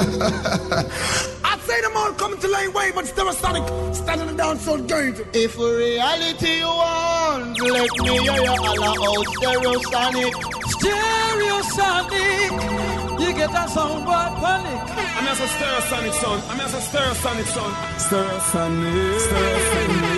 I say them all coming to line way, but Stereosonic standing down so going to. If reality you want, let me hear you all out Stereosonic. Stereosonic, you get that sound boy panic. I'm as a Stereosonic son. I'm as a Stereosonic son. Stereosonic. Stereosonic.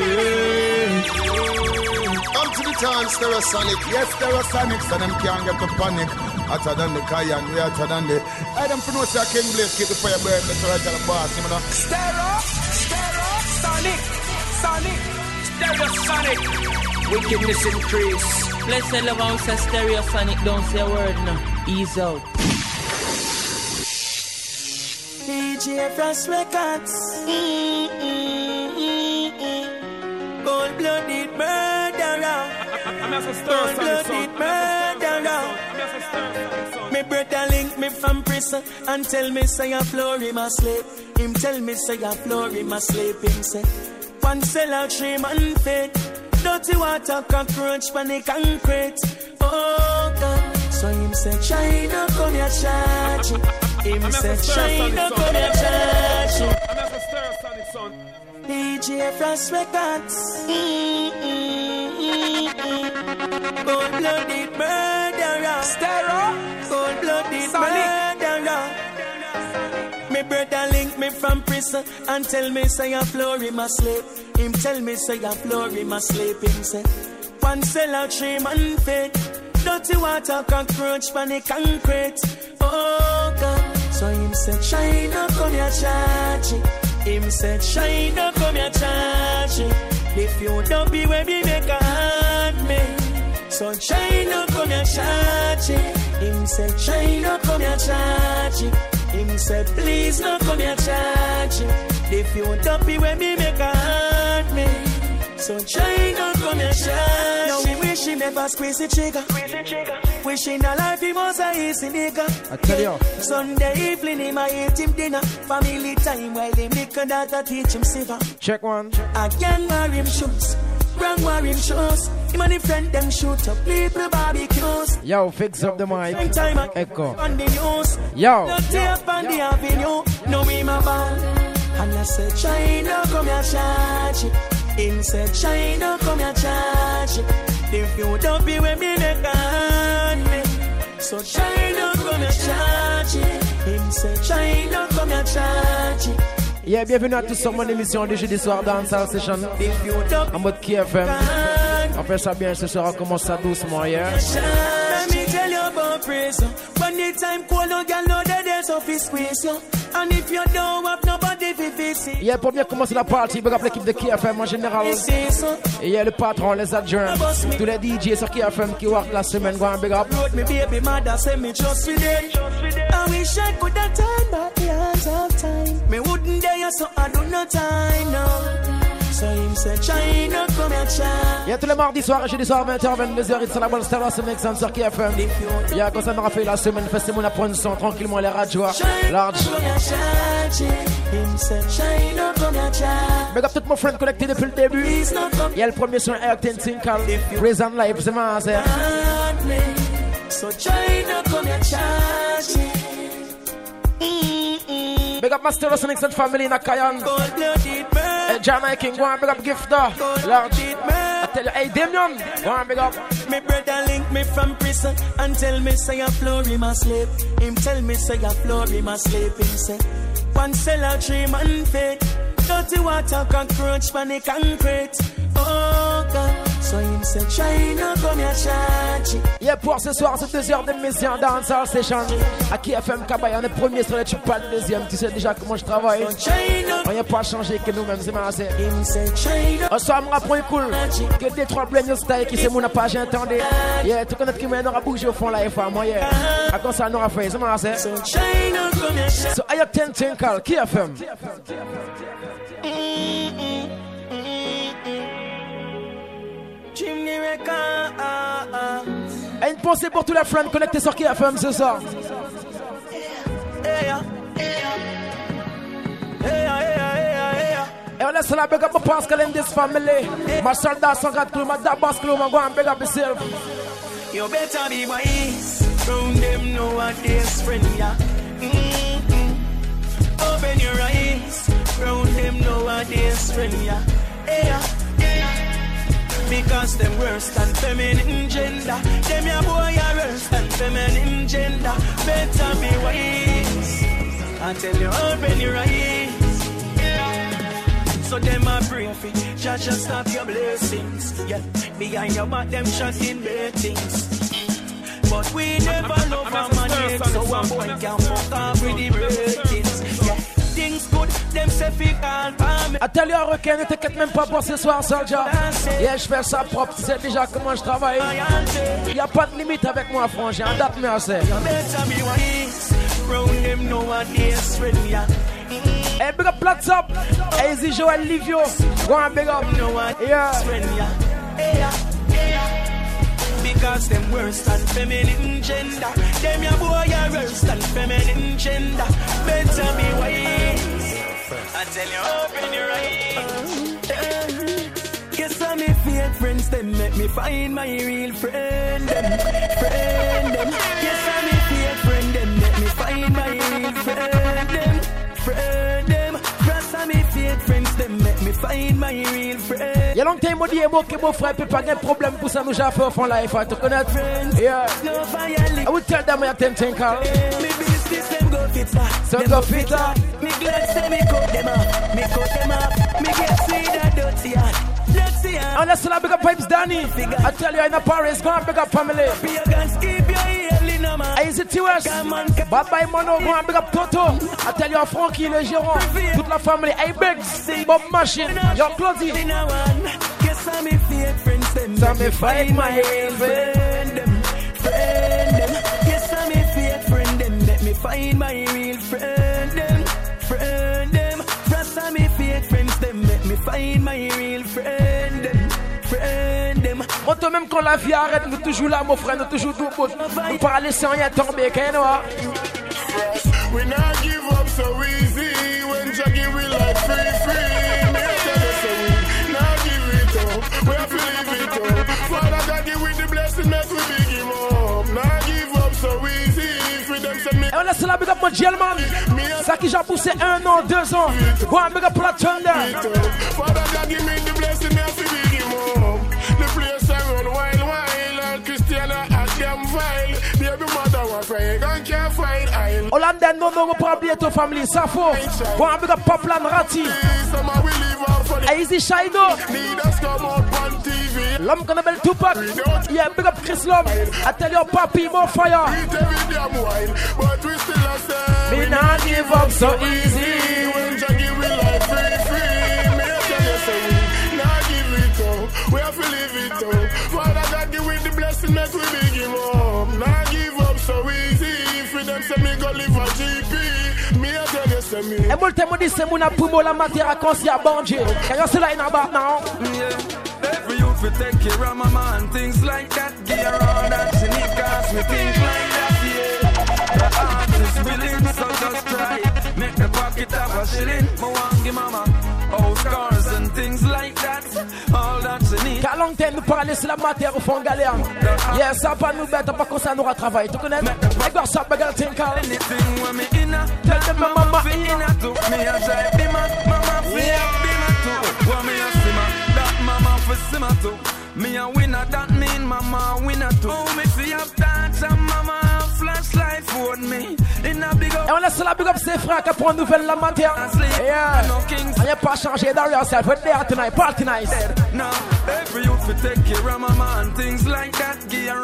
Come to the town, Stereosonic. Yes, Stereosonic, so them can't get to panic. Hotter than the Cayenne, we hotter than the. I them for no say King Blaze keep the fire burning, that's what I tell the boss, you know. Stereo, stereo, sonic, sonic, stereosonic. Wickedness increase. Let's say love how say stereosonic, don't say a word now. Ease out. DJ Frost Records. Mm-hmm. Cold blooded murderer. Stereosonic son. Me brother link me from prison and tell me say a floor him a sleep. Him tell me say a floor him a sleep. Him say one sell out three man fed. Dirty water cockroach pan the concrete. Oh God. So him say China come here charge. Him say a China come here charge. Son. I'm as a Stereosonic son. DJ Frost Records. Cold blooded murderer. Stereo. Cold blooded murderer. Me brother link me from prison and tell me say a floor him a sleep. Him tell me say a floor him a sleep. Him say one cell out three man fed. Dirty water cockroach pan the concrete. Oh God. So him say China come here charge. it." Him said, China, come here, charge. If you don't be where me make a hand me. So China, come here, charge. Him said, China, come here, charge. Him said, please no come here, charge. If you don't be where me make a hand me. So China, come here, charge Now we wish he never squeeze the trigger. Wishing a life he was a easy nigga. I tell you. Sunday evening, him I eat him dinner. Family time while him liquor that I teach him silver. Check one. Again, wear him shoes. Wrong wear him shoes. Him and him friend them shoot up people barbecues. Yo, fix up the mic. Same time I Echo. on the news. Yo. No tape on the avenue. No him a ball. And I said, China, come here, charge it. Him said, China, come here, charge. If you don't be with me, they can me. So China, come here, charge it. Him said, China, come here, charge. Yeah, bienvenue à tous sur mon émission du jeudi soir dans Sound Session en mode KFM. On fait ça bien ce soir, on commence ça doucement, yeah. Yeah, pour bien commencer la partie, big up l'équipe de KFM en général. Et yeah, le patron, les adjoints, tous les DJ sur KFM qui work la semaine, go big up. I wish I could have turned my hands me wouldn't dare so I do no time now. So him say China come here China. Il y a tous les mardis soirs et jeudi soir 20h, 22h, c'est la bonne star, c'est Mexan sur KFM. Il y a quand ça m'aura fait la semaine, fais mon apprendre son tranquillement les radios, large. Big up tout mon friend connecté depuis le début. Il y a le premier son Air Tinkal, Prison Live, c'est ma. So China come here China. Big up Master Sonic and family in Akayan. John I King, go and big up Gifter, large. I tell you, hey Damien, go and big up. Me brother link me from prison and tell me say a floor a sleep. Him tell me say a floor a sleep. Him say one cell out three man fed. Dirty water cockroach pan the concrete. Oh God. So him say China come here charge it. Yeah, pour ce soir, c'est deux heures d'émission dans Salle Session. À KFM Kabaya, on est premier sur les tubes, pas le deuxième. Tu sais déjà comment je travaille. On n'y a pas changé que nous-mêmes, c'est ma c'est. Him say China. On s'en rapproche cool. Que des trois blends style qui c'est mon page entendu. Yeah, tu connais qui mène aura bougé au fond et femme, moi, yeah. À quoi ça nous a fait, c'est ma c'est. So Ayak Ten Tinkal, KFM. Chimney record. Et ah, ah, ah. une pensée pour tous les friends connectés sur qui FM ce soir. Et on laisse la up pense qu'elle in this family. My soldat 104 my dad boss my go and big up. You better be wise. From them friend, mm-hmm. Open your eyes. From them friend, eh, Because them worse than feminine gender. Them ya boy are worse than feminine gender. Better be wise. I tell you, open your eyes. So them a brave. Just just stop your blessings. Yeah, behind your back, them shotting beatings. But we never love a man yet, so a boy can fuck off with the ratings. Atelier requin, ne t'inquiète même pas pour ce soir, Soldier. Yeah, je fais ça propre, tu sais déjà comment je travaille. Y a pas de limite avec moi, frangin. Date merci. Hey, big up Plats up. Hey, Easy Joel Livio. Go on, big up. Yeah. Because them worse than feminine gender. Them your boy are worse than feminine gender. Better be wise. I tell you, open your eyes. Yes, I'm my fake friends, them make me find my real friend. Them, friend, them. Yes, I'm my fake friend, them make me find my real friend. Them, friend, them. Yes, I'm my fake friends, them make me find my real friend. Y'a longtemps, il m'a dit, moi, que mon frère, peut pas de problème pour ça, nous, j'ai fait au fond life, tu connais? Yeah. I will tell them I them go fit that. So go fit that. Me glad say me cut them off. Me cut them off. Me get see that dirty heart. And let's big up pipes, Danny. I tell you, in the Paris, go and big up family. Pagans keep your healing man. Easy TOS. Bye bye, Mono. Oh, go and big up Toto. I tell you, Frankie, le gérant. Toute la famille. Hey, Biggs. Bob Machine. Yo, a one. Yes, I'm me fake friends them. So me find my real friend. Friend. Yes, I'm a fake friend them. Let me find my real friend them. Friend them. Yes, I'm a fake friends them. Let me find my real friend. Friend. On te même quand la vie arrête, nous toujours là, mon frère, nous toujours debout. Nous pas laisser rien tomber, qu'est-ce We not give up so easy when Jackie we like free free. Me I tell you so we not give it up. We have to live it up. Father God give we the blessing, make we big him up. Not give up so easy. For them say me Et on laisse la big up mon Gelman. Ça qui j'ai poussé un an, deux ans. And big up la Thunder. Father me Hollande, non, non, on prend bientôt family, ça faut. Go and big up Poplan Rati. Somehow we live out for the Easy Shido. need us come out on TV. L'homme qu'on appelle Tupac. Yeah, big up Chris Lom. I tell you, papi, more fire. Beat every damn while, but we a say Me not give up so easy. When Jackie we like free, free. Me tell you so we not give it up. We have to live it up. Father God give we the blessing, make we big him up. Not give up so easy. For them say me go live a GP. Me a tell you so me. E molte mo disse muna pumo la matera consia bonje. Can you see that in about now? Every youth we take care of my man, things like that. Gear on that, she need cars, we think like that, yeah. The heart is willing, so just try it. Make the pocket have a shilling, my want give mama. House cars and things like that. All that she need. Car longtemps nous parler sur la matière au fond galère. Yeah, ça pas nous bête, pas qu'on ça nous travail. Tu connais? I got some bagel. Anything when me inna, tell them my mama fi inna too. Me a man, mama fi the man too. Me a simmer, that mama fi simmer too. Me a winner, that mean mama a winner too. Oh, me fi have dance and mama have flashlight for me. In a big Et up, on laisse la big up ses frères qui prennent nouvelle la matière. Yeah. Euh, kings. On n'est pas changé dans yourself. We're there tonight. Party nice. No, every youth fi take care of mama and things like that. Gear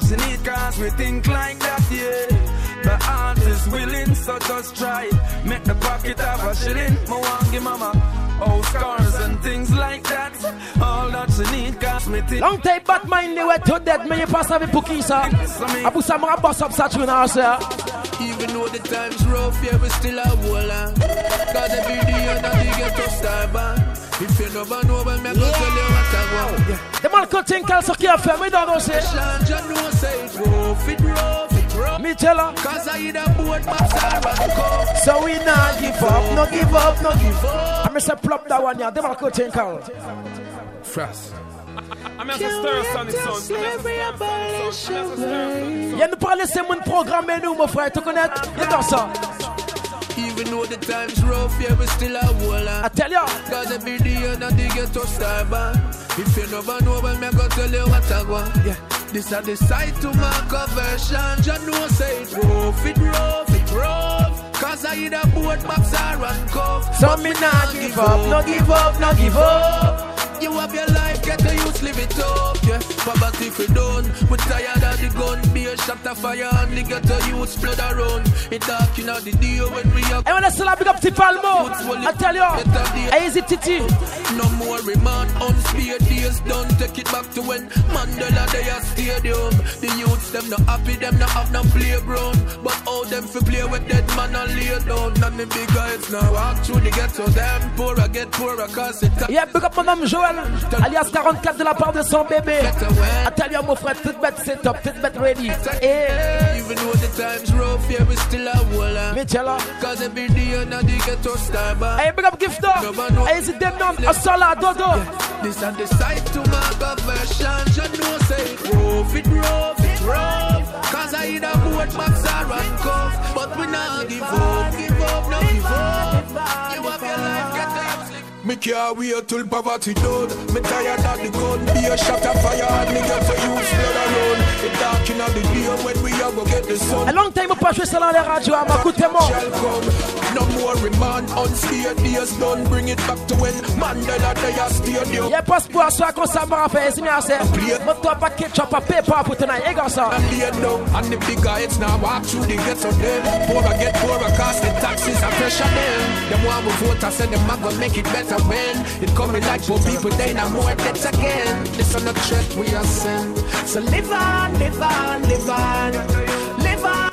she need, cause we think like that, yeah. The heart is willing, so just try it. Make the pocket have a shilling. Me want give mama Oh, house cars and things like that. All that she need, cause me think. Long time bad mind they were to dead. Me you pass avec pour qui ça? Abu Samra boss up ça tune now, sir. Even though the time's rough, yeah, we still a on. Cause every day and the ghetto star band. If you never know, well, me go tell you what I want. The man could think qui a fait. Me don't know say. Sean John know say it rough, it rough, it. Me tell her. Cause I either boat maps or a cup. So we not give up, no give up, no give up. up. I miss a plop that one, yeah. Them could think out. Frost. I'm as a Stereosonic son. Y'a nous parler c'est mon programme nous mon frère, tu connais? Y'a dans ça. Even though the times rough, yeah, we still a hold on. I tell ya. Cause every day on the ghetto star. If you never know, well, me go tell you what I want. Yeah. This the side to my conversion. You know, say it rough, it rough, it rough. Cause I eat a boat box or run cuff. So me not give up, no give up, no give up. You have your life, get the youth, live it up, yeah. Poverty for done, we tired of the gun, be a shot of fire, and the ghetto youth flood around. It dark in the day when we are. I wanna still big up Tipalmo. I tell you, I is it Titi. No more remand, unspare days done. Take it back to when Mandela they are stadium. The youths them not happy, them not have no playground. But all them fi play with dead man and lay down. And the big guys now walk through the ghetto, them poorer get poorer cause it. Yeah, big up madame Joël, alias 44 de la part de son bébé. I tell you, mon frère, toute bête set up, toute bête ready. Eh. Even though the times rough, yeah, we still a. Me tell her. Cause every day on the ghetto star bar. Hey, big up Gifter. Hey, is it them now? Asala, Dodo. This and the side to my conversion. You know, say rough, it rough, it rough. Cause I a boat, box, or run cuff. But we not give up, give up, no give up. You have your life, Me can't wait till poverty done. Me tired of the gun. Be a shot of fire me get to use blood alone. It dark in the day when we are get the sun. A long time pas joué ça dans les radios, à écoutez-moi. Shall come. No more remand, unscared days done. Bring it back to when Mandela they are stadium. Y'a pas pour soi qu'on s'en va faire, c'est bien assez. Mais toi pas ketchup, pas paper pour tonight, et gars ça. And lay down, and the big guys now walk through the ghetto them. Poorer get poorer, cause the taxes are pressure them. Them want to vote, I said them a gonna make it better when it coming like poor people, they not more debts again. This on the threat we are sent. So live on,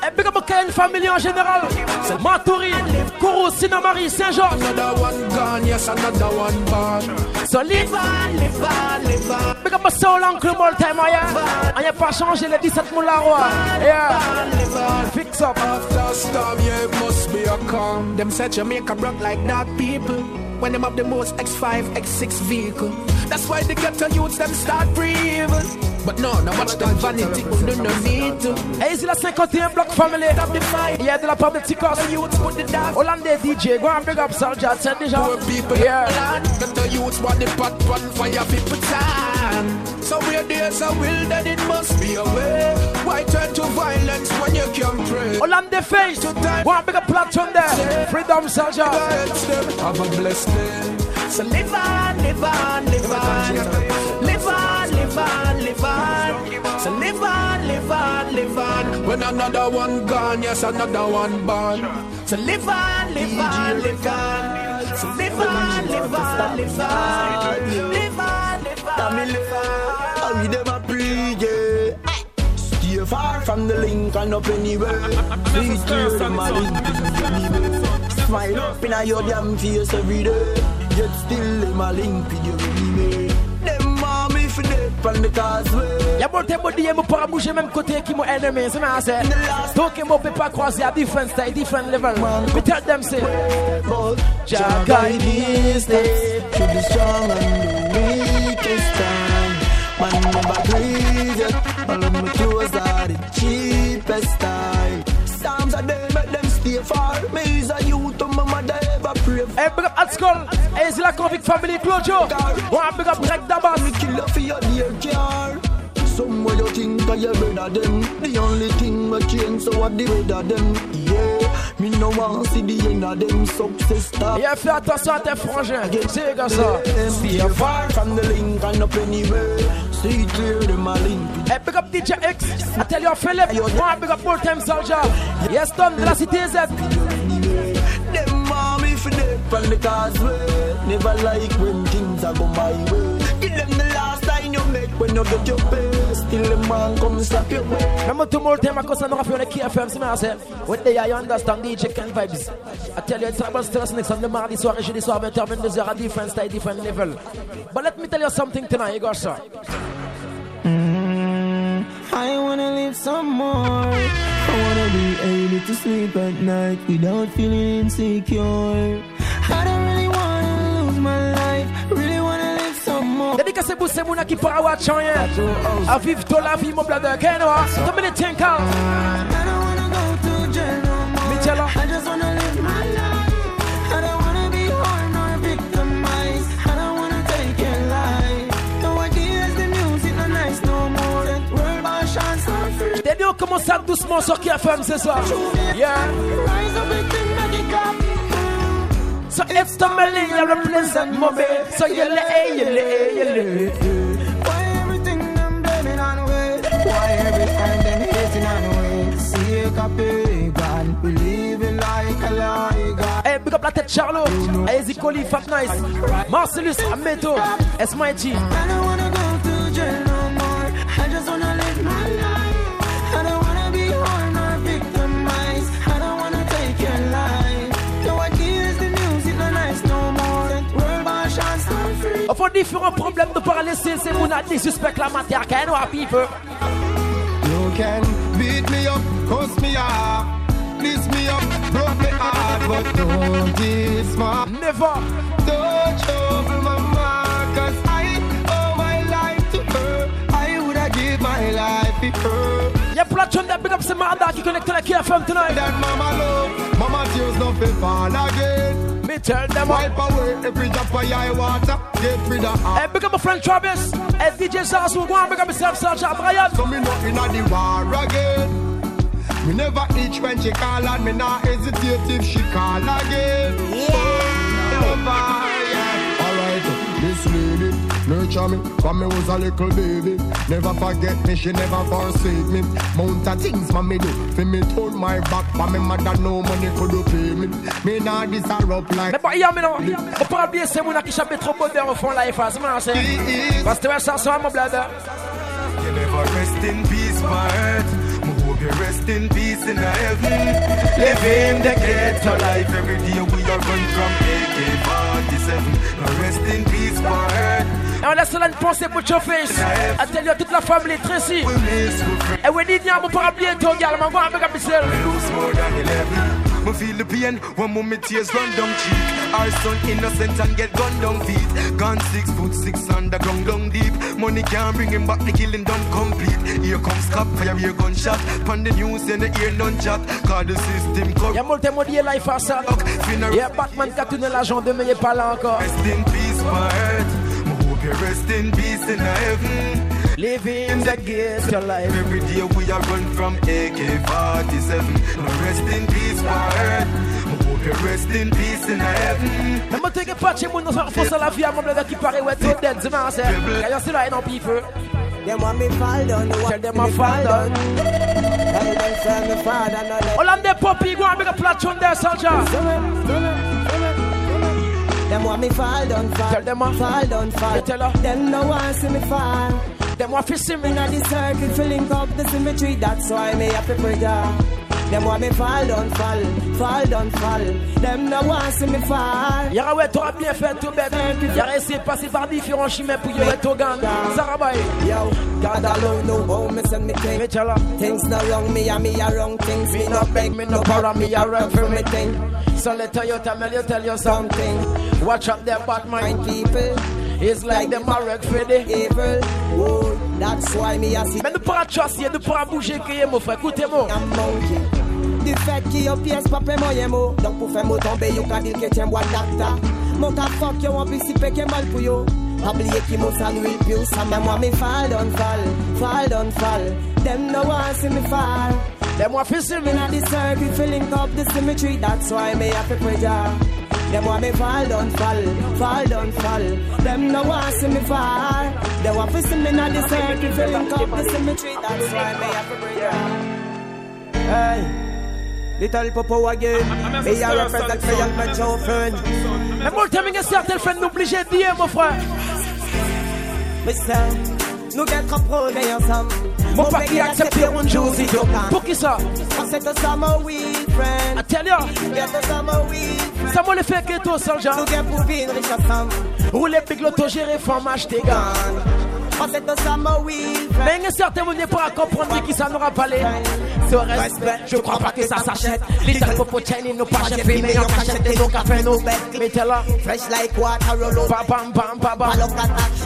Et eh, big up Ken family en général. c'est Maturi, Kourou, Sinamari, Saint-Georges. Solide. Big up Soul, Uncle Moltay Maya. On n'a ah, pas changé les 17 moularois. Yeah. Fix up. After storm, yeah, it must be a calm. Them said Jamaica broke like that people. When them have the most X5, X6 vehicle. That's why the ghetto youths them start breathing. But no, now watch them vanity, do no need to. Et ici la 51 Block Family. Il y a de la part de Ticos. Hollandais DJ, go and big up Soldier, c'est déjà. Poor people, Yeah. Get the youths want the pot on fire, people time. So where there's a will, then it must be a way. Why turn to violence when you can pray? Hollandais Face. Go and big up platform there. Freedom Soldier. Have a blessed day. So live on, live on, live on. Live on, live on, live on. So live on, live on, live on. When another one gone, yes, another one born. So live on, live on, live on. So live on, live on, live on. Live on, live on, live on. How we them a pray, yeah. Stay far from the link and up anywhere. Please clear them a link anywhere. Smile up in a your damn face every day. Yet still them a link with your anyway. Them want me for dead from the causeway. Y'a bon tempo dit, moi pas bouger même côté qui mon ennemi, c'est ma c'est. Donc moi peut pas croiser à different style, different level. We tell them say, Jah guide these days through the strong and the weakest time. Man never yet. All of my clothes hey big up at school. Hey, c'est la convict family. Go and big up Greg Dabas. Me kill you for your dear car. Somewhere you think I you better them. The only thing we change, so what the better them. Yeah, me no want see the end of them success stop. Yeah, fais attention à tes frangins. C'est comme ça. Stay far from the link and up anywhere. See clear them a link. Hey, big up DJ X. I tell you, Philip. And big up full time soldier. Yes, done de la cité Z. Them want me for dead from the causeway. Never like when things are go my way. Give them the last time you make when you get your pay. Still the man come slap your way. Même tout le monde t'aime à cause de nous faire qui FM, c'est ma c'est. What they are, you understand DJ Ken Vybz. I tell you, it's about stress next on the mardi soir et jeudi soir 20h, 22h à different style, different level. But let me tell you something tonight, you got sir. Mm-hmm. I wanna live some more. I wanna be able to sleep at night without feeling insecure. I don't really wanna lose my life. Really wanna live some more. Qui en. À vivre la vie, mon qu'est-ce que tiens, commence ça doucement sur KFM ce soir? Yeah. So it's the melody, you represent my babe. So lay, you lay. Why everything them blaming on way? Why every time them hating on way? See a copy, God, believing like a lie, God. Hey, big up la tête Charlot. Hey, Zikoli, Fat Nice. Marcellus, Ameto, S-Mighty. I not free. Enfin, différents problèmes de paralysie, c'est mon admis suspect la noir people. You can beat me up, cuss me off, diss me up, broke me heart, but don't diss my Never. Don't trouble my mama, cause I owe my life to her. I woulda give my life to her. De jeunes de big up, c'est Marda qui connecte la KFM tonight. That mama love, mama tears no fi fall again. Me tell them Wipe away every drop of your water, get rid of Hey, big up my friend Travis. Hey, DJ Zazu, go on, big up myself, Sergeant Brian. So me not inna the war again. Me never itch when she call and me not hesitate if she call again. Yeah. Alright, this lady nurture me when me was a little baby. Never forget me, she never forsake me. Mount of things mommy do, fi me turn my back, but me mother no money could pay me. Me not this a rough like. Mais bon, y'a maintenant, on peut oublier c'est mon qui chape trop bonheur au fond là, il fasse mal, c'est. Parce que ça sent mon blabber. You never rest in peace, my earth. Me hope you rest in peace in heaven. Living the ghetto life every day we are run from AK-47. Now rest in peace, my earth. Et on laisse là une pensée pour your face. I tell you, toute la famille Tracy. Et we need you, on peut oublier ton gars, man, go on, big up yourself. Lose more than 11. Me feel the pain when mommy tears run down cheek. Our son innocent and get gunned down feet. Gone six foot six underground down deep. Money can't bring him back, the killing done complete. Here comes cop, fire here gunshot. Pan the news and the ear none chat. Call the system corrupt. Y'a molte modi fait ça. Y'a Batman qui a tourné l'agent de mais il est pas là encore. Rest in peace, my earth. Me hope you rest in peace in heaven. Living the ghetto life. Every day we are run from AK-47. Now rest in peace, my earth. Hope you rest in peace in heaven. Mais moi, t'es pas chez moi, nous allons faire la vie à mon blabber qui paraît, ouais, tout dead, c'est marrant, c'est. Y'a c'est là, et non, pis feu. Them want me fall down, they Tell want them me I fall down. Tell them say me fall down, no let Hollande Poppy, go on, big up platoon there, soldier. Them want me fall down, fall Tell them I fall down, fall. Tell her. Them no want see me fall. Them want to see me. Inna the circle, filling up the symmetry. That's why me have to pray. Them want me fall, don't fall, fall don't fall. Them no want see me fall. Y'a ouais, t'auras bien fait tout bête. Y'a essayé de passer par différents chemins pour y être au gang. Sarabay. Yo, God alone know how me send me Me thing. Things no wrong, me and me a wrong things. Me no beg, Me no borrow, me a run for me thing. So let you tell me, you tell you something. Watch out their bad mind. People, It's like them a wreck for the. evil. Whoa, that's why me see Mais nous pas chasser, nous pas bouger, crier, mon frère. Écoutez-moi. Du fait qu'il y a pièce pas près moyen mot Donc pour faire mot tomber yo ka dire que tiens bois d'acta Mon ka fuck yo en participer que mal pour yo Oublier qui mo saluer puis ça m'a moi me fall down fall Fall down fall Them no want see me fall Them want to see me. Inna the circle filling up the symmetry That's why me have to pray Jah. Them want me fall down fall Fall down fall Them no want see me fall They want to see me inna the circle filling up the symmetry That's why me have to pray Jah. Hey Little Popo again. Me a represent for young men children. Mais bon, t'as mis un certain fait d'obliger de dire, mon frère. nous quatre projets ensemble. Mon père qui accepte un jour, si tu Pour qui ça C'est un summer with friends. Atelier C'est un summer with friends. Ça m'a ah, le fait que toi, sans genre. Nous gagnons pour vivre riche ensemble. Roulez, pique l'auto, j'ai réformé, j'te gagne. Mais il y a certains, vous n'êtes pas à comprendre qui ça n'aura pas. Ce respect, je crois pas que ça s'achète. Les talco pour Chine, nos pages imprimées en cachette et cafés, nos becs. Mettez-la. Fresh like water, roll bam, bam, bam, bam.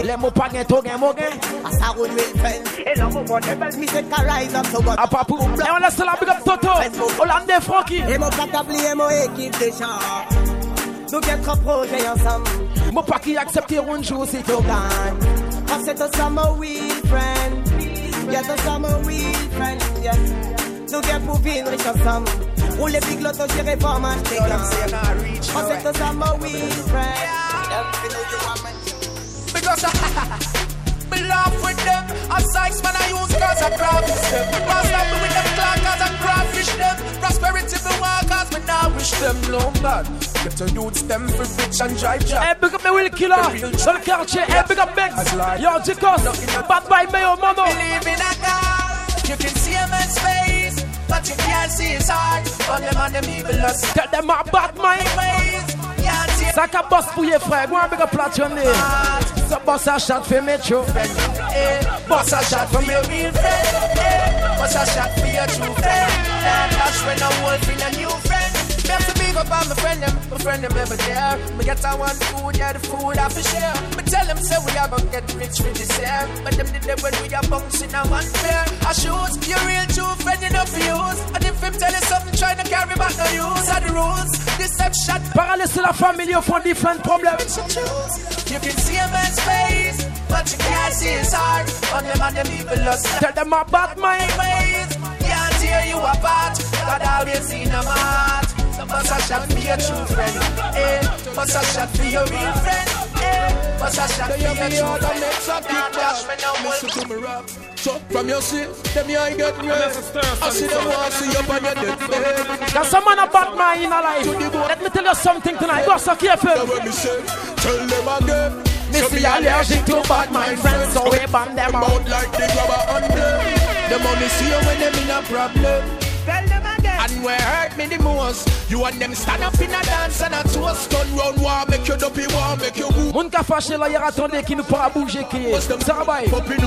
Les pas gain, tout gain, mot gain. Ça. Et l'homme et on. À. Et laisse la big up Toto. Hollandais, Francky. Et mon et mon équipe de. Nous ensemble. Mon pas qui accepteront un jour, c'est tout. I said the summer weed friend. Get the summer weed friend. Yes. nous viens pour vivre riche ensemble. Pour les big lotos, j'irai pas m'acheter On sait que ça m'a oui, Because I me laugh with them. A size man I use cause I craft them. Pass up with them clock cause I crawfish them. Prosperity me want cause me now wish them no. Get to youths them for rich and drive job. Hey, big up me Will Killer, le quartier, hey, big up Bex, yo, Jikos, bad boy, oh, Mayo, Mono. Believe in a God, you can see a man's face, but you can't see his heart. All them and them evil us. Tell them my bad mind. Ça qu'a boss pour les frères, moi, big up platonné. Ça boss a shot for me, true friend. Eh, Boss a shot for your real friend. Eh, Boss a shot for your true friend. Now clash when a wolf in a new friend. Me have to big up on my friend them, my friend them ever there. Me get a one food, yeah the food I for share. Me tell them say we are gonna get rich for this year. But them did them when we are bouncing a one pair. I shoot your real true friend enough for use. And if him tell you something, try to carry back the use of the rules. Deception. Parallèle, c'est la famille, ils font different problèmes. You can see a man's face, but you can't see his heart. On them and them evil lust. Tell them about my ways. Can't tear you apart. God always in a heart. So bust a shot for your true friend. Eh, bust a shot for your real friend. Eh, bust a shot for your true friend. Now dash me no more. Listen to me rap. So from your seat, them you ain't getting red. I see them want see you on your dead bed. Got some man a bad mind in life. Let me tell you something tonight. Go so careful. When me say, tell them again. Me see allergic to bad mind friends, so we ban them out. Out like the grabber on them. Them only see you when them in a problem. Tell them again. And where hurt me the most, you and them stand up in a dance and a toast. Gun round war, make you dopey war, make you move. Moun ka fâché là, hier attendez qui nous pourra bouger qui va,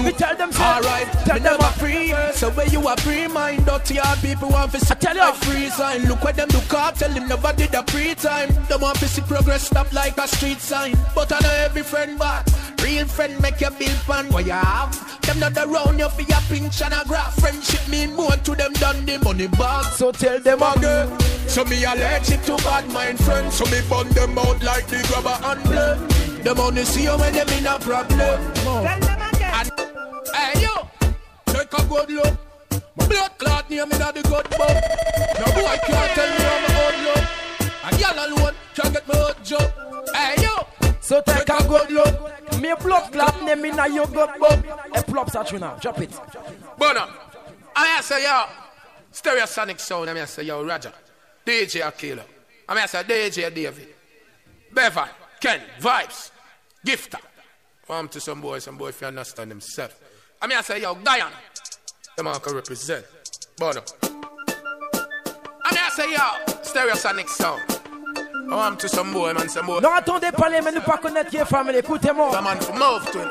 we tell them so. Alright, Tell me them never free. So where you are free mind, dirty hard people want to see tell you. free sign. Look where them do cop, tell them never did a pre time. Them want to see progress stop like a street sign. But I know every friend but real friend make you build pan what you have. Them not around you for your pinch and a graph. Friendship mean more to them than the money bag. So tell them again. So me allergic to bad mind friends. So me burn them out like the grabber and blame. Them only see you when them in a problem. Tell them again. And hey yo, take a good look. My blood clot name in the good book. No boy can't tell me I'm a old look. And y'all alone can't get me hot job. Hey yo, So take a good look. Me blood clap name in a your gut book. A plop you now. Drop it. Bono. Uh, I say yo, Stereosonic sound. I say yo, Roger, DJ Akila. I say DJ David, Bevan, Ken, Vybz, Gifter. Come to some boys, some boys if you understand themselves. I say yo, Diana. The man can represent. Uh, I mean I say yo, Stereosonic sound. Non, attendez pas les mais nous pas connaître est famille. Écoutez-moi. The man for move to it.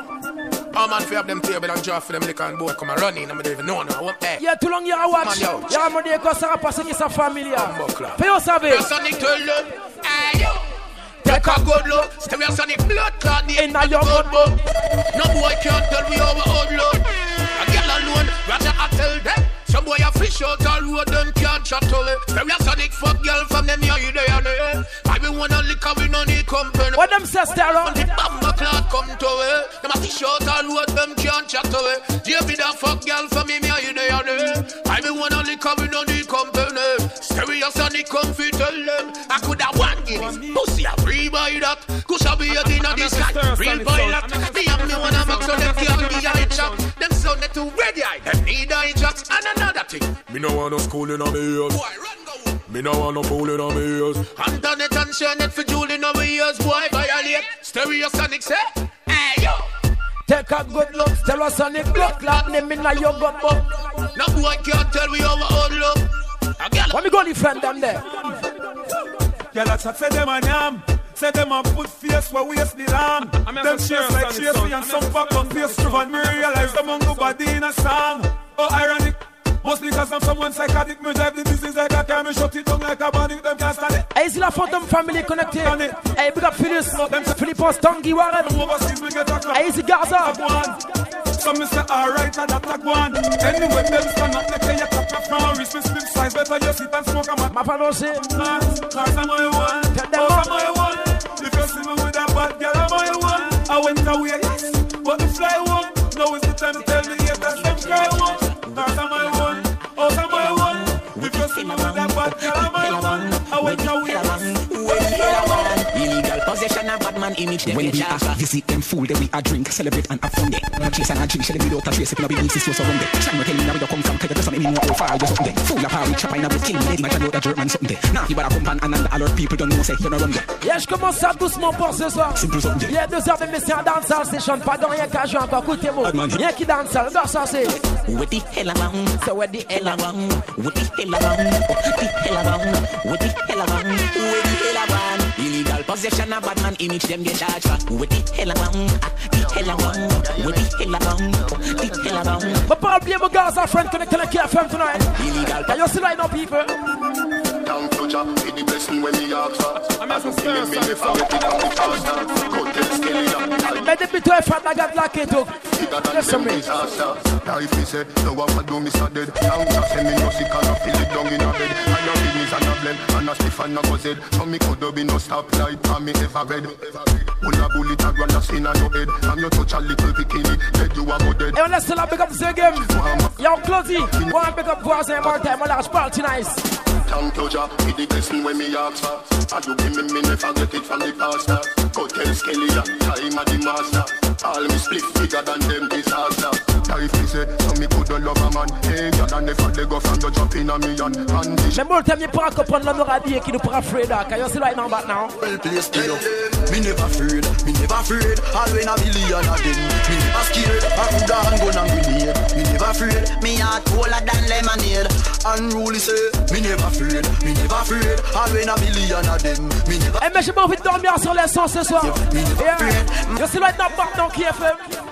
Oh man, for have them table and draw for them liquor and boy come and run in. I don't even know now. I want that. Il y a tout long, il y a watch. Man, yo. Il y a mon dieu quand ça va passer qui sa famille. Buckler. Fais vous savez. Stereosonic tell them, hey yo. Take a good look, Stereosonic blood clot In a your good book. No boy can't tell we our own load. A girl alone, rather I tell them. Some boy a fish out all road, them can't chat to it. Stereosonic fuck girl from them here, you there, there. I will wanna liquor, we no need company. What them say, Stereo? The bomber clock come to it. Them a fish out all road, them can't chat to it. David a fuck girl from me, me you there, there. I will wanna liquor, we no need company. Stereosonic come fi tell them. I could have one Guinness, pussy a free by that. Kush a be a dinner this guy, real pilot. Me and me wanna make sure them can't be a chop. Them sound they too ready, I them need a jocks. And another thing, Me no want no school in a me ears. boy run go. Me no want no fool in a me ears. Antoinette and Shannon for Julie in our ears, boy violate. Stereosonic say, hey yo. Take a good look. Stereosonic blood clap name in a your gut book. No boy can't tell we our own love. A girl Let me go defend them there. Yeah, that's a say them a yam. Say them a put face where waste the lamb. Them just chase like on it, chase son. me and I'm some just back on face through and me realize the mongo body in a song. Oh, ironic. Mostly because I'm someone psychotic. Me drive the business like a car. Me shut it down like a bandit. Them can't stand it. Hey, c'est la Phantom Family connecté. Hey, big up Phyllis. Philippos, Tanguy Warren. Overseas, we get a clap. Hey, easy Gaza. Some me say alright, and that like one. Anyway, them stand up, they say you tap your from wrist, me split size, better you sit and smoke a man. Ma prononcer. Cause I'm my one, Tell them oh. I'm my one. If you see me with a bad girl, I'm my one. I went away, yes, but the fly one. Now is the time to tell me, yes, that's them cry one. Cause I'm my one, my one in my mother, but Calaman. I went nowhere of bad. When we are visit them fool, then we are drink, celebrate and have fun day. Chase and a drink, shell them without a trace. If you no believe this, you're so wrong. Try to tell me now where you come from, cause you just something me know how far you're something. Fool of how we chop in a bit, kill me, lady, man, tell the German something day. Now you better come and and all our people don't know, say you're not run day. Yeah, je commence ça doucement pour ce soir. Simple something day. Il y a deux heures d'émission à dancehall session, pas dans rien qu'à jouer encore, écoutez-moi. Rien qui danse, le gars, ça c'est. What the hell around? So what the hell around? What the hell around? What the hell around? What the hell around? What the hell around? Illegal possession of bad man image them get charged for. What the hell around? Ah, the hell around? What the hell around? The hell around? But pas oublier mon gars, our friend connected to KFM tonight. Illegal. Can you see right now, people? Thank you, Jah, for the blessing when me ask for. I'm a stir, me never get it on the faster. Go tell Skelly that. Mais depuis toi, Fat la garde la keto. Listen me. Life me say, no one can do me so dead. Down to send me no sick and I feel it down in a bed. And no and a blend, and a stiff and a go. So me could be no stop light, and me ever bed. Pull a bullet and run a skin on your head. And you touch a little bikini, dead you a go dead. On laisse la big up the game. Yo, Closey, one big up voisin, more time, on lâche pas, nice. Thank you, Jah, for the blessing when me ask for. And you give me, me never get it from the pastor. Go tell Skelly time of the master. All me split bigger than them disaster. Me say, so me could love a man. Hey, God, and never they go from the drop in a million. And this Mais bon, t'aimes pas comprendre l'homme radié qui nous prend Freda. Can you see right now, but now? Well placed, you know. Me never afraid, me never afraid. When a of them. Me never scared. I coulda hand gun and grenade. Me never afraid. Me heart colder than lemonade. Unruly say, me never afraid, me never afraid. When a of them. Me never. Eh, mais j'ai pas envie de dormir sur les sons ce soir. Yeah. You see right now, back now, KFM.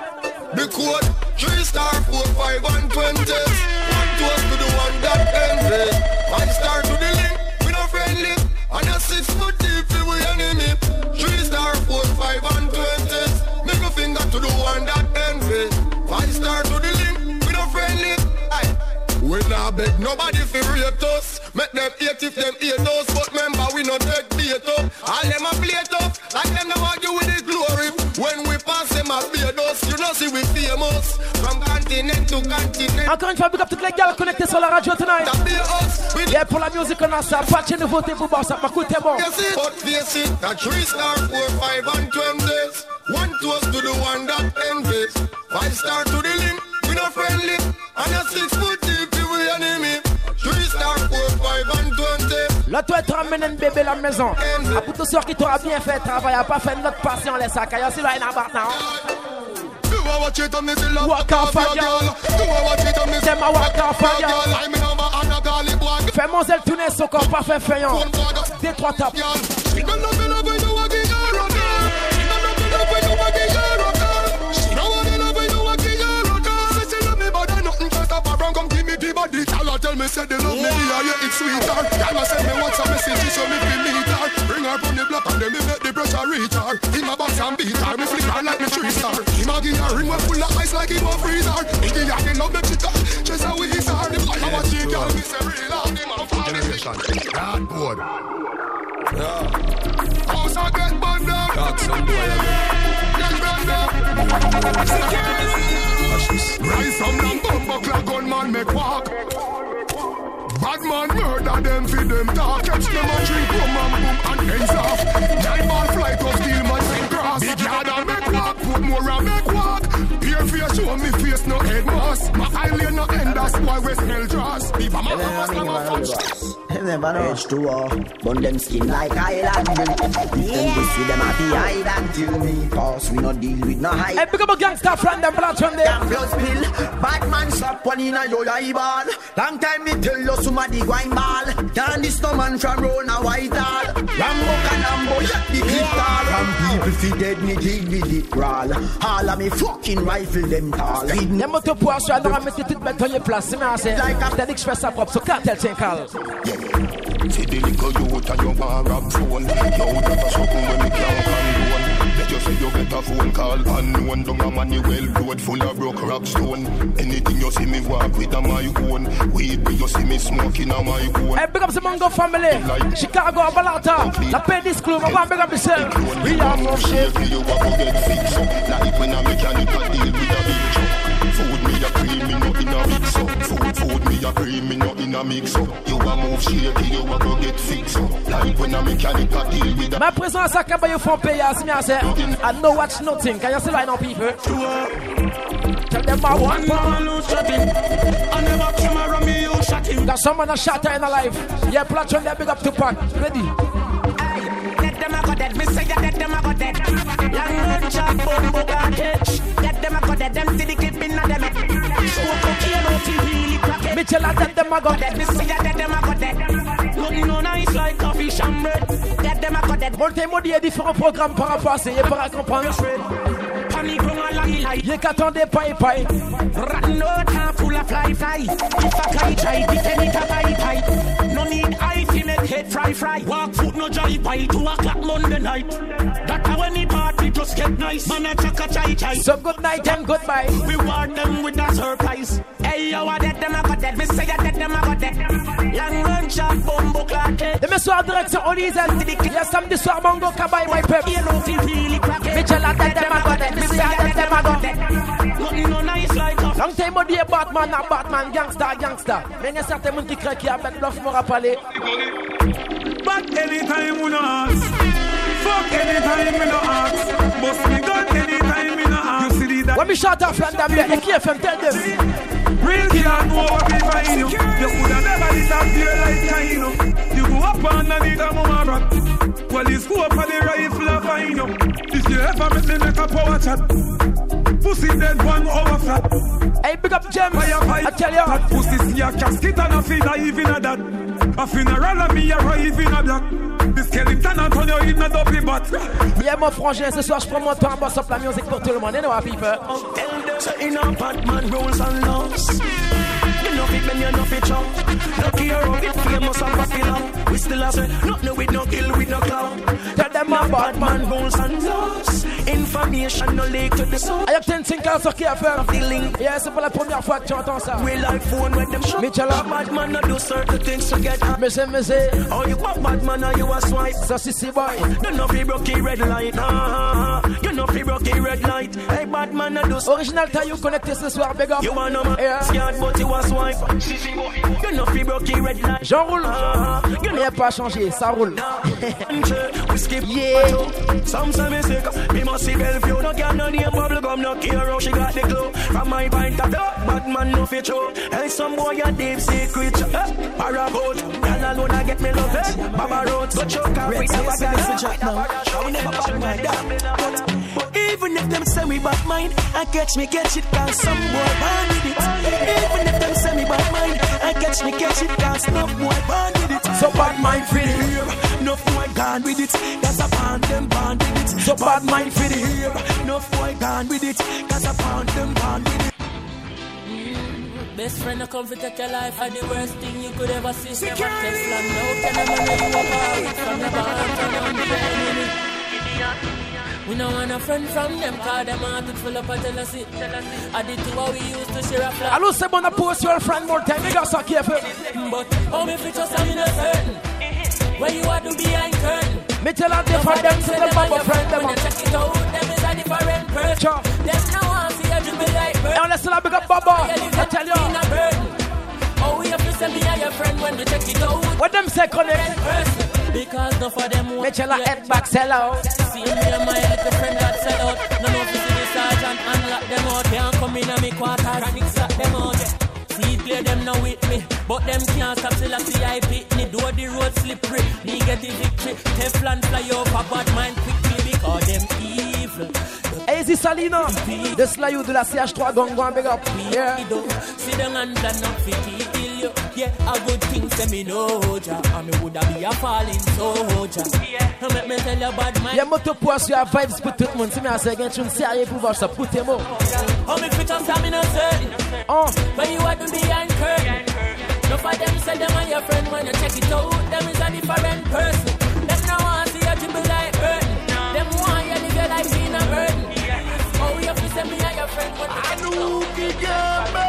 The code, 3 star, 4, 5, and 20. One toast to the one that envy. Five star to the link, we no friendly. And a six foot deep, we enemy. 3 star, 4, 5, and 20. Make a finger to the one that envy. Five star to the link, we no friendly. Aye. We not beg nobody for rate us. Make them hate if them hate us. But remember, we no take bait up. All them a play tough, like them no argue with the glory. When we pass them a beard us, you know see we famous. From continent to continent. Encore une fois, big up toutes les gars connectés sur la radio tonight. Yeah, pour la musique, on a ça. Pas de nouveauté pour boss. Ma coûte bon. But face it, a three star, four, five, and twenties. One toast to the one that envies. Five star to the link, we no friendly. And a six foot deep, we enemy. Three star, four, five, and twenty. Là, toi, tu ramènes un bébé à la maison. À pour tous ceux qui t'aura bien fait travail, à pas fait notre passion, les sacs. Ah, y'a si là, il Waka c'est ma Fais mon zèle tourner son corps, pas fait faillant. Des trois tapes. Body. Tell her tell me say they love me yeah yeah it's sweeter. Tell her send me what's a message so me feel meet her. Bring her from the block and then me make the pressure reach her. In my box and beat her, me flick her like me three star. Him a give her ring when full of ice like it won't freeze. He give her the love me chica, just how we is her. The fire what she girl me say real hard. Him a fall generation. God board. Yeah. House a get down. Talk some boy Get burned. Security. Watch this. Rise from them bumbo clock gunman make walk. Bad man murder them for them talk. Catch them and drink rum and boom and ends off. Nine ball flight of steel man sing cross. Big yard and make walk. Put more and make walk. Here face show me face no head mask. My island no end that's why we smell dross. Leave a man them a function. Never know. H2O, burn them skin like island grill. If them this with them happy island till me pass. We no deal with no high. Hey, pick up a gangster friend them blood from there. Damn blood spill. Bad man slap one in a yo eyeball. Long time me tell you somebody wine ball. Can't this no man from round a white hall. Rambo Canambo, yeah, the clip tall. From people fi dead me dig with it crawl. All of me fucking rifle them tall. Les motos pour assurer dans la mettre toute mettre en place. C'est assez. T'as dit que je fais ça propre. So cartel tiens cal. See the little youth and you want rap phone Yo, that a something when me can't condone Let you say you get a phone call Unknown down a Manuel road full of broke rock stone Anything you see me walk with a my own Weed me you see me smoking a my own Hey, big up the Mango family. Chicago, Balata. La paix disclose. On va big up yourself. We are from shit. You a go get fixed up Like when a mechanic a deal with a big truck Food me a cream me no in a mix up Food, food me a cream me no in in a mix up. You a move shaky, you a go get fixed up. Like when a mechanic a deal with a Ma présence à Kaba, you font payer, c'est bien, c'est. I know watch nothing. Can you see right now, people? Tell them about one pound. I never came around me, you shot him. Got someone a shot in a life. Yeah, platform, they big up to pack. Ready? Let them a go dead, me say ya let them a go dead. Long run chop, bumbo got catch. Let them a go dead, them see the clip inna them Me tell her that them a go dead, me say ya let them a go dead. Nothing no nice like coffee and bread. Let them a go dead. Montez-moi il y a différents programmes par rapport à ça, et par à comprendre. Y'a qu'attendez paille paille. Rat no time full of fly fly. If I can try, defend it a bye bye. No need to make head fry fry. Walk foot no jive by two o'clock Monday night. That how any party just get nice. Man a chaka chai chai. So good night and goodbye. We reward them with a surprise. Hey yo, I dead them a got dead. Me say I dead them a got dead. Long run shot bumbo clock. Demain soir, direction Olizen. Il y a samedi soir, Mango Kabai, my pep. You know, feel really crack it. Mitchell, I dead them a got dead. Me say I dead them a got dead. Nothing no nice Long time on Batman, a Batman, gangster, gangster. Mais il y a certains gens qui créent qui a bête bluff. But anytime we no ask. Fuck anytime we no ask. Bust me gun anytime we no ask. You see that? When me shout out from them, the KFM, tell them. Real killer know what we find you. You coulda never disappear like Kaino. You go up underneath a mama rock. Well, you scope for the rifle of find you. If you ever make me make a power chat. Pussy dead one over flat. Hey, big up James. Fire, fire. I tell you. That pussy see a casket and a feed a even a that. A funeral and me arrive in a black. The skeleton Antonio in a dopey butt. Yeah, mon frangin, ce soir, je prends mon temps, boss up la musique pour tout le monde. You know what, people? So in a Batman rules and laws. You know it when you know it chop. No care of it famous and popular. We still say nothing with no kill with no clown. Tell them No about Batman rules and laws. Information no leak to the soul. I have 10 thinkers sur KFM. Feeling Yeah, c'est pour la première fois que tu entends ça. we like phone when them show. Mitchell. Uh. Batman no do certain things to get high. Messé, messé. Oh, you a Batman or you a swipe. Ça, c'est si boy. You know fi broke a red light. Ah, ah, ah, you know fi broke a red light. Hey, Batman no do Original Taillou connecté ce soir, big up. You wanna man Yeah. scared but you a swipe. You know fi broke a red light. J'enroule. Ah, you know. Rien pas changé, ça roule. we skip Yeah. Some say me sick. Me must see Bellevue. No girl no name bubble gum No care how she got the glow From my pint of blood Bad man no fit show Hey some boy a deep secret. Eh, Paraboat Girl alone a get me love eh, Baba road Go choke her with a bag of chat now We never bad mind. that Even if them say me bad mind I catch me catch it Cause some boy born with it Even if them say me bad mind I catch me catch it Cause no boy born with it So bad mind for the here. No boy gone with it. Cause a pound them bond with it. So bad mind for the here. No boy gone with it. Cause I pound them bond with it. Best friend, I come to take your life. Are the worst thing you could ever see. Never text long, no tell them I know you apart. From the band, turn on the enemy. We no want a friend from them, cause them heart is full of jealousy. I did two how we used to share a flat. Allô, c'est bon, on post your friend more time. Big up ça, KFM. But how me just I'm certain. Where you are to behind curtain. Me tell her different them, say them bumble friend them When you check it out, them is a different person. Sure. Them no want see you dribble like bird. On listen, big up Baba. I tell you. Oh, we have to send me a your friend when we check it out. What them say connect? Because no for them tell her head back, sell out. See me and my little friend that sell out. No no see the sergeant and lock them out. Can't come in a me quarters and lock them out. See clear them now with me, but them can't stop till I see I pick me. Do the road slippery, me get the victory. Teflon fly over bad mind quickly because them evil. Easy Salina. De Slayou de la CH3 Gongwan, big up. Yeah. See them and plan up fit kill you. Yeah, a good thing say me know ja. And me woulda be a falling soldier. Yeah, make me tell you bad mind. Y'a moto poisson, y'a vibes pour tout le monde. Si mais c'est un tune sérieux pour voir ça, pour tes mots. How oh, me fit up, I'm in a certain. Oh, But you are to behind curtain. No for them say them are your friend when you check it out. Them is a different person. Them no want see you dribble like burden. Them want you live your life in a burden. Oh, you fi say me are your friend when you check it out.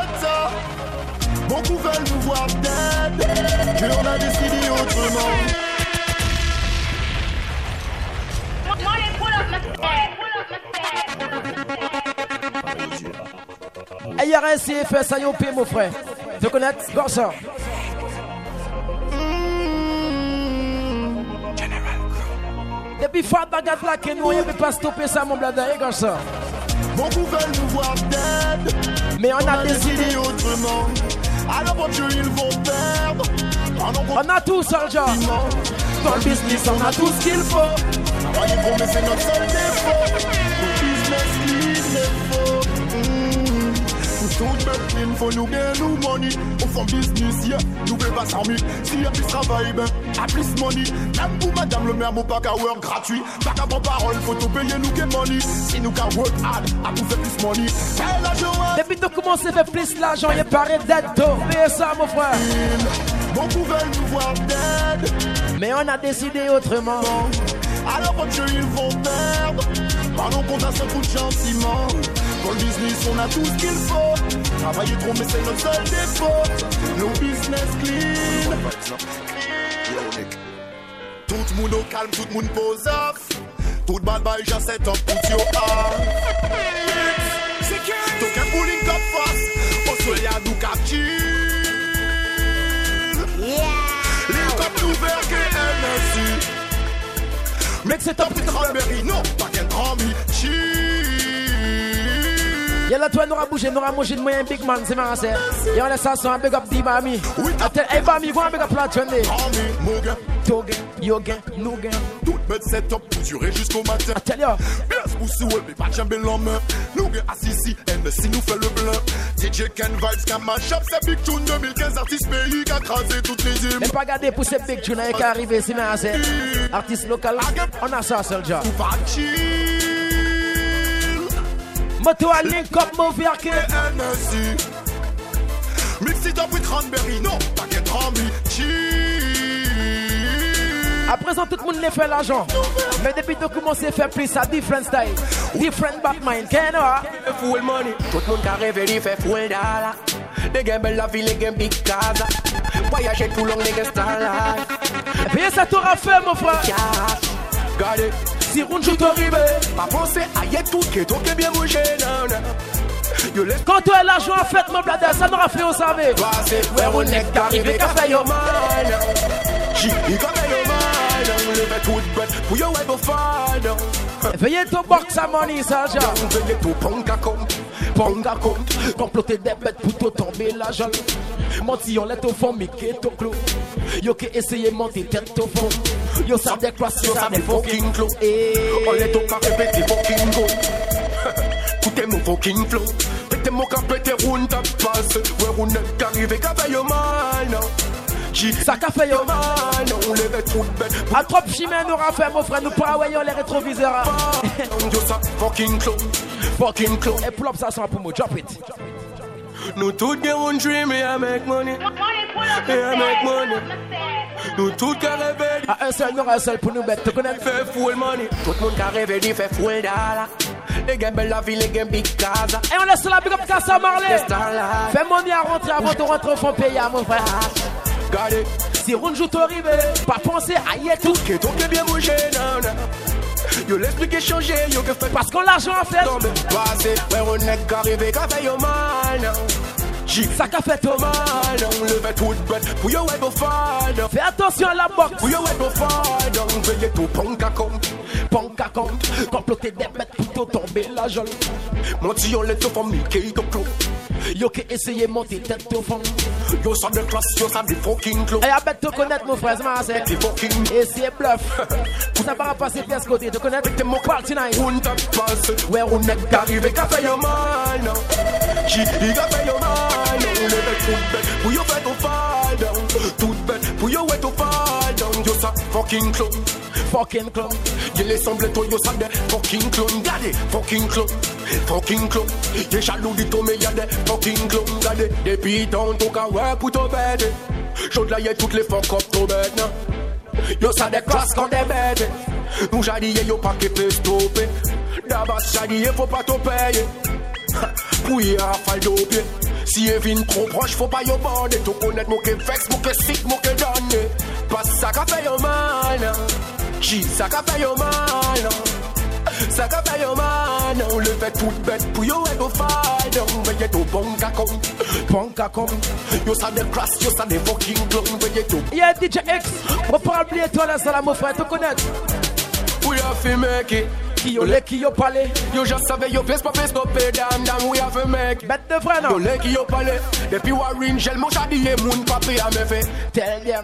Beaucoup veulent nous voir peut-être qu'on a décidé autrement. IRS et FS IOP, mon frère. Te connaître, Gorsa. Depuis fois bagat là que nous, on peut pas stopper ça, mon blada, et Gorsa. Beaucoup veulent nous voir dead. Mais on, on a, a décidé, décidé autrement. Alors mon Dieu, ils vont perdre. On a tout, Soldier. Dans le business, on a tout ce qu'il faut. Pour mais c'est notre seul défaut. Tout clean, faut nous gagner nous money. On fait business, yeah, nous veut pas s'en Si y'a plus travail, ben, à plus money. Même pour madame le maire, mon pas qu'à work gratuit. Pas qu'à bon parole, faut tout payer nous get money. Si nous qu'à work hard, à tout faire plus money. Hey, la joie. Depuis que tu commences à faire plus l'argent, il paraît d'être tôt. Mais ça, mon frère. Beaucoup veulent nous voir dead. Mais on a décidé autrement. Alors mon Dieu, ils vont perdre. Pardon qu'on a ce coup de gentiment. Pour le business, on a tout ce qu'il faut. Travailler trop, mais c'est notre seul défaut. No business clean. Tout le monde au calme, tout le monde pose off. Tout bad boy, just set up, put your arm. Tout qu'un bowling cup fast. Au soleil, à nous capture. Link up nous vers KNSU. Mec, c'est top. Cranberry, non, pas qu'un ami. Y'a la toi, nous bougé, nous mangé de moyen big man, c'est marrant, c'est. Y'a la un big up di. Oui, attends, hey, mami, go un big up la Mogan. Togen, Yogen, Nougen. Tout bête setup pour durer jusqu'au matin. Attends, yo. Bien, poussi, ouais, mais pas chamber l'homme. Nougen, assisi, NSC nous fait le blanc. DJ Ken Vibes, Kama Shop, c'est Big Tune 2015, artiste pays qui a crasé toutes les îles. Mais pas garder pour ces big tunes qui arrivé, c'est marrant, c'est. Artiste local, on a ça, seul. Tout Moto à link up, mauvais arcade. NSC. Mix it up with cranberry, non, pas qu'un tremble. À présent, tout le monde les fait l'argent. Mais depuis que commencé à faire plus à different style, different back mind, qu'est-ce que Full money, tout le monde qui a rêvé, il fait full dollar. Les gars, belle la vie, les gars, big casa. Voyager tout long, les gars, star life. Puis ça t'aura fait, mon frère. Si on joue arrivé, pas penser à y tout qui est tout qui est bien bougé, non, non. Quand tu as l'argent en fait, mon blader, ça n'aura fait, vous savez. Ouais, on est arrivé, qu'a fait yo man. J'ai qu'a fait yo man. On lève tout bête pour yo ouais, pour faire. Veuillez ton box à money, ça, genre. Veuillez tout pong compte. À compte. Comploter des bêtes pour tout tomber la jambe. Menti, on au fond, mais qui est au clos. Yo qui essayer monter tête au fond. Yo ça des crosses, yo ça des fucking clos. Eh. On l'est au carré, petit fucking go. Écoutez mon fucking flow. Pété mon cap, pété round ta passe. Ouais, on est arrivé, qu'a fait yo man. Ça qu'a fait yo. On. À trop chimène, nous fait mon frère, nous pas ouais, les rétroviseurs. Ça fucking clown. Fucking clown. Et pull up ça, ça pour moi, drop it. Nous tous get one dream, et I make money. Et I make money. Nous tous qui. À un seul, nous un seul pour nous mettre. Fait full money. Tout le monde qui rêvé, il fait full dollar. Les gars, belle la vie, les gars, big casa. Et on laisse la big up Casa Marley. Fais money à rentrer avant de rentrer au fond pays, mon frère. Regardez. Si on joue arrivé, pas penser à y être. Tout. Qui tout qui bien bougé, non, non. Yo l'expliquer changer, yo que fait Parce qu'on l'argent en fait. Non mais passé, ouais on est arrivé qu'a fait yo man J ça qu'a fait toi man On levait tout bête. Pour yo go fade. Fais attention à la boxe. Pour yo go fade. On veille tout à compte. À compte. Comploter des bêtes pour tomber la jolie Mon tillon les tout famille qui est au clos Yo qui essayer monter tête au fond. Yo ça de classe, yo ça de fucking clos Et bête te connaître mon frère, c'est T'es fucking Et c'est bluff ça pas passer pièce côté, te connaître. T'es mon party night On t'a passé Ouais on est arrivé qu'a fait yo man J, il a fait yo man On lève tout bête Pour yo fait ton fall down. Tout bête Pour yo ouais ton fall down. Yo ça fucking clown Fucking clown Il les semble toi yo ça de fucking clown Gade fucking clown Fucking clown Y'a jaloux dit toi mais des fucking clown Depuis tant tout qu'à ouais pour ton bête Chaude là y'a toutes les fuck up ton bête Yo ça des crosses quand des bêtes Nous jadillé yo pas qui peut stopper. D'abord jadillé faut pas tout payer. Pour y a fall d'opier Si y'a vin trop proche faut pas yo bande Tout connaître mon que vex, mon que sick, mon que donne Pas ça fait yo mal J, ça qu'a fait yo mal ça qu'a fait yo man le fait toute bête pour yo et go fight On veille tout bon qu'à con Bon qu'à con Yo ça des crass, yo ça des fucking clown Veille tout Yeah DJ X On oublier toi la mon frère te connaître We fi make it. Qui yo le, qui yo palais. Yo just savais yo face pa face no pay damn damn we have to make. Bête de vrai non. Yo le qui yo palais. Depuis Warren gel mon chadi ye moun pa pay a me fait. Tell them,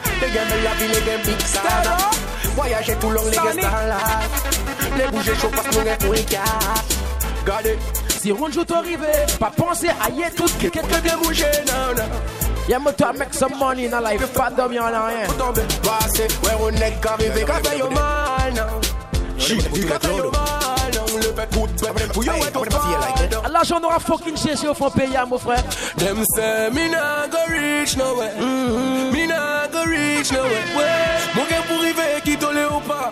Les gars me la les gars big star. Voyager tout long les gars star là Les bouger chaud parce qu'on est full cash Gardez. Si on joue arrivé, pas penser à y tout que quelqu'un de bouger, non, non. Y'a moi toi make some money in a life, pas dormir en rien. Passé, ouais, on est qu'arrivé, qu'a fait yo. Shit, mal, L'argent n'aura fucking cherché au fond payer, mon frère. Them say, me nah go reach nowhere. Me nah go reach nowhere. Mon gars pour arriver, qui tolé ou pas.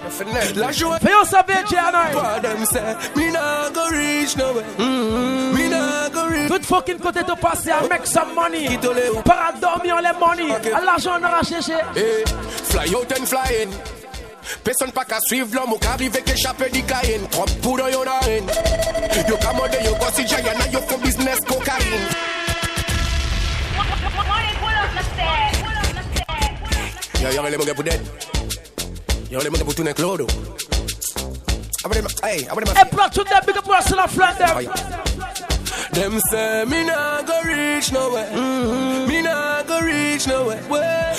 La joie. Fais on savoir, Gianna. Them say, me nah go reach nowhere. Me nah go reach. Tout fucking côté de passer à make some money. Para dormir les money. L'argent n'aura cherché. Eh, fly out and fly in. Personne pas qu'à suivre l'homme ou qu'arriver qu'échapper du caïn. Trop y'en a une. Yo commode yo gossip y'en a yo for business cocaïne. Yo, les pour dead. Les pour tourner clodo. Hey, abonnez ma. Et plot to them, big up Russell and Flanders. Them say me nah go reach nowhere. Me nah go reach nowhere.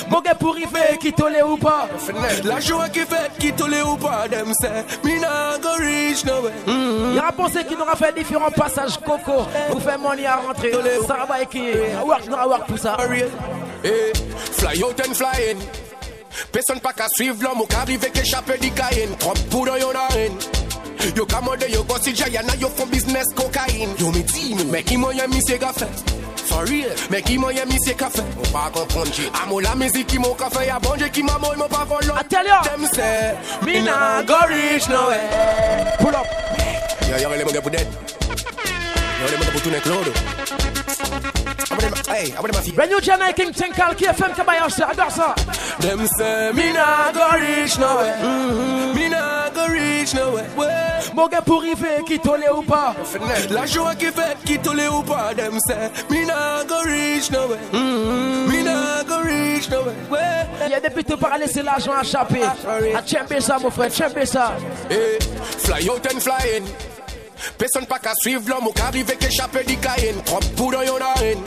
Mon gars pour arriver, qui tolé ou pas. La joie qui fait, qui tolé ou pas. Them say me nah go reach nowhere. Il y a pensé qu'il n'aura fait différents passages coco pour faire money à rentrer. Ça va qui work, n'aura work pour ça. Eh, fly out and fly in. Personne pas qu'à suivre l'homme ou qu'arriver qu'échapper du caïn. Trop poudre y'en a une. Yo commode yo gossip y'en a yo for business cocaïne. Yo me dis, mais qui moyen mi c'est gaffe. For real, mais qui moyen mi c'est café. On pas comprendre j'ai. Amo la musique qui mon café y'a bon qui m'a mon pas voler. I tell you. Them say, me nah go reach nowhere. Pull up. Yo, yo, les mongars pour dead. Brand new Janai King Tinkal KFM Kabayasha, adore ça. Them say me nah go reach nowhere. Me nah go reach nowhere. Ouais. Mon gars pour arriver, qui tolé ou pas? La joie qui fait, qui tolé ou pas. Them say me nah go reach nowhere. Me nah go reach nowhere. Ouais. Il y a des putes par laisser l'argent échapper. À tchemper ça, mon frère, tchemper ça. Eh, fly out and fly in. Personne pas qu'à suivre l'homme ou qu'arriver qu'échapper du caïn. Trop poudre y'en a une.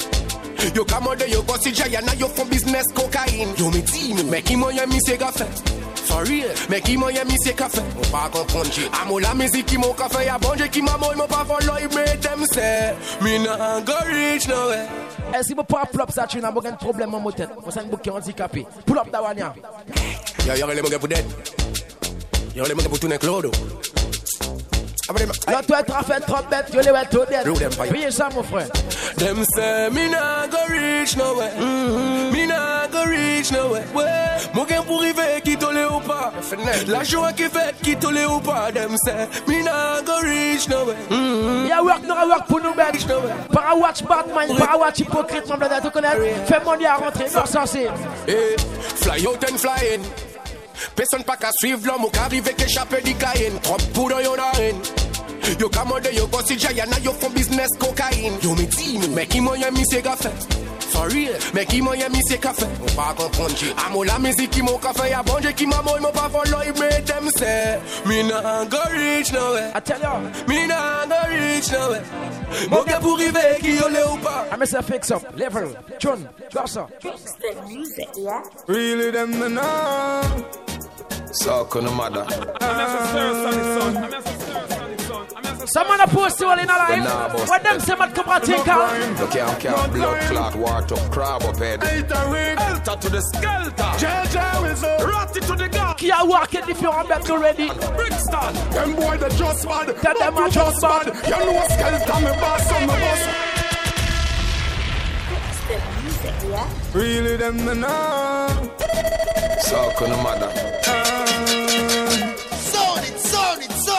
Yo commode yo gossip y'en a yo for business cocaïne. Yo me dis, mais qui moyen mi c'est gaffe. For real, mais qui moyen mi c'est café. On pas comprendre j'ai. Amo la qui mon café y'a bon qui m'a mon pas follow me them say. Me nah go reach nowhere. Et si vous pas plop ça, tu n'as pas de problème en mon tête. Vous êtes bouquet handicapé. Pull up Dawania. Yo, yo, les mongars pour dead. Yo, les mongars pour tourner clodo. Abonnez ma, Là, toi, tu as fait trop bête, tu les ouais tout dead. Roll them fire. Payez ça, mon frère. Them say me nah go reach nowhere. Me nah go reach nowhere. Ouais. Mon gars pour arriver qui tolé ou pas. La joie qui fait qui tolé ou pas. Them say me nah go reach nowhere. Y'a work, n'aura work pour nous bête. Para watch Batman, para watch hypocrite, mon bled, tu connais. Fais money à rentrer, non censé. Eh, fly out and fly in. Personne pas qu'à suivre l'homme ou qu'arriver qu'échapper du caïn. Trop poudre y'en a une. Yo commode yo gossip y'en a yo for business cocaïne. Yo me dis, mais qui moyen mi c'est gaffe. For real, mais qui moyen mi c'est café. On pas comprendre j'ai. Amo la musique qui mon café y'a bon qui m'a mon pas follow me them say. Me nah go reach nowhere. I tell you. Me nah go reach nowhere. Mon gars pour arriver qui yo le ou pas. I miss a fix up, level, tune, drop ça. Really them no know. So can the mother. Someone a post you all in a life. What them say, man, come and take out. You can't carry blood clot, water, crab up head. Elta to the skelter. JJ Wizard. Ratty to the god. Qui a work in different bets already. Brixton. Them boy the just bad. Tell them I just bad. You know skelter me boss on the bus. Really them no know. So can the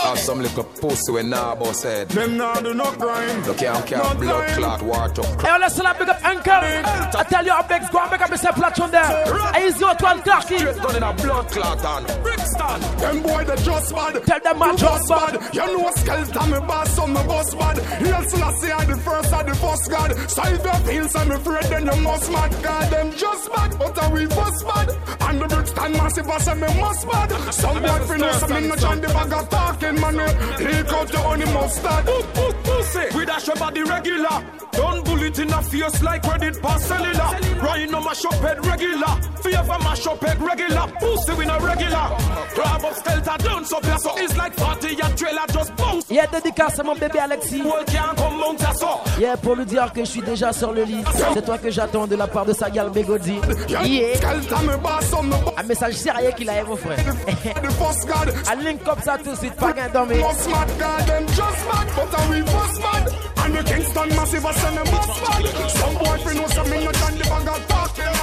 have some little pussy when nah boss head. Them nah do no crime. Look here, can't blood clot water. Hey, yo, let's big up Uncle. I tell you, I beg, go and make up yourself flat on there. Hey, is your 12 clocky? Straight gun in a blood clot on. Brixton. Them boy they just bad. Tell them man just bad. You know skeleton me boss on me boss bad. Hail Selassie I'm the first of the first god. Side your feels I'm afraid then you must mad. God them just bad, but are we first bad? And the Brixton massive boss, I say me must bad. Some boy fi know some me no join the bag of talking man. Eh? Leak out your honey mustard. Dash your body regular. Don't bullet in the face like credit pass cellular. Rhino mash up head regular. Fever mash up head regular. Pussy win a regular. Grab up down so so it's like 40 and trailer just bounce. Yeah, dédicace à mon bébé Alexis. World can't come mount a so. Yeah, pour lui dire que je suis déjà sur le lit. C'est toi que j'attends de la part de sa gal Begodi. Yeah. Un message sérieux qu'il a, mon frère. Un link comme ça tout de suite, pas gain dormir. Them must mad? And the Kingston massive I say me must mad. Some boy fi know some me no join the bag of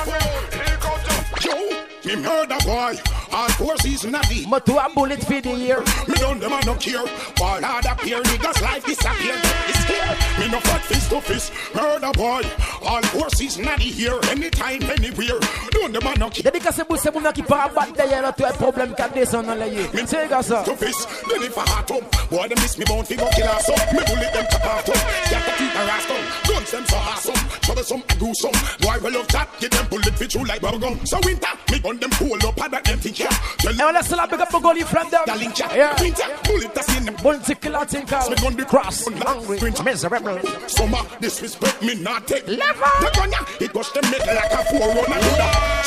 man. Leak out your Yo, me murder boy. All four seasons of the But a bullet for the year. Me done them and no care. All hard appear, niggas life disappear. It's here. Me no fat fist to fist. Murder boy. All four seasons of the year. Anytime, anywhere. Done them and no care. Dédicace pour ces gens qui partent battre derrière là, tout un problème qui descend dans les yeux. C'est gars ça. To fist. Then if I hot up. Boy, them miss me bound fi go kill us up. Me bullet them chop off up. To keep the ass Them so awesome. Trouble some, I do some. Boy, we love that. Get them bullet fit through like bubble gum. So winter, me gun them pull up and that empty care. Tell Et on laisse la big up pour Goli from them. Yeah. Winter, bullet that's in them. Bounty killer think Me gun the cross, hungry, miserable. Some a disrespect me not take Level. The gun ya, it goes them middle like a four runner do.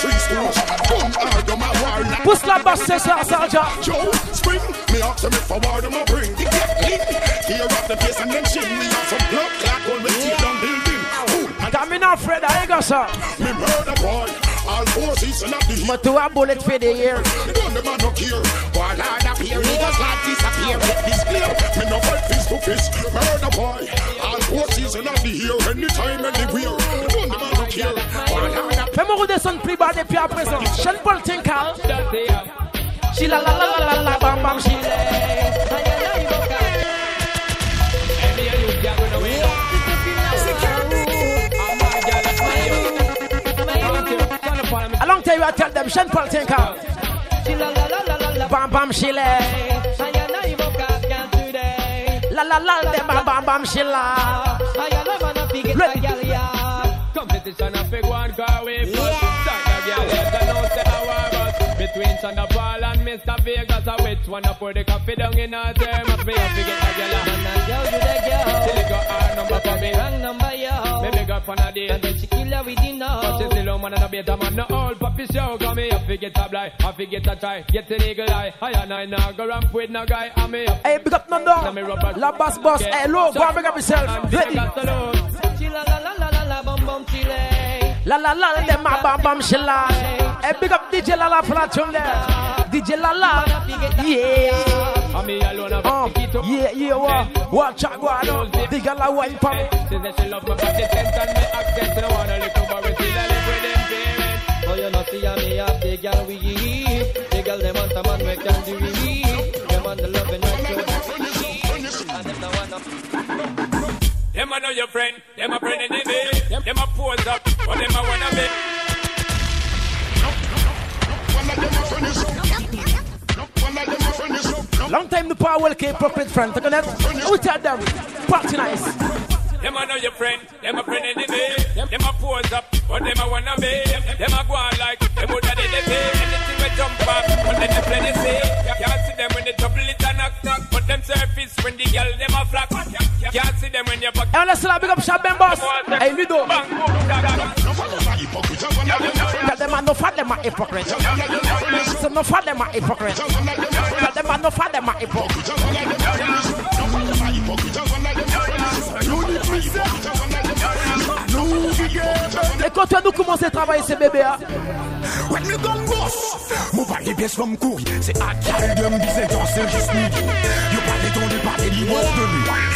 Three stools, gun hard on my war like Pousse la basse, c'est ça, Sergeant. Joe, spring, me ask them if I war them a bring the gatling. Tear up the face and then chin me on some blood clot gun with tear down building. Fool, Coming out, Fred, I got ça. me murder boy. All four seasons of the But to a bullet for the year. Gun them a no care. While hard appear, niggas like disappear. Let this clear. Me no fight fist to fist. Murder boy. All four seasons of the year. Anytime, anywhere. Gun them a no care. While hard appear. Fais-moi redescendre plus bas depuis à présent. Sean Paul Tinkal. She la la la la la la bam bam she A long time I tell them Sean Paul Tinkal. Bam bam she La la la them bam bam bam she la. Competition a big one, cause we first. Santa girl, yes, I know say I war us. Between Chanda Paul and Mr. Vegas, I which one I put the coffee down in her term. Must be a forget a girl. I girl to the girl. Got number for me. Wrong number, yo. Me big up on a day. And then she kill her with the know. But she still don't want a man. No old puppy show. Cause me a forget a blind. I forget a try. Get an eagle eye. I and I now go ramp with no guy. And me up. Hey, big up Nando. La bass boss. Hey, low, go and big up yourself. Ready. La la la, them my bam bam shilla. Hey, big up DJ La La Platoon there. DJ La La. Yeah. And me alone have Oh, yeah, yeah, what? Watch out, go on. The girl a wine pump. She said she love my body sense and me accent. No wanna look over it. She live with them parents. Oh, you know, see, I me up the girl we give. The girl, them want a man, we can do it. Them a know your friend, them a friend enemy. Them, them a pose up, but them a wanna be. Long time the power will keep appropriate friend. Take a net. We tell them. Party nice. Them a know your friend, them a friend enemy. Them, them a pose up, but them a wanna be. Them a go on like them would have the. Anything we jump up, but then they play the same. But them surface when the girl them a flock. Can't see them when you back. Hey, let's big up shop them boss. Hey, Lido. Tell them I no fat them a hypocrite. So no fat them a hypocrite. Tell them I no fat them a hypocrite. Et quand nous commençons à travailler ces bébés là. Ouais, mais dans le gosse, mon pas les pièces comme couille. C'est à qui de me disait danser juste nous. Yo, pas les dons, pas les de lui.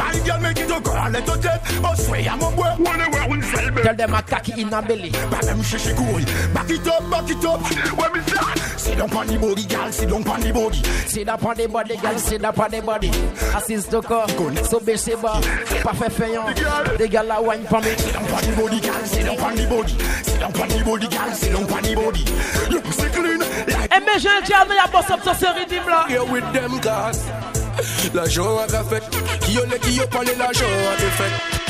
My girl make it a girl, let it jet. Oh, sway, I'm a boy. Wanna wear one cell, Tell them a cocky in a belly. Pas même chercher courir. Back it up, back it up. Where me start? Sit down on the body, girl, sit down on the body. Sit down on the body, girl, sit down on the body. Assise de corps, so belle c'est bas. Pas fait feignant. Des gars la wine pour me. Sit down on the body, girl, sit down on the body. Sit down on the body, girl, sit down on the body. You pussy clean. Like eh, Et mes jeunes diables, y'a boss up sur ce rythme là. Here with them cars. L'argent a fait. Qui yo le qui yo parle l'argent a été fait.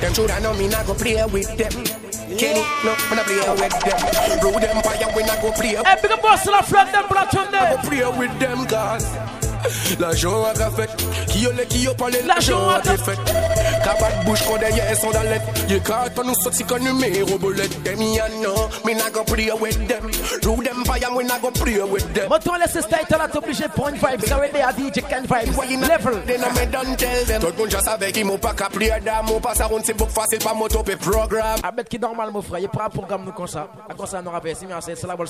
Them shoulda know me not go play with them. Kenny, no, when I play with them. Rude empire, we not go play. Hey, big boss la flag them black on I go play with them cars. L'argent a qu'a fait. Qui yo le qui yo parle L'argent été fait. Cabane bouche qu'on derrière son. You can't pas nous sortir comme numéro bullet. Them ya know, me not go play with them. Rude empire, we not go play with them. Maintenant laisse title là t'obligé point vibes. Ça dire à DJ Ken vibes. Level. Then I me done tell them. Tout le monde just avec qui m'ont pas qu'à plier d'âme. Passe à c'est beaucoup facile, pas mon top et programme. Abet qui normal mon frère, il prend un programme nous comme ça. À quoi ça nous rappelle, c'est bien, c'est la balle.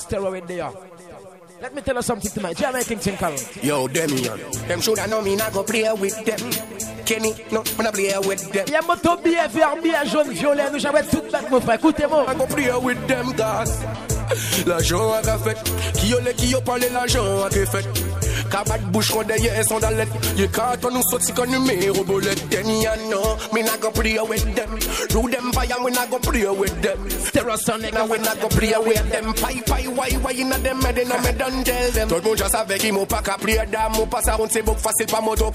Let me tell you something tonight. Jamaican Tinkle. Yo, Demian. Them shoulda know me not go play with them. Kenny, no, when I play with them. Il y a moto billet vert, billet jaune, violet. Nous j'avais tout bête mon frère. Écoutez-moi. I go play with them cause L'argent a fait Qui yo le qui yo parle l'argent a fait Cabane bouche qu'on derrière son dans lettre You can't pas nous sortir comme numéro bullet. Ya know Me not go play with them. Rude empire we not go play with them. Stereosonic Now we not go play with them. Pai pai why why inna them head inna me done tell them. Tout le just avec qui mon pas qu'à play dame Mon passe à ronde c'est beaucoup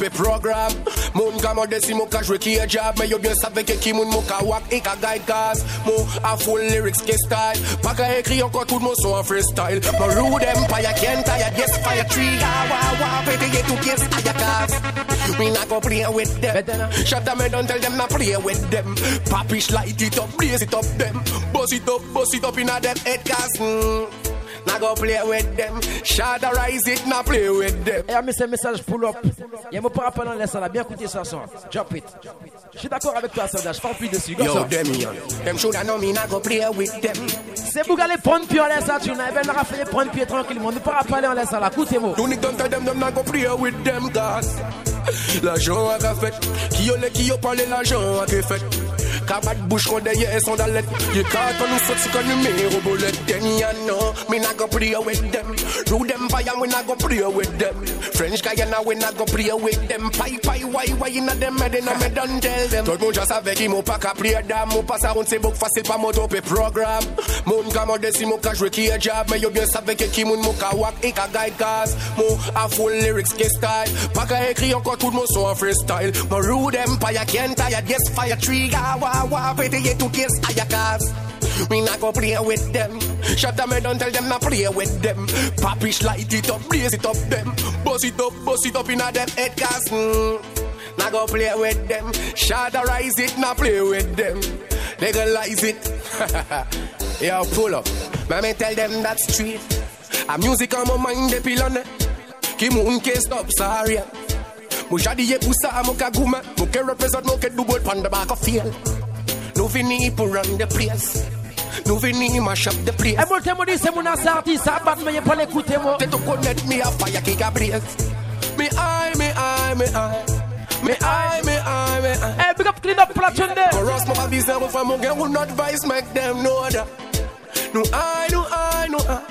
et programme Mon comme de si mon ka jouer qui job. Yo bien savez que qui mon mon ka wak et guide cause Mon a full lyrics style. Pas qu'à écrire encore tout le son freestyle. Mon rude empire can't tire yes fire tree Ah wah pété yé tout yes aya cause We not go play with them. Shut them and don't tell them not play with them. Papish light it up blaze it up them. Bust it up bust it up inna them head cause mm, Not go play with them Shatter rise it not play with them Et un message, message pull up. Il y a mon parapluie dans les salles. Bien écouter ça, son. Drop it. Je suis d'accord avec toi, Soldat. Je parle plus dessus. Yo ça. Demian Them shoulda know me not go play with them C'est pour aller prendre pied en laisse ça, tu n'as pas prendre pied tranquillement. Nous pas parler en ça, là. Écoutez-moi. Don't need don't tell them them not go play with them cause L'argent a fait Qui yo le qui yo parle l'argent a fait Cabane bouche qu'on derrière son dans lettre You can't pas nous sortir comme numéro bullet Then ya know Me not go play with them. Rude empire we not go play with them. French Guyana we not go play with them. Pai pai why why inna them head inna me done tell them. Tout le monde just avec qui mon pas qu'à play dame Mon passe à ronde c'est beaucoup facile pas mon top et programme Mon comme de si mon ka jouer qui est job. Mais yo bien savez que qui mon mon ka wak et ka guide cause Mon a full lyrics qui style. Pas qu'à écrire encore tout le monde son freestyle Mon rude empire can't tire yes fire trigger Wah wah pété yé to yes aya cause We not go play with them. Shut them and don't tell them not play with them. Papish light it up, blaze it up them. Bust it up, bust it up in a them head cause mm, Not go play with them. Shatterize it, not play with them. Legalize it. Yo, pull up. Man, me tell them that's street. A music on my mind, they pill on it. Ki moun ke stop, sorry. Mou jadi ye poussa, mou ka goumen. Mou ke the field. Nou vini pou run the place. Nou vini mash up the place. Et moi, moi, dis, c'est mon artiste, ça bat, mais il pas l'écouter, moi. Te to connect me a fire a blaze. Me eye, me eye, me eye. Me eye, me eye, me eye. Hey, big up, clean up, platform there. Chorus, my visa, but from mon girl, will advice, make them know that. No eye, no eye, no eye.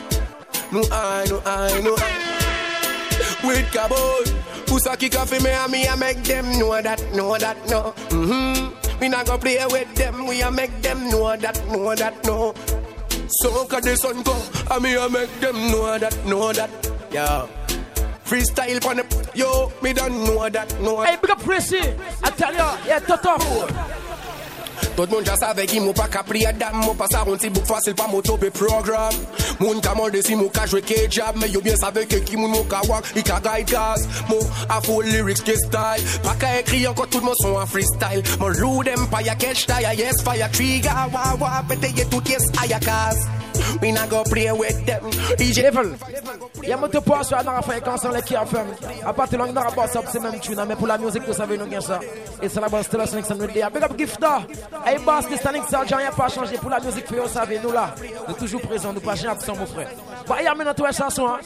No eye, no eye, no eye. With cowboy. Pusa kick off me and me, I make them know that, know that, no. Mm-hmm. We not gonna play with them, we a make them know that, know that, no. So can the sun go, and me I make them know that, know that, yeah. Freestyle pon the, yo, me don't know that, know that. Hey, big up, Prissy. I tell you, yeah, Toto. Tout moun ja save ki mou pa ka priye dam Mou pa sa roun ti bouk fasil pa mou tope program Moun ka mande si mou ka jwe ke jab Me yo bien save ke ki moun mou ka wak ka cause Mou a full lyrics ke style Pa ka ekri anko tout moun son an freestyle. Mon lou dem pa ya tire Yes fire trigger Wa wa pete ye tout yes aya cause We not go play with them. Level Y'a mon topo sur la fréquence les qui a fait. À partir de là, boss up c'est même tune Mais pour la musique vous savez nous gagne ça. Et c'est la boss de la Sonic Sound Big up Gifta Hey boss Sonic Sound J'ai rien pas changé Pour la musique vous savez nous là Nous toujours présents Nous pas jamais absents mon frère Bah y'a maintenant toi chanson hein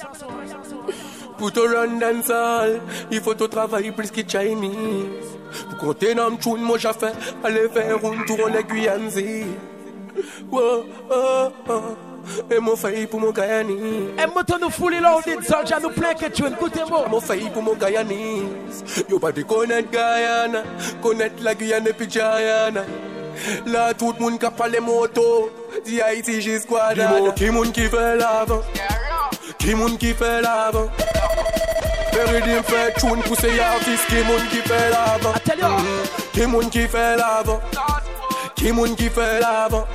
Pour te run dancehall, il faut te travailler plus que Chinese. Pour compter dans le moi j'ai fait aller faire un tour en Guyane. Wow, oh, oh. Et mon failli pour mon Guyani. Et moi nous fully loaded Soldier nous plein que tune Écoutez-moi Mon failli pour mon Guyani. Yo pas de connaître Guyana, connaître la Guyane et puis Guyana. La tout moun kap pale moto Di Haiti jis kwa dada Ki moun ki fe lavan Ki moun ki fe lavan Peridim fe choun puse yartis Ki moun ki fe lavan mm-hmm. Ki moun ki fe lavan Ki moun ki fe lavan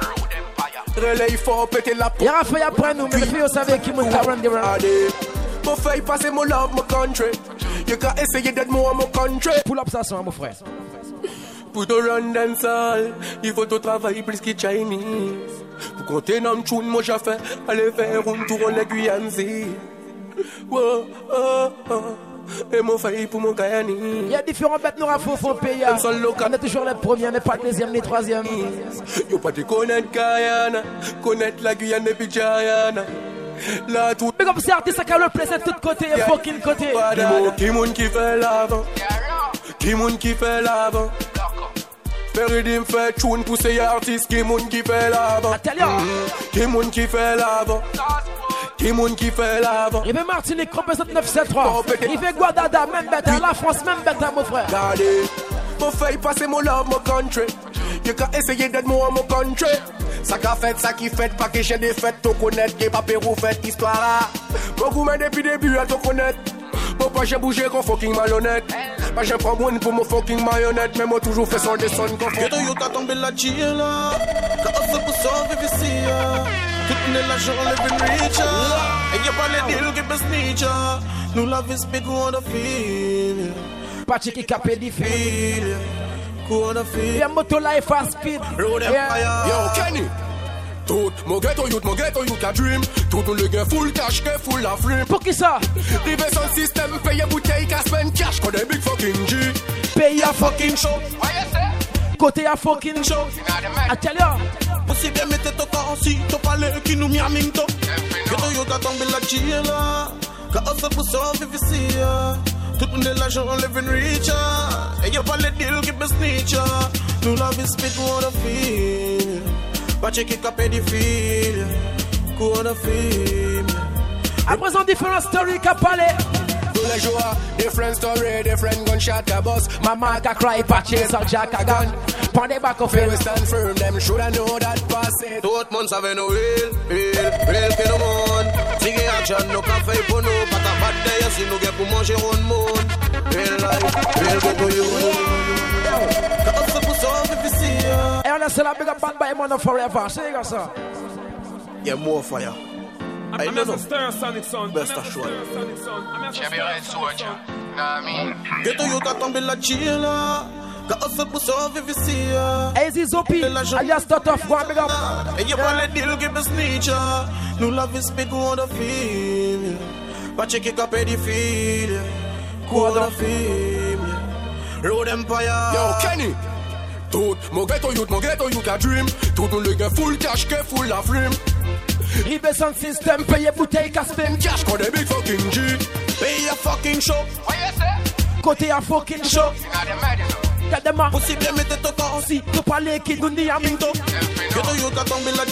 Rele y fò pete la pou. Yara fè ya pren nou men fè yo save ki moun ka rende ran. Mou fè y love mou country. You ka eseye det mou an mou country. Pull up sa son mou fre pour te run dancehall, il faut te travailler plus que Chinese. Pour compter dans le tune, moi j'ai fait aller faire un tour en Guyane. Wow, oh, oh. Et mon failli pour mon Guyani. Il y a différents bêtes nous rafaux faut payer On est toujours les premiers mais pas les deuxièmes ni troisièmes Yo pas de connaître Guyana, connaître la Guyane et puis Mwen kom se artist ak a represen tout kote E fokin kote Ki moun ki fe lavan Ki moun ki fe lavan Peridim fe choun pou se artist Ki moun ki fe lavan Ki moun ki fe lavan Ki moun ki fe lavan Rive Martinique represent 973 Rive Guadada men bete La France men bete mou frè Gade Mou fey pase mou love mou country. Ye ka eseye ded mou an mou kontre Sa ka fet, sa ki fet, pa ke chen de fet To konet, ge pa perou fet, istwara Mou koumen depi debu an to konet Mou pa jen bouje kon foking malonet Pa jen pran moun pou mou foking mayonet Men mou toujou son de son kon foking Gero yo la chie Nou la vis Qu'on the feel. Y'a moto life fast speed. Road empire. Yo Kenny. Tout, mon ghetto youth, mon ghetto youth a dream. Tout le gars full cash, que full la frime Pour qui ça Rive son système, paye bouteille, casse spend cash Qu'on des big fucking G. Paye a fucking show. Côté a fucking show. I tell ya. Possible mette to kansi To pale ki nou mi aminto Ghetto youth a. Tombé la chilla Ka hustle pour sauver ici Tout le monde l'argent living richer Et y'a pas les deals qui baissent niche Nous la vie speak on the feel Pache qui capé di feel Qu'on the feel À présent, différentes stories qu'a parlé. Tous les jours, different story, different gunshot a bust. Mama ka cry, patches or jack a gun. Pon the back of Feel we stand firm, them shoulda know that pass it. Tout moun save nou real, real, real ke nou moun Sige action nou ka fey pou nou Pata bad day si nou gen pou manje roun moun Real life, real ke nou you Ka hustle pou sauve visi Et on a cela big up band by Mono Forever. C'est comme ça. Yeah, more fire I I'm don't know a Stereosonic sound. Best I'm a assured. Stereosonic sound. I'm a Chevy Red Soldier. Nah, me. Ghetto youth a tombe la chilla Ka hustle pou sauve visi Easy Zopi, alias Start Off, go and big up. Et y'a pas les deals qui baissent niche Nous la vie speak on the feel Pache qui capé di feel Qu'on the feel Road Empire Yo, Kenny. Tout, mon ghetto youth, mon ghetto youth a dream. Tout le gars full cash, que full la frime. Rive son système, paye bouteille, casse-peine. Cash, qu'on des big fucking G. Pay a fucking show oh, Côté a fucking show. T'as des marques. Possible mette to kansi Tu parles qui nous dit aminto. Ghetto youth a tombe la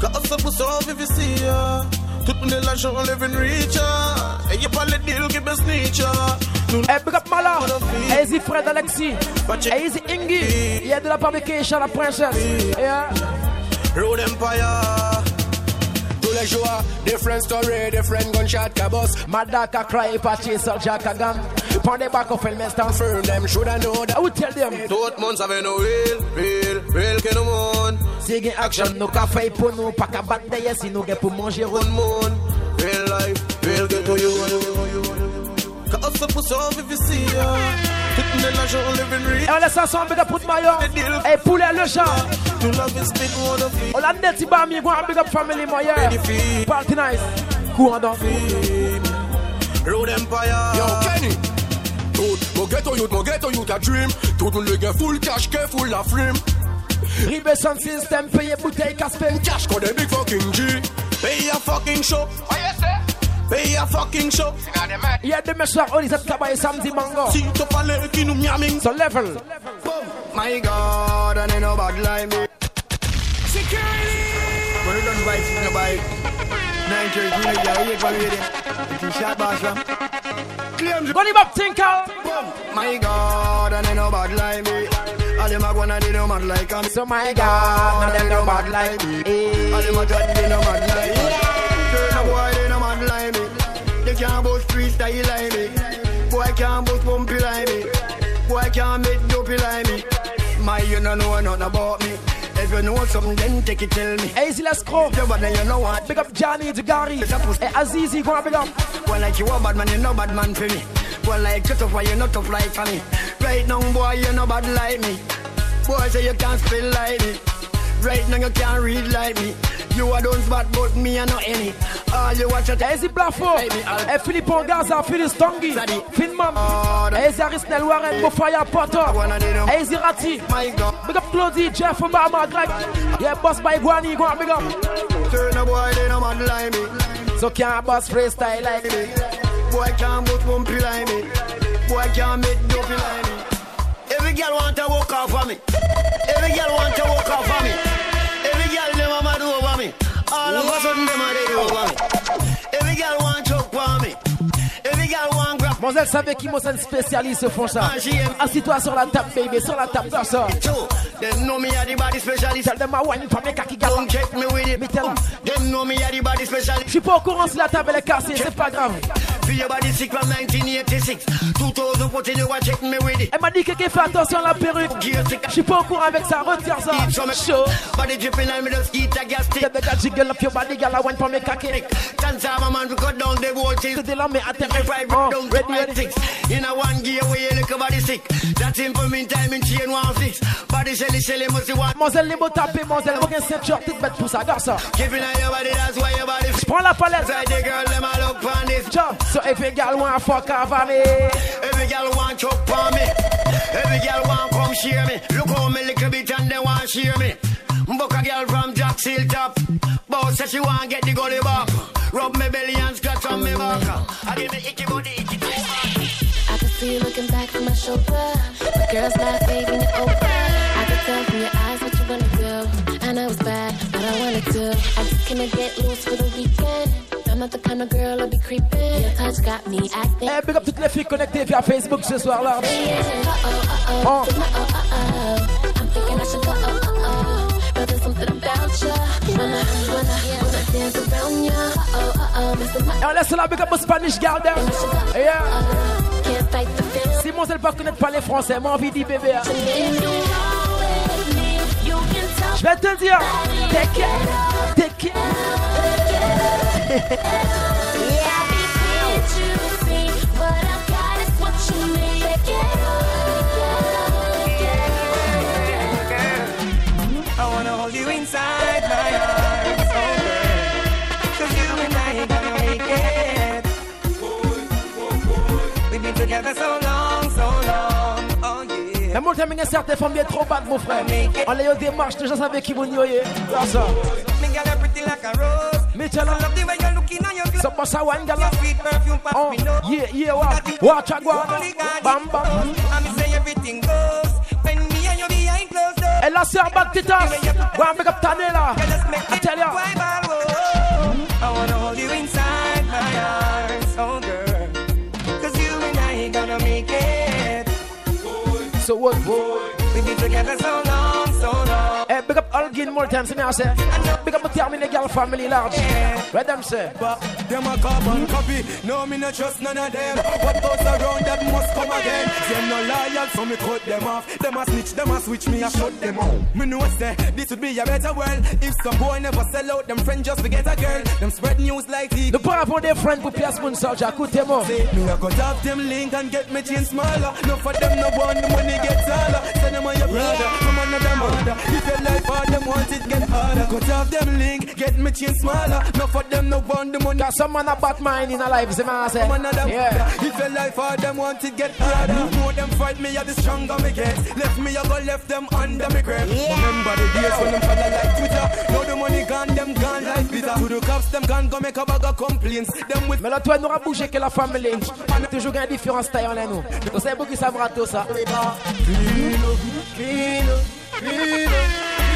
Ka hustle pour sauve visi Tout le monde l'argent living richer Et y'a pas les deals qui baissent niche Nous Eh, big up Mala. Easy Fred Alexis. Easy Ingi. Il de la fabrication, la princesse. Yeah. Road Empire Tous les jours, different story, different gunshot a bust. Madaka cry, patches or jack a on the back of el mestan. Firm them shoulda know that. I would tell them. Tot months have no real, real, real que no mon. Si gen action, nou ka fay pou nou, pa ka bat deye si nou gen pou manger One mon, real life, real get to you. Ka hustle pour survivre ici, ya. Tout le l'argent on live in real. Et on laisse ensemble, big up put maillot. Et poulet le chat. Is big one of it. On l'a net si ba mi, go big up family yeah. Party nice. Courant donc. Road Empire. Yo, Kenny. Tout, mon ghetto youth, mon ghetto youth a dream. Tout le monde full cash, get full of frame. Ribe sound system, paye bouteille, caspe. Cash cause the big fucking G. Pay a fucking show. Pay a fucking show. Yeah, demain soir, on est à Kabaye samedi mango. Si tu parles qui nous miaming. So level. My God, and ain't no bad like me. Security. When you done bite, you no bite. Nine church, you know you're eight while waiting. It's in shot bash, fam. Go live up, Tinkle. My God, and ain't no bad like me. All them a go and they no mad like me. So my God, and they no bad like me. All them a chat, they no mad like me. Turn a boy, they no mad like me. They can't bust freestyle like me. Boy can't bust bumpy like me. Boy can't make dopey like me. My, you don't know nothing about me. If you know something, then take it, tell me. Easy, let's go. Yeah, but then you know what? Big up Johnny, Jagari. Hey, Azizi, go on, big up. Well, like you a bad man, you no bad man for me. Well, like you tough, why you not tough like for me? Right now, boy, you no bad like me. Boy, say you can't spell like me. Right now, you can't read like me. You a don't spot, but me a no any. All you watch it. Easy Blafo. Eh, oh, hey, Philippe Ongaza, Phyllis Tongi. Finman. Easy Arisnel Warren, Bofaya Potter. Easy Ratti. Big up Claudie, Jeff, Obama, Greg. Yeah, boss by Guani, go big up. Turn a boy, they no mad like me. So can't boss freestyle like me. Boy can't boot bumpy like me. Boy can't make dopey like me. Every girl want to walk off of me. Every girl want to walk off of me. All of a sudden them a ready over me. Want grab. Monselle savait qui Monselle spécialiste font ça. Assis-toi sur la table, baby, sur la table, ça. Them know me a the body specialist. Tell them I wine for me kaki gal. Don't check me with it. Me tell Them know me a the body specialist. Je suis pas au courant si la table est cassée, c'est pas grave. Feel your body sick from 1986. 2014 you check me with it. Elle m'a dit que fait attention à la perruque. Je suis pas au courant avec ça, retire ça. Chaud. Body dripping and me just eat a gas stick. Tell the jiggle up your body, I wine for me kaki. Chance have a man to cut down the whole thing. Today la me at the If I break down ready, ready. In a one gear where you look body sick. That's in for meantime in chain one fix. Body shelly shelly must one. Mots tapés, Monselle, faut qu'un ceinture toute bête ça, garde ça. Giving her your body, that's why your body. Prends la palette. Like the girl, them all look on this. Jump. So if a girl want fuck off of me. Every girl want choke on me. Every girl want come share me. Look how me little bit and they want share me. Book a girl from Jack Hilltop. Boss says she want get the gully back. Rub me belly and scratch on me back. I give me icky body, icky see looking back from my shoulder. The girls waving it over. I can tell from your eyes what you wanna do. I know it's bad, but I wanna do. I just came to get loose for the weekend. I'm not the kind of girl I'll be creeping. Your touch got me acting. Eh, big up toutes les filles connectées via Facebook ce soir-là. Uh-oh, uh-oh, uh-oh. I'm thinking I should go, oh, oh, oh. But there's something about you. Wanna, wanna, wanna dance around you. Oh, oh, oh, my big up Spanish. Yeah. Si Monselle pas connaître pas les français, moi envie d'y bébé. hein. Je vais te dire, take it, take it. I wanna hold you inside together so long, so long, oh yeah. La montée m'a certaines femmes bien trop bad, mon frère. On les démarche, déjà savais qui vous n'y voyez. Comme ça. Me pretty like a rose. Me tell her. Love the way you're looking on your gloves. So bossa wine, girl. Sweet perfume past Oh, yeah, yeah, what? Watch a go. Bam, bam. I me say everything goes when me and you behind closed doors. Elle a sœur back to us. Go and pick up Tanela. I tell ya. I wanna hold you inside my arms, So what, boy? We've been together so long, long. Eh, Big up Algin more times, me I say. Big up my termine girl family large. Where them say? But them a carbon copy. No, me no trust none of them. What goes around, them must come again. Them no loyal, so me cut them off. Them a snitch, them a switch me, I shut them out. Me know say this would be a better world if some boy never sell out them friends just to get a girl. Them spread news like tea. The power for their friend with Pierce Moon Soldier, them off. Me a cut off them link and get me chain smaller. No for them no want the money get taller. Send them on your brother, from another mother. If your life hard, them want it get harder. Cut off them link, get me chain smaller. No for them no want the money. Cause someone a bad mind in a life, see man say. From another Yeah. If your life hard, them want it get harder. More them fight me, yeah, the stronger me get. Left me, I go left them under me grip. Remember the days when them follow like Twitter. Now the money gone, them gone like bitter. To the cops, them gone go make a bag of complaints. Them with Mais là, toi, nous aura bougé que la famille. On a toujours une différence taille en nous. Vous savez beaucoup qui savent tout ça. Clean up, clean up, clean up,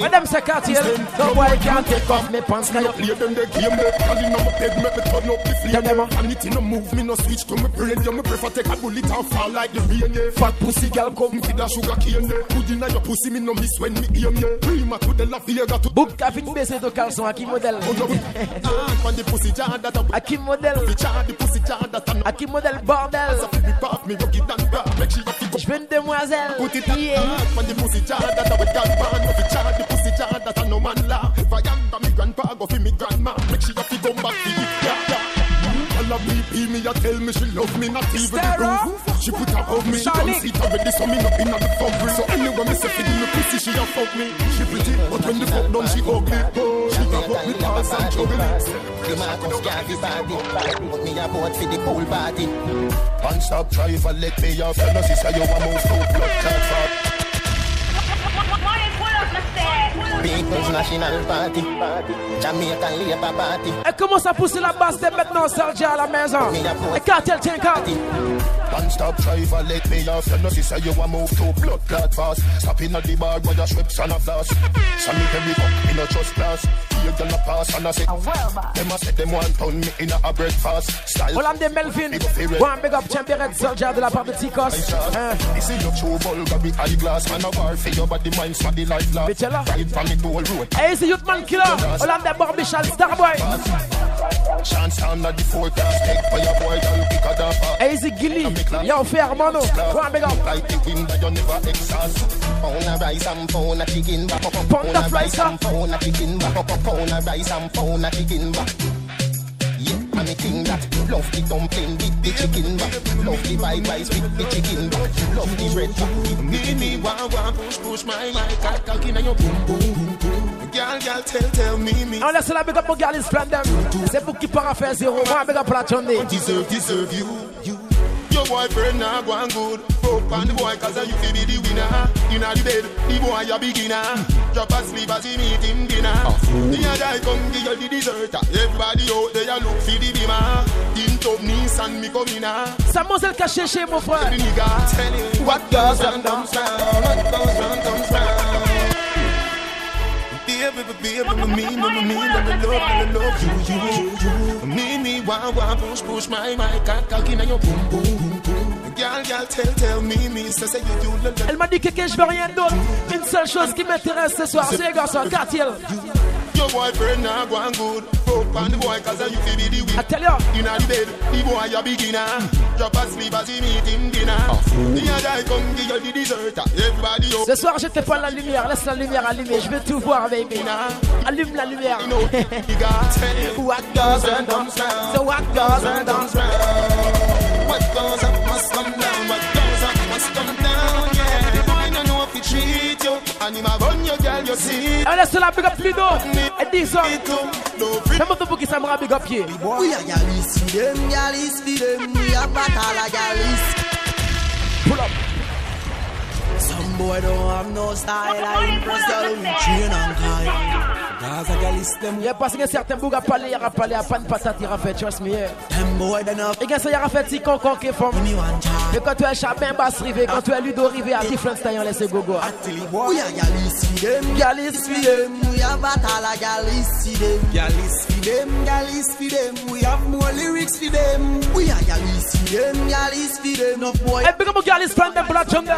When them say cartel, no boy can't take off me pants. Can you play them, they game them. And in my bed, make me turn up the flame them. And it in a move, me no switch to my brain. You me prefer take a bullet and fall like the rain. Yeah. Fat pussy girl come with the sugar cane. Yeah. Put in your pussy, me no miss when me aim. Yeah. Prima to the La Vega to Book a fin baissé de caleçon, à qui modèle oh, When ah, the pussy jar that À qui modèle jar the pussy jar that a À qui modèle bordel me rocky than that. Make sure you fi go. Je veux une demoiselle Put it hard ah, when the pussy jar that a with gun pan. No fi jar the pussy jar that a no man laugh. Viagra me grandpa go fi me grandma. Make sure you fi come back fi it. Yeah, yeah. All of BP me a tell me she love me not even the proof. She put her above me. She don't see it already so me no in on the fuckery. So anyway me say fi do me pussy she a fuck me. She pretty but when the fuck done she ugly. She grab up me pants and juggle it. The Marcus Garvey party Put me a boat for the pool party One stop driver let me off. You know she say you a move so blood clot Elle commence à pousser la basse dès maintenant, Serge à la maison? Et cartel, tiens, cartel. One stop driver let me off. You know she say you a move to blood clot fast. Stop in at the bar with your Schweppes and a flask. Sanitary cup in a trust glass. Here girl a pass and I say Them a say them want pound me in a, a breakfast style. Hollande Melvin. One big up champion Soldier de la part de Ticos. Hein? This is your true vulgar be eyeglass Man a war for your body mind the life last Bitchella. The toll road Hey, c'est Youthman Killer. Hollande Barbichal Starboy. Chance on the forecast Take for your boy girl pick a damper Hey, c'est Gilly. Yo, frère, mano. One big up. Like the wind that you never exhaust Pound of rice and pound of chicken back Pound of rice and pound of chicken back Pound of rice and pound of chicken back And me think that Love the dumpling with the chicken back Love the fried rice with the chicken back Love the bread back Me, me, wah, wah, push, push my mic Cock, cock in your boom, boom, boom, boom Girl, girl, tell, tell me, me On laisse la big up pour Galis Flandem. C'est pour qui part à faire zéro. One big up pour la Chonde. Deserve, deserve you Your boyfriend now go and good. Broke on the boy cause you feel be the winner. Inna the bed, the boy a beginner. Drop asleep as he meet him dinner. Ah, the other come give you the dessert. Everybody out there look for the beamer Tint up Nissan me come inna ah. Ça moselle caché chez mon frère. Tell you What goes round comes round What goes round comes round Baby, baby, baby, me, me, me, me, love, love, love, love you, you, you. Me, me, wah, wah, push, push my, my cock, cock inna your boom, boom, Elle m'a dit que, que je veux rien d'autre. Une seule chose qui m'intéresse ce soir, c'est les garçons, cartel. Your boyfriend now go and good on the boy cause you feel be the I tell ya. Inna the bed, the boy a beginner. Drop asleep as he meet him dinner. The other come give you the dessert Everybody out Ce soir, je te prends la lumière, laisse la lumière allumée, je veux tout voir, baby. Allume la lumière. What goes round comes round So what goes comes round What goes up must come down What goes up must come down Yeah The boy know if he treat you And him a run your girl you see la big up Ludo. Et dis ça. Fais-moi ton bouquet, ça me rend big up pied. We are galis for them, for them We are battle Pull up. boy don't have no style. I impress the chain and. Gaza is parce que certains bouga palé, a pan patate, fait, trust me, yeah. Them boy don't have. Et gars, ça fait si con con qui font? Et quand tu es chapin basse rivé, quand tu es ludo rivé, à different style, on laisse gogo. Oui, gal dem, gal dem. We have batala, gal ici, dem. Gal dem, gal dem. We have lyrics for them. We are gal ici, dem, gal dem. No boy. Et big up gal ici, dem, black jungle.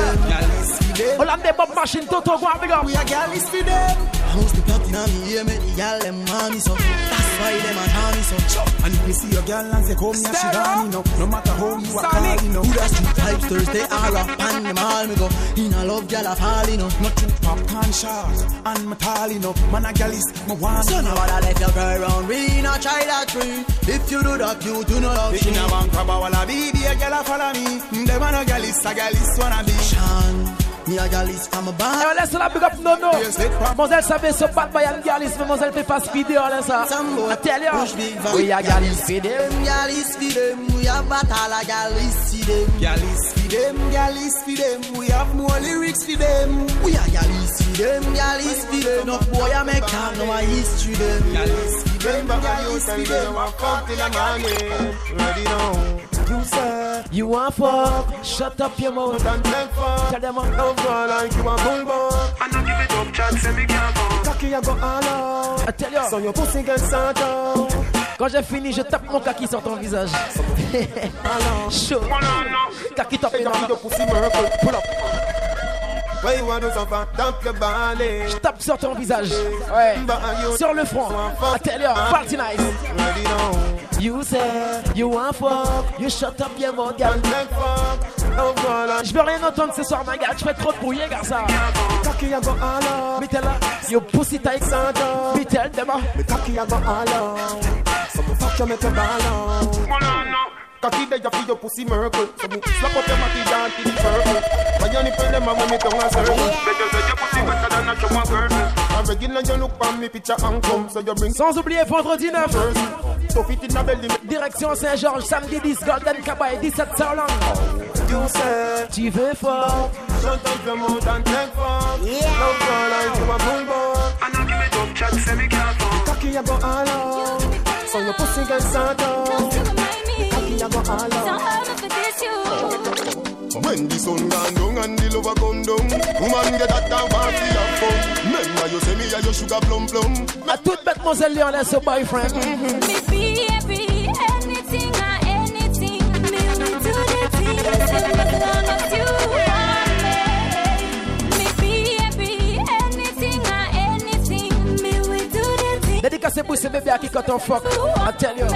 Dem. Is for them. Bob machine Toto go big up. We are gal is for them. House the in a me ear, make the gal them want me so. That's why them a call me so. And if you see your gal and say come here, she gone me no. No matter how you a call, you know. Who that street vibes Thursday are up and them all me go. In a love gal a fall, you know. Nothing popcorn shot and my tall, you know. Man a gal is my one. So now I let your girl round, we not try that tree. If you do that, you do not love me. In a man crab a walla baby, a gal a follow me. Them a no gal is a gal is wanna be. Sean. Me a gal is from a bar. Eh, laisse la big up, non, non. Mademoiselle savait ce bad boy and gal is, mademoiselle fait pas speeder, laisse ça. I tell you. We a gal is for them. Gal is them. We have battle a gal is for them. Gal is for them. Gal is for them. We have more lyrics for them. We a gal is for them. Gal is for them. No boy a make can know a history them. Gal is for them. Gal is for them. Fuck till morning. Ready now. You say You want fuck? Shut up your mouth and. Tell them like you a bulldog. I don't give it up, chat, say me can't go. Cocky, I go all out. I tell you. So your pussy gets sort out. Quand j'ai fini, je tape mon kaki sur ton visage. Chaud. Kaki top Hey, your pussy miracle. Pull up. Where you want to suffer? Dump your body. Je tape sur ton visage. Ouais. Sur le front. You, party nice. You say you want fuck, you shut up your mouth, girl. Je veux rien entendre ce soir, ma gars. Tu fais trop de bruit, gars, out. Me tell her, you pussy tight, Santa. Me tell them, Me cocky, I go all out. So me fuck you, ball feel your pussy miracle. So me slap up your matty down to the purple. When you nipple them, I want me tongue a circle. Better say your pussy better than a show on picture and come. So you bring Sans oublier vendredi 9. So in a. Direction Saint-Georges, samedi 10, Golden Cabaye, 17 Saulang. You say Tu veux fort Shut up your mouth and take fuck. Love girl like you a bulldog. And I give it up, chat, say me can't fuck. Cocky, I go all out. So your pussy get sort out. Cocky, I go all out. When the sun gone down and the lover come down Woman get that down party have fun Remember you say me a your sugar plum plum À toute mademoiselle Léon, laisse au boyfriend. Me be happy, anything or anything. Me will do the things as long as you want me. Me anything or anything. Me will do the things. Dédicacé pour ce bébé à qui quand on fuck. I tell you.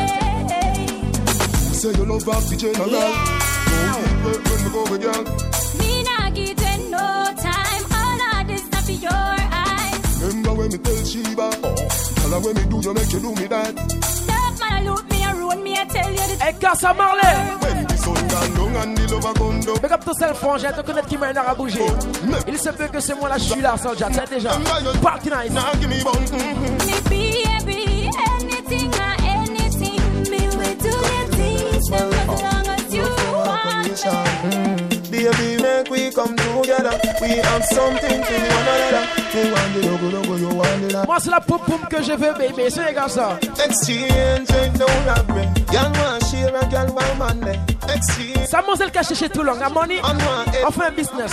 Say you love off the general Don't keep it when we go with girl Me not give you no time. All of this not for your eyes. Remember when me tell Sheba Tell her when me do you make you do me that Stop man, I look me around me. I tell you the Hey, Kassa Marley. When the sun gone down and the lover come down Big up tout seul, frangin, te connaître qui à bouger. Il se peut que c'est moi là, je suis là, sans déjà, c'est déjà. Party nice. Now give me bun Me be together We have something to one another You want the logo, logo, you want the Moi, c'est la poum poum que je veux, baby. C'est comme ça. Exchange ain't no robbery Y'all want share a girl want there Exchange cachée chez Toulon, à money. On fait un business.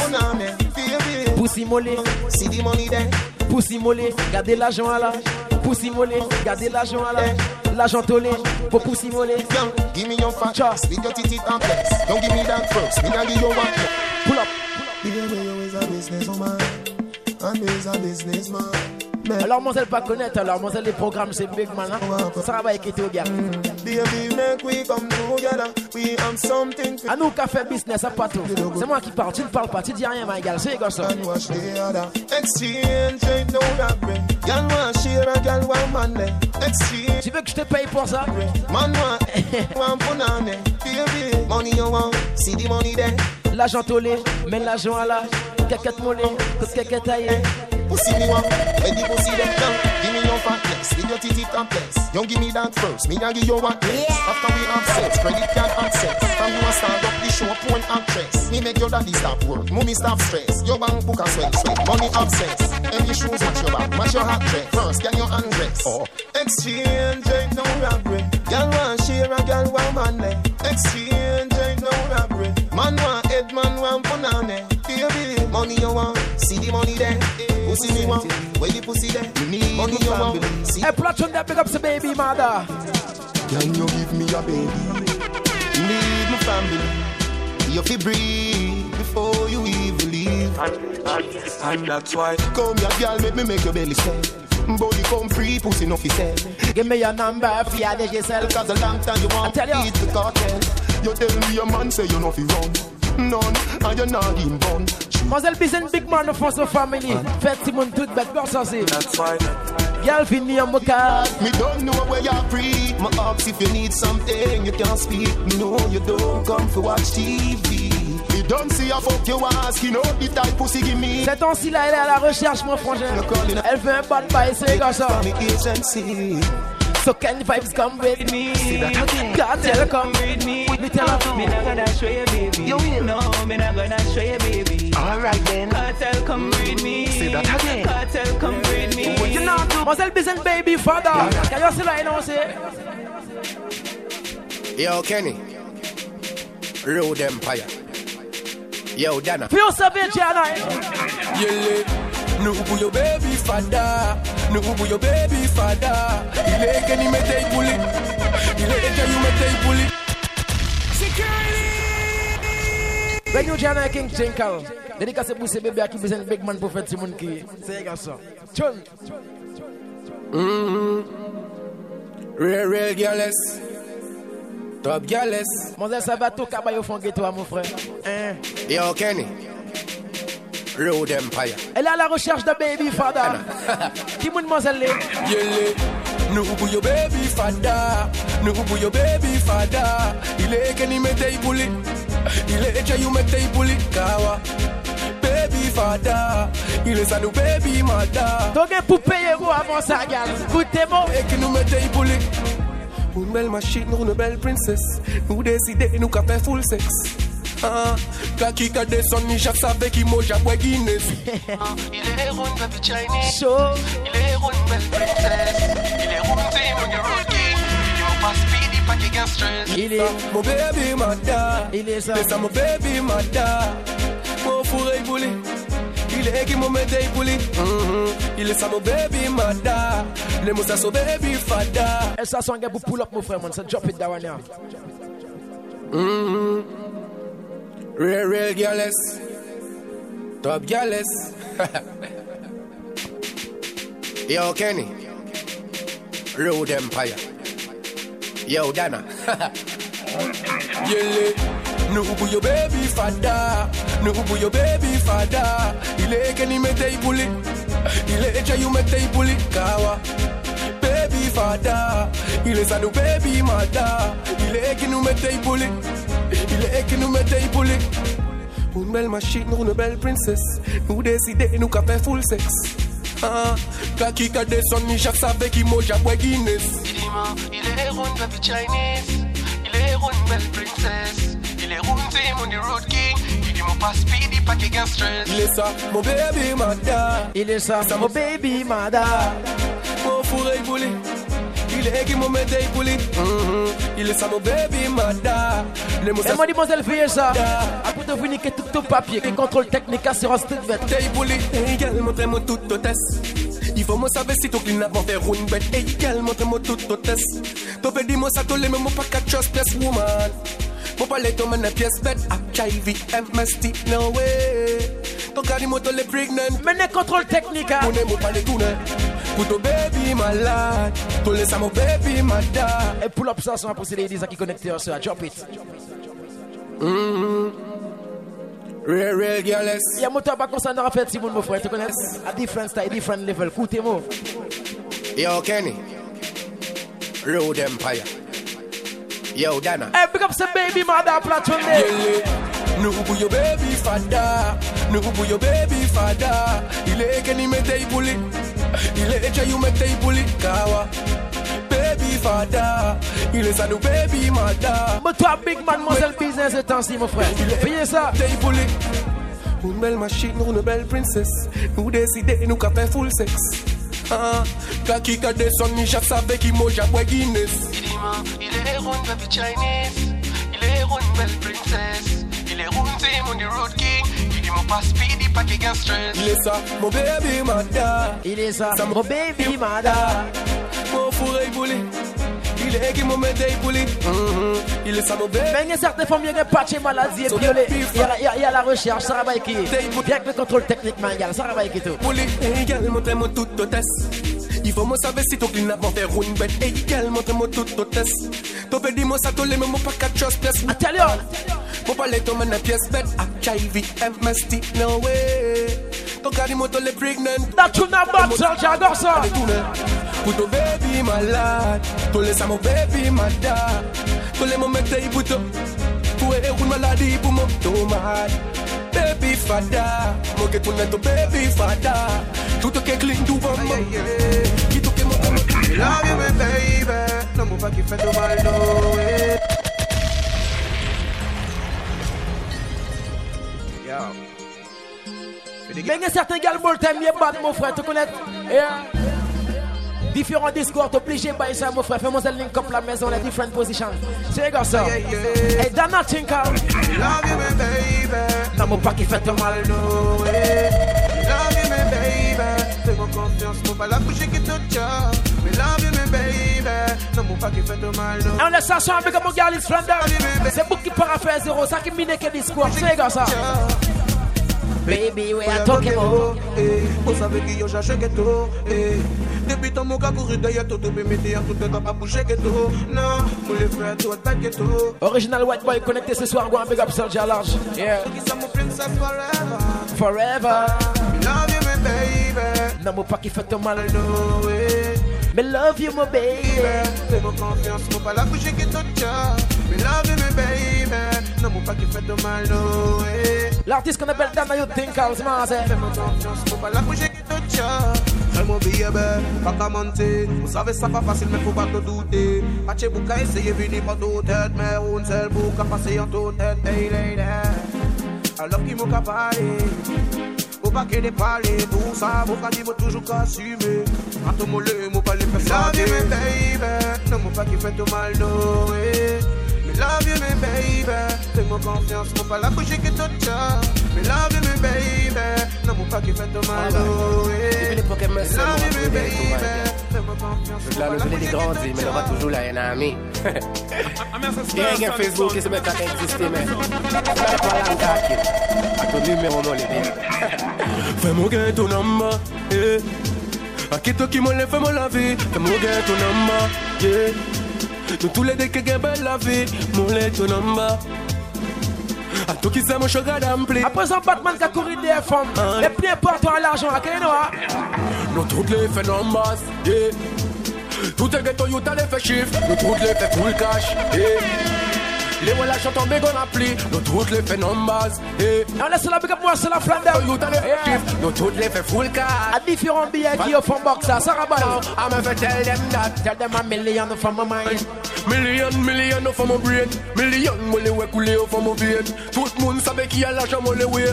Pussy mollet. See the money there Pussy mollet. Gardez l'argent à la. Pussy mollet. Gardez l'argent à la. L'argent tolé. Pour pussy mollet. Give me your fat chest with your titty and flex Don't give me that first, me not give you one Pull up alors, moi, elle pas connaître, alors, moi, les programmes, c'est Big Man, hein. ça va écouter au gars. À nous, café business, ça pas tout. C'est moi qui parle, tu ne parles pas, tu dis rien, ma gueule, c'est comme ça. Tu veux que je te paye pour ça? Money you want, see the money there. L'argent tolé, mène l'argent à la. Caquette mollet, toute caquette aïe. Pussy me want, when the pussy them down Give me your fatness, with your titty topless. You give me that first, me I give you what next. After we have sex, credit card access. From you a start up the show, porn actress. Me make your daddy stop work, mommy stop stress. Your bank book a sweat, sweat, money obsess. Any shoes match your back, match your hat dress. First, get your undress. Oh. Exchange ain't no robbery. Girl want share a girl want money. Exchange ain't no robbery. Man want see the money there. Pussy me want, where the pussy there? You need money you want, see. Hey, Platon, that big up to baby mother. Can you give me a baby? Need my family. You fi breathe before you even leave. And, and, and that's why. Come here, girl, make me make your belly stand. Body come free, pussy no fi sell. Give me your number for your yourself. Cause a long time you want to eat the cartel. You tell me your man say you no fi run. None, and you're not in bun. Mazel Bizen Big Man of Fosso Family. Faites mon tout bête. That's why. Y'all fini en moka. Me don't know where you're free. My ox if you need something, you can't speak. No, you don't come to watch TV. You don't see a fuck you ask, you know the type pussy give me. Cette temps-ci là, elle est à la recherche, mon frangin. Elle fait un bad boy, c'est comme ça. So can the vibes come with me? God tell her come with me. Me tell her Me not gonna show you, baby. You will know, me not gonna show you, baby. Alright then. Cartel, come with me. Say that again. Cartel, come with me. What you know do? Mazel Bizen baby father. Can you see like now say? Yo, Kenny. Road Empire. Yo, Dana. Feel savage, Jana. Yele, nubu yo baby father, nubu yo baby father. Ile ke ni mete ipuli, ile ke you mete ipuli. When you Jana King Tinkle. Dédicace pour ces bébés à qui big man pour faire Simon qui. C'est comme ça. Chun. Mm-hmm. Real, real girls. Top girls. Mon ça va tout cabaye au fond ghetto, mon frère. Hein? Yo, Kenny. Elle est à la recherche de baby father. Qui m'a demandé Nous pour your baby father. Nous pour your baby father. Il est que ni mettez bouli. Il est que you mettez bouli. Kawa. Baby father. Il est ça nous baby mother. Donc pour payer vous avant ça, gars. Écoutez-moi. Et que nous mettez bouli. Une belle machine, une belle princesse. Nous décidons, nous café full sexe. Ah, dakika Deson nishasave kimojabwe Guinness. So? Il est mon baby mada, il est ça, mon baby mada. Mon fourré bouli, il est qui mon bouli. Mm-hmm. Il est ça mon mada, fada. Et ça son pull up mon frère man, ça drop it down now. Mm-hmm. Real, real girls. Top girls. Yo, Kenny. Road Empire. Yo, Dana. Yele, nubu yo baby father, nubu yo baby father. Ile ke ni mete ipuli, ile echa you mete ipuli. Kawa, baby father, ile sa nou baby mother. Ile ke nou mete ipuli, ile ke nou mete ipuli. Une belle machine, nous une belle princesse. Nous décider, nous qu'a fait full sex. Ah, kaki ka descend ni chaque savait qui moja boy Guinness. Dis-moi, il est rond, baby Chinese. Il est rond, belle princesse. Il est rond, c'est mon road king. Il dit mon pas speedy, pas qu'il gagne stress. Il est ça, mon baby mada. Il est ça, mon baby mada. Mon fourré bouli. Il est Maman demoiselle veillez ça à vous de vous niquer tout ton papier que contrôle technique assurance toute bête. Hey bully Hey eh, girl montrez-moi toute hôtesse Il faut me savoir si eh, tout clean avant faire une bête. Hey girl montrez-moi toute hôtesse T'as dit moi ça t'as les mêmes pas qu'à trust this woman. Popolate on a pièce bête, HIV, MST, no way. Ton carimoto les pregnant. Menez contrôle technique. On est mon palais tourné. Pour ton baby malade. Tout laisse mon baby malade. Et pour l'observation, on va procéder à qui connecte sur la hein, drop it. Mm-hmm. Real, real girl. Il y a mon tabac comme ça, on a fait si vous me frère. Tu connais? Different style, different level. Écoutez-moi. Yo, Kenny. Road Empire. Yo, Dana. Hey, pick up some baby mother platform there. Yeah, nubu yo baby father, nubu yo baby father. Il est que ni mete ipuli, Il est déjà you me take bully kawa. Baby father, il est ça nous baby mother. Mais toi, big mademoiselle business et temps-ci, mon frère. Payez ça. Take bully. Une belle machine, une belle princesse. Nous décider, nous qu'a fait full sex. Ah, quand qui a des sons, ni chasse avec Imoja, boy Guinness. Il est rond, baby Chinese. Il est rond, belle princesse. Il est rond, team on the road king. Il dit mon pas speedy, pas qu'il gagne stress. Il est ça, mon baby mother. Il est ça, mon baby mother. Mon fourré boulé. Mm-hmm. Il est sa mauvaise. Mais il y a certaines femmes, il y a pas de maladie. Il y a la recherche, ça va qui? Bien que le contrôle technique, il ça va qui tout? montre-moi toute hôtesse. Il faut me savoir si ton clean avant faire une bête. Et égal, montre-moi toute hôtesse. Ton pédi, moi, ça te l'aime, mon pas quatre choses, pièce. Intérieur. Ah, mon palais, ton mène pièce bête. HIV, MST, no way. Ton cardi, moi, les pregnant. That you not bad, so j'adore ça. Pour ton baby malade. Ton laisse à mon baby malade. Ton les moments, t'es pour toi. Pour une maladie, pour mon tomate. Baby fada, mon que ton ton baby fada. Tout ce qui est clean, tout va mal. Qui tout qui mon Love you, my baby. No more fucking fed to my no Mais il y a certains gars, il est bad, mon frère, tu connais Yeah. Différents discours, t'es obligé de bailler ça, mon frère. Fais-moi un link up la maison, les different positions. C'est gars ça. Et Dana Tinka. Love you, my baby. Non, mon pas qui fait te mal. No way. Love you, my baby. Fais-moi confiance, faut pas la bouger qui te tient. Mais love you, my baby. Non, mon pas qui fait de mal, no. Et on laisse ça comme mon gars, Flanders. C'est beaucoup qui faire zéro, ça qui mine que discours. C'est gars ça. Baby, we are talking about. Eh, Vous savez qui yo cherche ghetto eh. Depuis ton mon cas couru derrière tout Depuis midi tout le temps pas bouger ghetto Non, vous les faire tout pas ghetto Original White Boy connecté ce soir, go and big up Serge à large. Yeah. Forever Forever. Love you my baby Non, mon pas qui fait te mal. No way Me love you, my baby. Fais-moi confiance, faut pas la bouger qui tient. Me love you my baby. Non, mon pas qui fait de mal, no way L'artiste qu'on appelle Dana You Think House, man, c'est. Fais-moi confiance, faut pas la bouger qui tient. Fais-moi baby, pas qu'à mentir. Vous savez ça pas facile, mais faut pas te douter. Patché bouka essayer venir par d'autres têtes Mais on seul bouka passer en toute tête Hey lady Alors qui m'a parlé Faut pas qu'il ait parlé Tout ça, vous dit moi toujours qu'à tout mon le mot pas les faire Love you, my baby. Non, mon pas qui fait tout mal, no way. Mais love you, my baby. Fais-moi confiance, mon pas la bouche que tout ça. Mais love you, my baby. Non, mon pas qui fait tout mal, no way. Love you, my baby. Là, le bled est grandi, mais il aura toujours la haine à mí. Gang Facebook qui se met à exister, mais. Fais-moi que ton homme, eh akito kimolefe molavi kamogeto namba ye notuledekegebe lavi moleto namba atokisa moshoga dampli après un batman ka couru des femmes hein? les plus importants à l'argent akayenoa no toutes les fait nombas ye tout est ghetto yuta les fait chiffre. No toutes les fait full cash yeah. Les relations tombées qu'on appli. Nous tous les faits numbers, yeah. Et on laisse la big up moi, c'est la fait chiffres. Nous tous les faits full cash. À différents billets qui offrent box, ça, ça rabat. I'm ever tell them that. Tell them a million from my mind. Million, million of mon brain Million, moi les ouais couler au fond mon veine Tout le monde savait qu'il y a l'argent, moi les ouais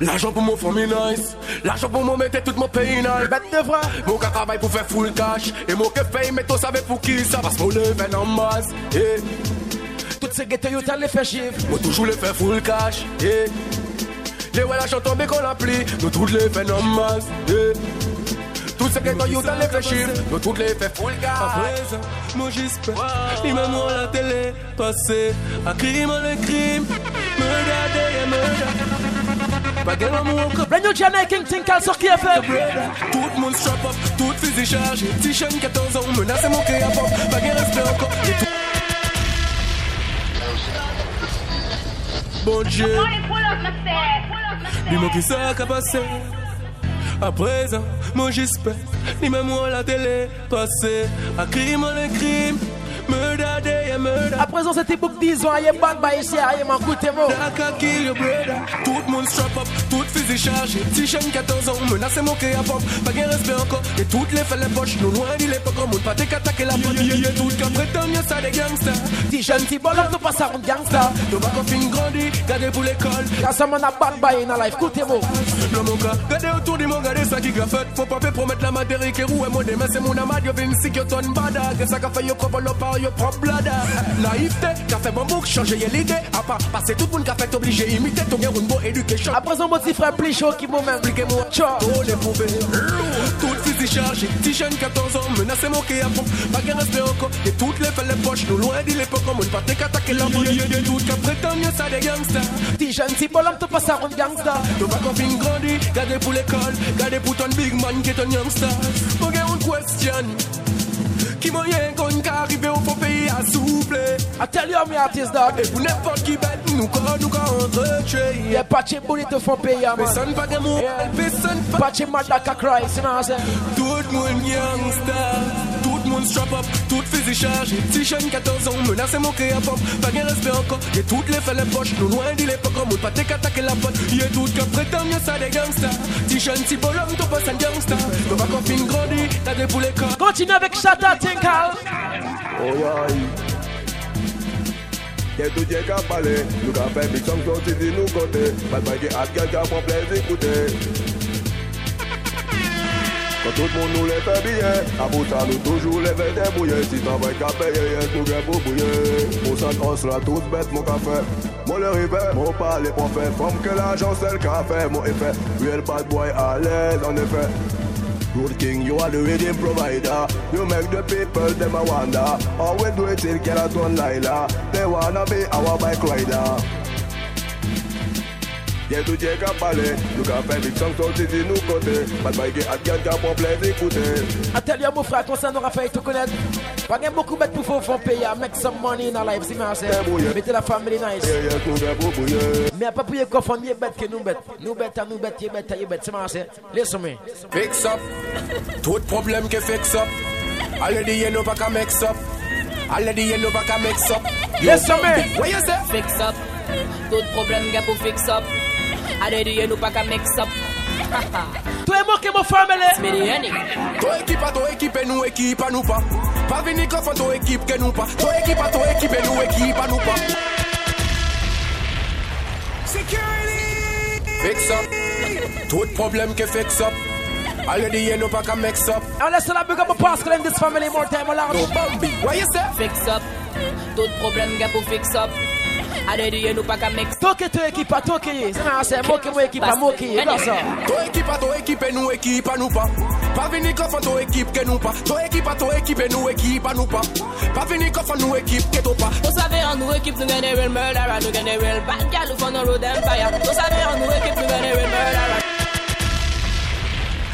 L'argent pour mon famille nice L'argent pour mon mettre tout mon pays nice Bête de vrai Mon gars travaille pour faire full cash Et mon que paye, mais toi savais pour qui? Ça Parce qu'on le fait en masse yeah. Tout se ghetto yo tan le fe chiv Ou toujou le fe full cash yeah. Le wè la chan tombe kon la pli Nou tout normal yeah. Tout se ghetto yo tan le fe chiv Nou tout le fe full cash. Après moi j'espère. Ni même la télé Passé. À crime le crime Me gade King Tinkal sur qui Tout strap up, tout 14 ans, menacé, à pop encore. Bon Dieu. Dis-moi qui ça qu'a passé À présent, moi j'espère Ni même moi la télé Passer à crime en le crime Murder day, yeah, murder. À présent, c'était book 10 ans, il est bad by ici, il est écoutez moi. Daka kill your brother. Tout le monde strap up, tout fusil chargé. Petit jeune 14 ans, menacé moqué à pop. Pas de respect encore. Et toutes les felles les poches, nous loin de l'époque, on pas t'es qu'attaquer la pote. Yeah, yeah, tout qu'à prétendre, y'a ça des gangsters. Petit jeune, petit bonhomme, tu passes à un gangsta. Nous va qu'on fin grandi, gardez pour l'école. Y'a ça, mon a bad by in a life, écoutez moi. Le mon gars, gardez autour du monde, gardez ça qui a fait. Faut pas faire promettre la matérie qui roue et mon mais c'est mon amad, yo vin si que ton bada. Que ça qu'a fait yo l'opar, yo propre blada. Naïveté, qu'a fait bon bouc, changer l'idée. À part, passer tout le monde qu'a fait obligé, imiter ton gars, une bonne éducation. À présent, mon petit frère, plus chaud qui m'a même. Impliquez-moi, ciao. Oh, les poubelles. Tout fusil chargé, petit jeune 14 ans, menacé moqué à fond. Pas de respect encore. Et toutes les felles les poches, nous loin de l'époque, on monte pas t'es qu'attaquer la pote. Y'a tout qu'à prétendre, y'a ça des gangsters. Petit jeune, petit bonhomme, tu passes à un gangsta. Nous va qu'on fin grandi, gardez pour l'école, gardez pour ton big man qui est un youngster. Mon gars, on question. Qui moyen qu'on qu'arrive au faux pays à souffler. I tell you, me artist dog. Et pour n'importe qui bête, nous quand nous quand entretien. Y'a pas de boulot te font payer, man. Personne pas de mots, personne pas. Pas de mal d'aka cry, c'est non, c'est. Tout monde youngster. moun strap up, tout fizi chaje Ti chen 14 an, menase moun kre apop Pa gen respe anko, ye tout le fe le poche Nou loin di le pokon, moun pa te katake la pot Ye tout ke pretan, yo sa de gangsta Ti chen ti bolom, to pas an gangsta Yo bako fin grandi, ta de pou le kor Kontine avek chata tenkal Oyayi Gen tou dje ka pale, nou ka fe big song Soti di nou kote, bad bagi at gen ka pon plez ikoute Quand tout le monde nous les fait bien À bout ça nous toujours les fait débrouiller Si t'en vas qu'à payer, tout gain pour bouiller Pour ça qu'on sera tous bêtes mon café Mon le rivet, mon pas les Femme que l'argent c'est le café, mon effet Real bad boy à l'aise en effet Road King, you are the rhythm provider. You make the people them a wonder. We do it till get a ton Lila. They wanna be our bike rider. Yè tou tje ka pale, nou ka fe mik chank son sisi nou kote Mat bay ge at gen ka pon plez ikoute Atel yo mou fra konsan nou rafay tou konet Pa gen mou koubet pou fò fon peya Make some money nan life si man se Mete la family nice Yè yè tou gen pou bouye Mè pa pou ye kofon ye bet ke nou bet Nou bet a hein, nou bet, ye bet hein, a ye bet si man se Listen me Fix up Tout problem ke fix up Already you know back a mix up. Already you know back a mix up. Yes, sir. What you say? Fix up. Tout problème, gars, pour fix up. Allez, you nous pas qu'à mix up. Toi et moi qui mon family. Smitty Toi équipe à toi équipe et nous équipe à nous pas. Pas venir comme toi équipe que nous pas. Toi équipe à toi équipe et nous équipe à nous pas. Security. Fix up. Tout problème que fix up. Already you know pas qu'à mix up. And let's not big up a Pascal in this family more time around. No Bambi. What you say? Fix up. Tout problème gars pour fix up. adedi yenu paka mek toke to ekipa toke sana se moke mo to ekipa to ekipe nou ekipa nou pa pa vini kofa to ekip ke nou pa to ekipa to ekipe nou ekipa nou pa pa vini kofa nou ekip ke to pa to save real murderer nou gene real bad gal ou fon road empire to save an nou ekip nou real murderer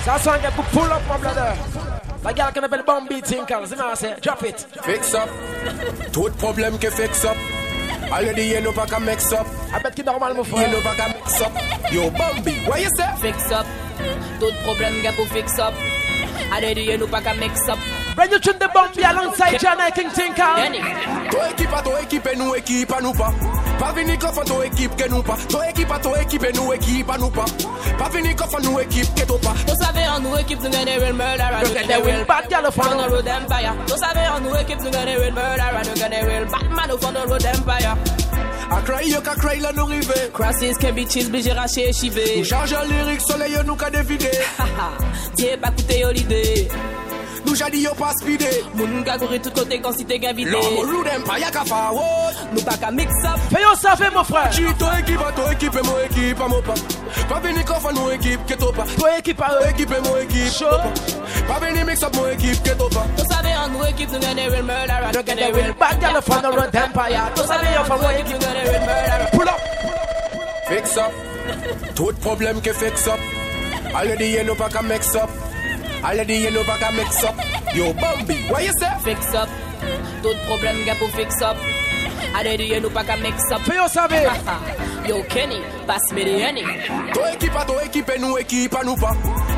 ça sonne La qu'on appelle Tinkle, c'est drop it. Fix up. Tout problème que fix up. Already yellow pack a mix up. I bet qu'il normal, mon frère. Yellow pack a mix up. Yo, Bambi, what you say? Fix up. D'autres problèmes, gars, pour fix up. Already yellow pack a mix up. Ready to the bomb be alongside Jana King Tinker. To équipe à to équipe et nous équipe à nous pas. Pas venir coffre to équipe que nous pas. To équipe à to équipe nous équipe à nous pas. Pas venir nous équipe que nous pas. Vous savez en nous équipe nous murder and they will bat ya le fond road empire. Vous savez en nous équipe nous murder Batman au fond road empire. A cry, yo ka cry la nous rive Crosses can be cheese, bi jera chez chivé Ou charge lyrique, soleil yo nous ka dévider Dieu pas coûté yo l'idée Nou jadi yo pas pide Moun nga kouri tout kote kon si te gen vide. Lò moun lou dem pa ya ka Nou pa ka mix up. Fè yo sa fè mou frè Chi to ekip a to ekip e mou ekip a mou pa Pa vini kofan mou ekip ke to pa To ekip a e ekip e mou ekip Show Pa vini mix up mou ekip ke to pa Nou sabe an mou ekip nou gen e real murder. Nou gen e real bad gal fwa nou run empire. Nou sabe yo fwa mou ekip nou gen e real murder. Pull up. Fix up. Tout problem ke fix up. Already you know pa ka mix up. Already you know pas qu'à mix up Yo Bambi, what you say? Fix up Tout problème gars pour fix up Allez, you nous pas qu'à mix up Fais yo saber Yo Kenny, passe me the Henny Toi équipe à toi équipe nous équipe à nous pas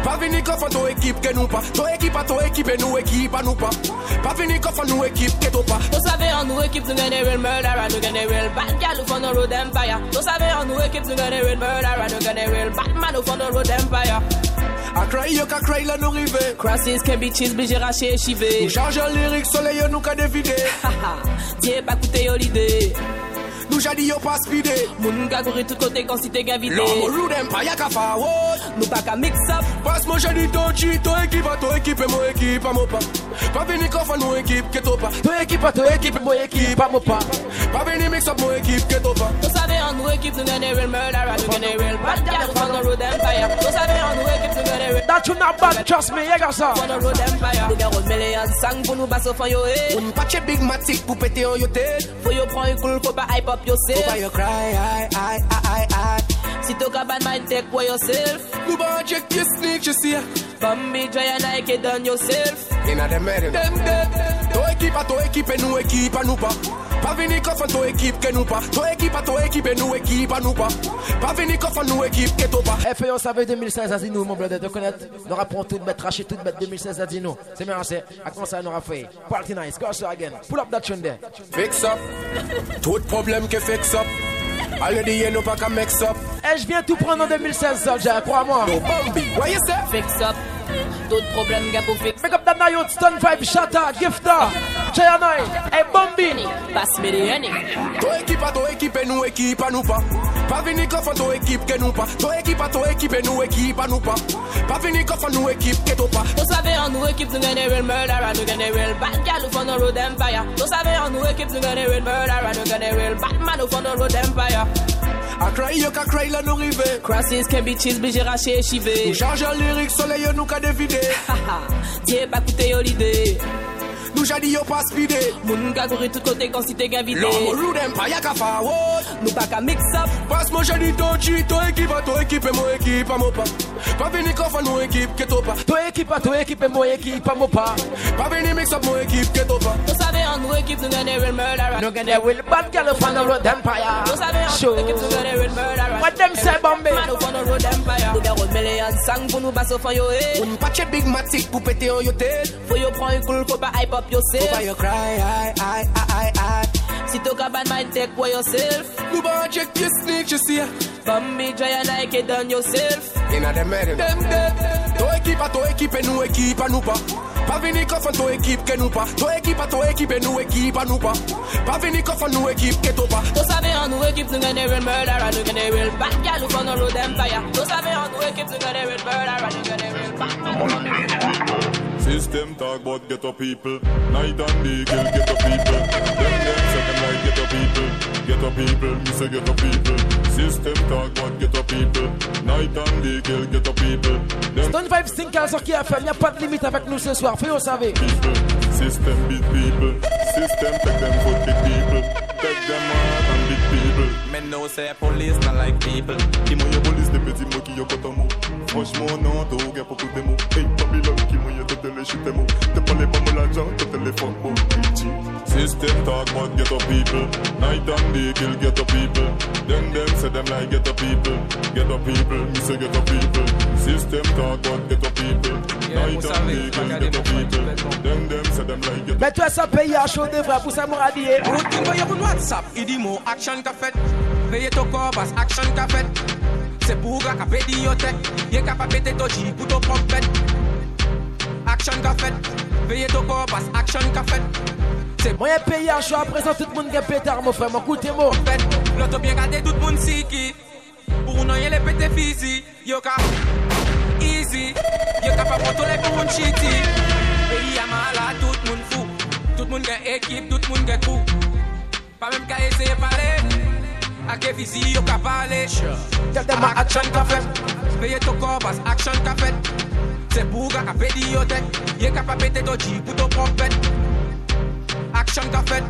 Pas venir qu'on ton équipe que nous pas. Ton équipe à ton équipe nous équipe à nous pas. Pas venir qu'on nous équipe que toi pas. Vous savez, en nous équipe, nous gagnons real murderer, nous gagnons real bad gal, nous font road empire. Vous savez, en nous équipe, nous gagnons real murderer, nous gagnons real bad Batman, nous font road empire. A cry, yo ka cry la nou rive Crosses can be cheese, bi raché chivé Nou charge lyrics, soleil yo nou ka devide Diye pa koute yo lide Nou jadi yo pa spide Moun tout kote kon si te gavite Lò moun rou pa ya ka Nou pa ka mix up. Pas moun jadi to chi To ekip a to ekip e mou ekip a mou pa Pa vini kofan mou ekip ke to pa To ekip a to ekip e mou ekip a mou pa Pa mix up mou ekip ke to pa Nou save an nou ekip nou gane real murder Nou gane real bad guy Nou gane road empire Nou save an nou ekip nou gane real Dat you not bad trust me ye gasa Nou gane road empire Nou gane road million sang pou nou baso fan yo e Moun pa che big matik pou pete yo te Fou yo pran koul pa hype up yourself. Fo pa yo cry, I, I, I, I Si to ka bad mind, take for yourself. Nou ba check your sneak, you see Bambi, dry and Nike, done yourself. Inna dem merin Dem. Dem To ekip a to ekip e nou ekip a nou pa Pa vini kofan to ekip ke nou pa To ekip a to ekip e nou ekip a nou pa Pa vini kofan nou ekip ke to pa Efe yo save 2016 a zinou moun blade de konet Nora pron tout bet rache tout bet 2016 a zinou Se men anse ak kon sa nora fey Party nice, go so again, pull up that chunde Fix up, tout problem ke fix up. Already you know pa ka mix up. Eh je viens tout prendre en 2016 soldier, crois moi No Bambi, what you say? Fix up. Tout problème gars pour fix Make up that Nayot Stun Vibe Shatter Gifter Jayanai Hey Bambi. Pass me the honey To équipe a to équipe e nou équipe a nou pa Pa vini kofan to équipe ke nou pa To équipe a to équipe e nou équipe a nou pa Pa vini kofan nou équipe ke to pa Nou sabe an nou équipe nou gane real murderer Nou gane real bad gal nou fon road empire. Nou sabe an nou équipe nou gane real murderer Nou gane real Batman nou fon road empire A cry yo ka cry la nou rive. Crosses can be cheese, bi raché chivé Nou charge lyrics, soleil yo nou ka devide Diye pa koute yo lide Nou jadi yo pas speede Moun ka kouri tout kote kon si te gen vide L'homme rude empire ka forward Nou pa ka mix up Pas mo jadi tochi To équipe a to équipe e mo équipe a mo pa Pa vini kofan nou équipe ke to pa To équipe a to équipe mo équipe a mo pa Pa vini mix up mo équipe ke to pa Nou sabe an nou équipe nou gane real murderer Nou gane real bad gal nou fon road empire Nou sabe an nou équipe nou gane real murderer What them say Bambi Man nou fon road empire Nou gen road million sang pou nou baso fon yo e Un pache big matic pou pete an yo ted Fo yo pran yu cool, fo pa hype up yourself. Fo pa yo cry, I, I, I, I Si to ka bad mind, take for yourself. Nou ba check your sneak, you see Bambi, dry and Nike, done yourself. Inna dem merin Dem dem To équipe a to équipe e nou équipe a nou pa Pa vini kofan to équipe ke nou pa To équipe a to équipe e nou équipe a nou pa Pa vini kofan nou équipe ke to pa Nou sabe an nou équipe nou gane real murderer Nou gane real bad gal nou fon road empire Nou sabe an nou équipe nou gane real murderer Nou gane real bad System talk about ghetto people. Night and day, girl, ghetto people. Them them say them like ghetto people. Ghetto people, me say ghetto people. System talk about ghetto people. Night and day, girl, ghetto people. Them Stone Vibe Stinker sur qui a fait, il n'y a pas de limite avec nous ce soir, fais-le savez. people. System beat people. System take them for big people. Take them hard and big people. Men know say police not like people. Qui moye police de petit mots qui yo kotomo. Franchement non, to get pour des mots. Hey Babylon qui moye de les chute mots. Te parle pas mon l'argent, te téléphone mots. System talk about ghetto people. Night and day kill ghetto people. Them them say them like ghetto people. Ghetto people, me say ghetto people. System talk about ghetto people. Night and day kill ghetto people. Them them say them like ghetto Mais toi ça paye à chaud de vrai pour ça m'aura dit. Eh, Route voye pou WhatsApp, i di mo action ka fet Veye to kobas, action ka fet Se pou ga ka pedi yo tek Ye ka pa pete to ji pou to pompet Action ka fet. Veye to kobas, action ka fet. Payé à chaud à présent tout pétard mon frère, mon coup t'es mot. L'auto bien gade tout moun siki Pour nou ye le pete fizi Yo ka easy. Yo ka pa poto le pou moun chiti. Peyi a mala, tout moun fou. Tout moun gen ekip, tout moun gen kou Pa même ka eseye pale Ake fizi yo ka pale Tell them a action ka fet Veye to kobas, action ka fet Se pou ga ka pedi yo tek Ye ka pa pete to ji pou to pompet Action ka fet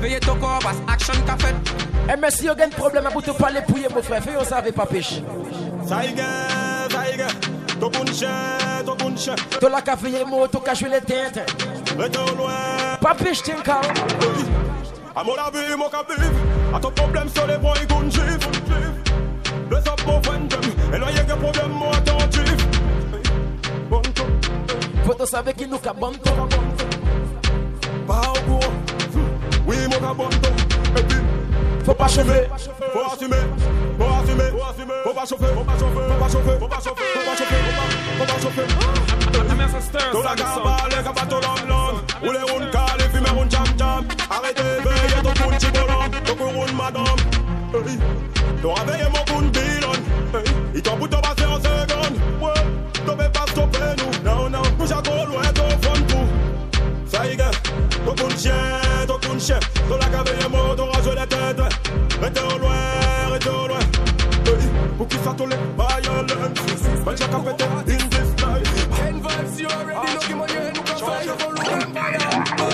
Veye to kobas, action ka fet Et merci, il y a un problème à vous te parler pour mon frère, fais-le savez pas pêche. Saige, saige, to bunche, to bunche. To la café et moi, to cache les teintes. Retour loin. Pas pêche, tiens, car. À mon avis, mon cap vivre. À ton problème sur les points, il compte chiffre. Bless up mon friend, et là, y'a que problème, moi, attentif. Faut savoir qui nous cabante. Pas au courant. Oui, mon bon Et puis, faut pas chauffer. Faut assumer. Faut assumer. Faut pas chauffer. Faut pas chauffer. Faut pas chauffer. Faut pas chauffer. Faut pas chauffer. Faut pas chauffer. Tout la gamba, les gamba, tout l'homme, l'homme. Ou les rounds calés, fumer round jam jam. Arrêtez, seconde. Ouais. T'en fais pas stopper nous. Non, non. Nous j'accorde, ouais, t'en fond tout. Ça y est, ton coup de chien, ton coup de chien. Ton la cave, les mots, ton rage, les têtes. Restez au loin, restez au loin. Hey. Pour qui ça te l'est, violence. Mais j'ai qu'à péter in this life. Ken Vybz, you already know, give your hand, nous fire, follow empire.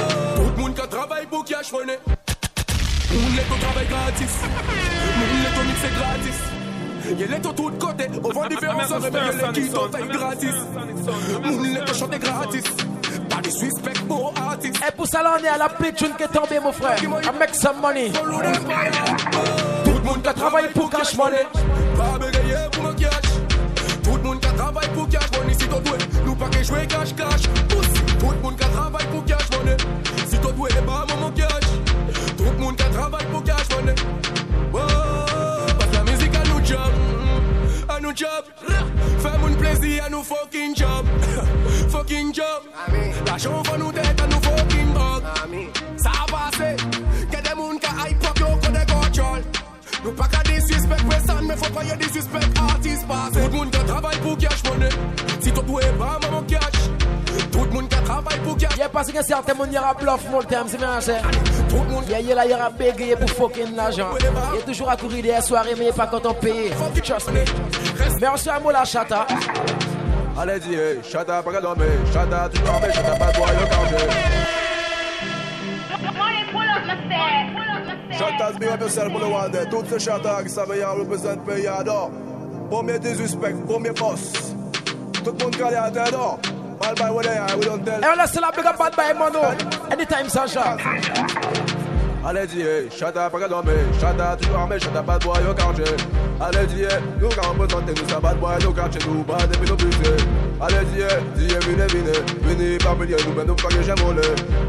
Au travail gratis. Let au mixer gratis. Y'a let au tout de côté. On vend différents heures, mais y'a les qui fait gratis. Moun let au chanter gratis. Pas de suspect pour artiste. Et pour ça, là, on est à la pitchoune qui est tombée, mon frère. I make some money. Tout le monde qui travaille pour cash money. Pas bégayer pour me cash. Tout le monde qui travaille pour cash money. Si t'as doué, nous pas que jouer cash cash. Tout le monde qui travaille pour cash money. Si t'as doué, pas mon cash. Monde qui travaille pour cash money. Oh, que la musique à nous job. À nous job. Fais mon plaisir à nous fucking job. fucking job. L'argent va nous tête à nous fucking dog. Ça a passé. Que des monde qui hype up yo qu'on des contrôle. Nous pas qu'à des suspects personne, mais faut pas y a des suspects artistes passés. Tout le monde qui travaille pour cash money. Si tu dois pas mon cash. Le pour cash. Y'a parce que certains y'aura bluff mon terme, c'est bien le monde y'a là y'aura bégayé pour fucking l'argent. Y'a toujours à courir des soirées, mais y'a pas quand paye. Merci à moi la chata. Allez dis, hey, chata, pas qu'à dormir. Chata, tu dormais, chata, pas y'a up yourself for the one. Toutes ces chata qui savent y'a représente pays d'or. Premier désuspect, premier boss. Tout le monde calé à terre. Mal by what they are, we don't tell. Et on laisse la big up bad by mono. Anytime, Sacha. Allez dis, eh, hey, chata, pas qu'à dormir. Chata, tu dormais, chata, pas de boire, y'a congé. Allez dis, hey, nous quand on présente, nous ça pas de boire, nous quand chez nous, pas de nos budgets. Allez dis, dis, venez, venez, venez, pas venir, nous, mais nous que j'aime mollet.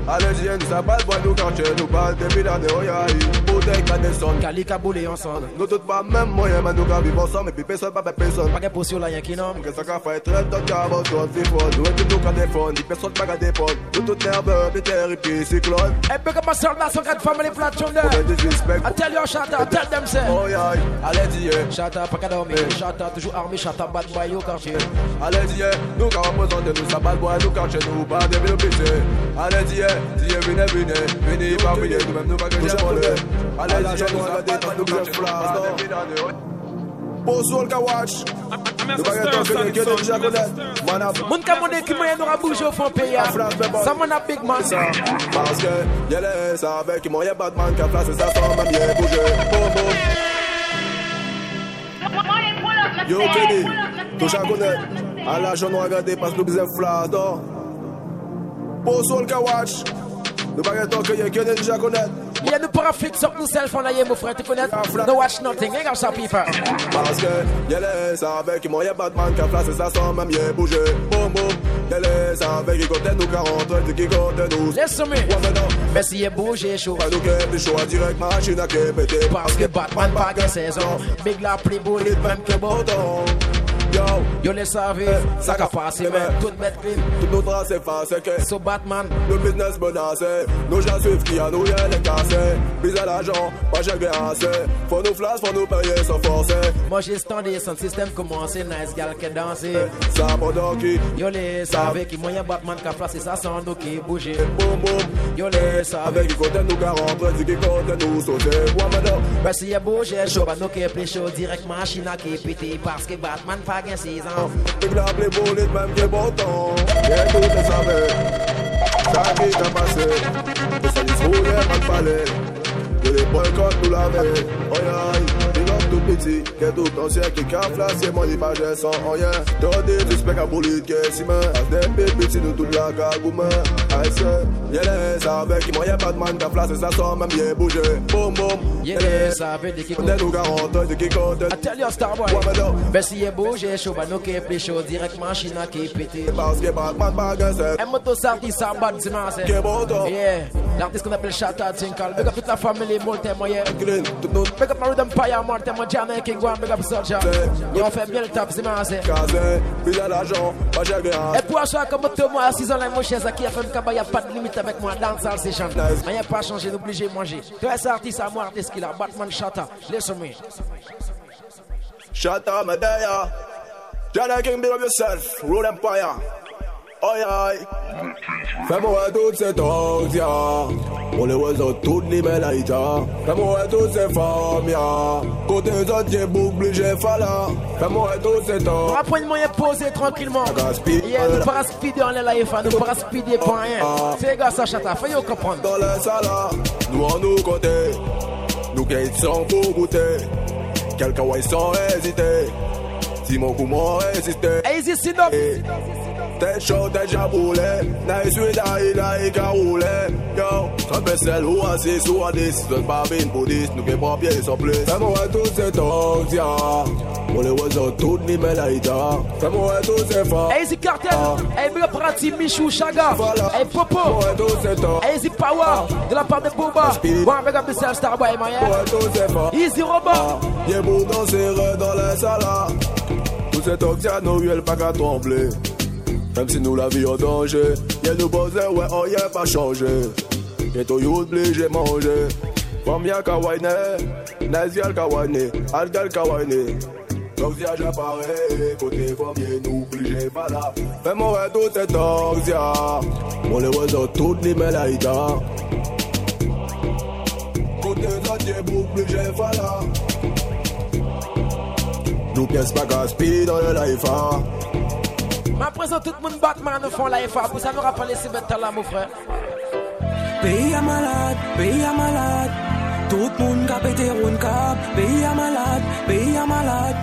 Allez dis, nous ça pas de boire, nous quand nous, pas de milliards de royailles. Bouteille, pas de son. Calica boulé ensemble. Nous tous pas même moyen, mais nous quand vivons ensemble, et puis personne, pas personne. Pas de potion là, y'a qui non. Que ça qu'a fait? Très tant qu'à votre toi, c'est fort. Nous et nous quand défendre, dit personne pas qu'à défendre. Nous tous nerveux, des terres et puis cyclone. Et puis comme ça, là, son quatre family platform there. I tell you, shut up, tell them, say. Oh yeah, allez dis, Shut up, pas qu'à dormir. Shut up, toujours armé, shut up, bad boy, au quartier. Allez dis, nous qu'à représenter nous, ça passe nous car chez nous, pas de ville pitié. Allez, dis, eh, dis, eh, venez, venez, venez, pas venez, nous-mêmes nous pas que j'ai volé. Allez, dis, nous ça détend, nous que j'ai flamme. Pozol watch. Nou bagen ton fide de mja konet Moun ka moun eki mwen nou a bouje ou fon peya Sa moun a big man sa Paske yè le sa vek batman sa son Mèm yè Yo à la jeune regardez parce que nous besoin flash d'or. Pour soul ka watch. Nous pas que que que déjà connaître. Yeah, nous pourra fix up nous self on a mon frère, tu connais? No watch nothing, got some people. Parce que y'a les ça avec moi y'a Batman qui a placé ça sans même y'a bougé. Boum boum. Y'a les ça avec qui compte nous 40, dit qui compte nous. Me. Mais si y'a bougé chaud. Pas nous qui plus chaud direct machine à qui pété. Parce que Batman pas de saison. Big la plus beau, même que bouton. Yo, yo les savez, ça qu'a passé, mais tout mettre clean. Tout notre trace est face, que. So Batman, le business menacé. Nos gens suivent qui a nous y'a les cassés. Bis à l'argent, pas j'ai assez. Faut nous flash, faut nous payer sans forcer. Moi j'ai standé sans système commencé, nice gal qui danser. Ça pendant qui? Yo les savez qui moyen Batman qu'a placé ça sans nous qui bouger. Boum boum. Yo les savez. Avec qui compte nous 40, dit qui compte nous sauter. Ouais, madame. Ben si y'a bougé, chaud, bah nous qui est plus chaud, direct machine à qui pété. Parce que Batman pas 6 ans. Big la play bullet, même est bon temps. Tout le savait. Ça qui t'a passé. Et ça dit, faut les mal fallait. Que les boycotts nous l'avaient. Oh yeah, tout petit, que tout ancien qui cache c'est mon image sans rien. T'as des suspects à bouler de si main. Des bébés, nous toute la cagouma. Aïe, y'a les avec qui moyen pas de man qui place, ça sent même bien bouger. Boum, boum. Yeah, yeah, ça veut dire qu'il compte. nous 40 ans de qui compte. I tell you, Starboy. Ben si y'a bouger, chaud, bah nous qui est plus chaud, directement China qui est pété. Parce que Batman bague, c'est. Un moto sorti, ça bat. Qui est bon, toi? Yeah. L'artiste qu'on appelle Chata Tinkal. Big up toute la famille, Molte, moyen. Big up Marid Empire, Molte, mon Jamaica, King One, big up Soldier. Et on fait bien le top, c'est ma c'est. Puis à l'argent, pas j'ai Et pour acheter comme moto, moi, 6 ans, là, mon cher, qui a fait un y'a pas de limite avec moi dans c'est chanté. Mais y'a pas changé, n'obligez de manger. Toi, c'est artiste à moi, artiste qu'il a, Batman Chata. Me. Chata. Jana King, build up yourself. Road Empire. Fais-moi toutes ces ya. On les sur toutes les Fais-moi toutes ces femmes, ya. Côté des autres, j'ai bouclé, j'ai fala. Fais-moi toutes ces. On va prendre moyen poser tranquillement. Yeah, nous pas speeder en nous pas speeder pour rien. C'est gars, ça chata, fais-yo comprendre. Dans les salas, nous en nous côté. Nous qui pour goûter. Quelqu'un, ouais, sans hésiter. Si mon coup m'a résisté. Easy, sit up. T'es chaud, t'es jaboulé. Nay, suis dahi, dahi, karoulé. Yo, trempé sel ou un 6 ou un 10. Seul babine pour nous qui prend pied sans plus. Fais-moi tous ces toxias. On les oiseaux, toutes les mélaïdas. Fais-moi tous ces femmes. Hey, c'est cartel. Hey, bleu prati, Michou, Chaga. Hey, Popo. Fais-moi tous. Hey, c'est Power. De la part de Boba. Bon, avec un message Starboy, Maya. Fais-moi tous ces femmes. Easy Robot. Ah, y'a beau danser dans les salas. Tous ces toxias, nous, elle pas qu'à trembler. Même si nous la vie en danger, y'a nous poser, ouais, oh, y'a pas changé. Y'a tout youth obligé manger. Femme y'a kawaii, naise y'a kawaii, algal. Donc si j'apparais, côté y'a nous obligé pas là. Fais-moi ouais, tout cet oxya. On les voit toutes les mélaïda. Côté autres, y'a obligé pas là. Nous pièces pas gaspillées dans le life, hein. Ma présente tout le monde Batman au fond life, pour ça nous rappelle laisser mettre là, mon frère. Pays à malade, pays à malade. Tout le monde a pété un cap. Pays à malade, pays à malade.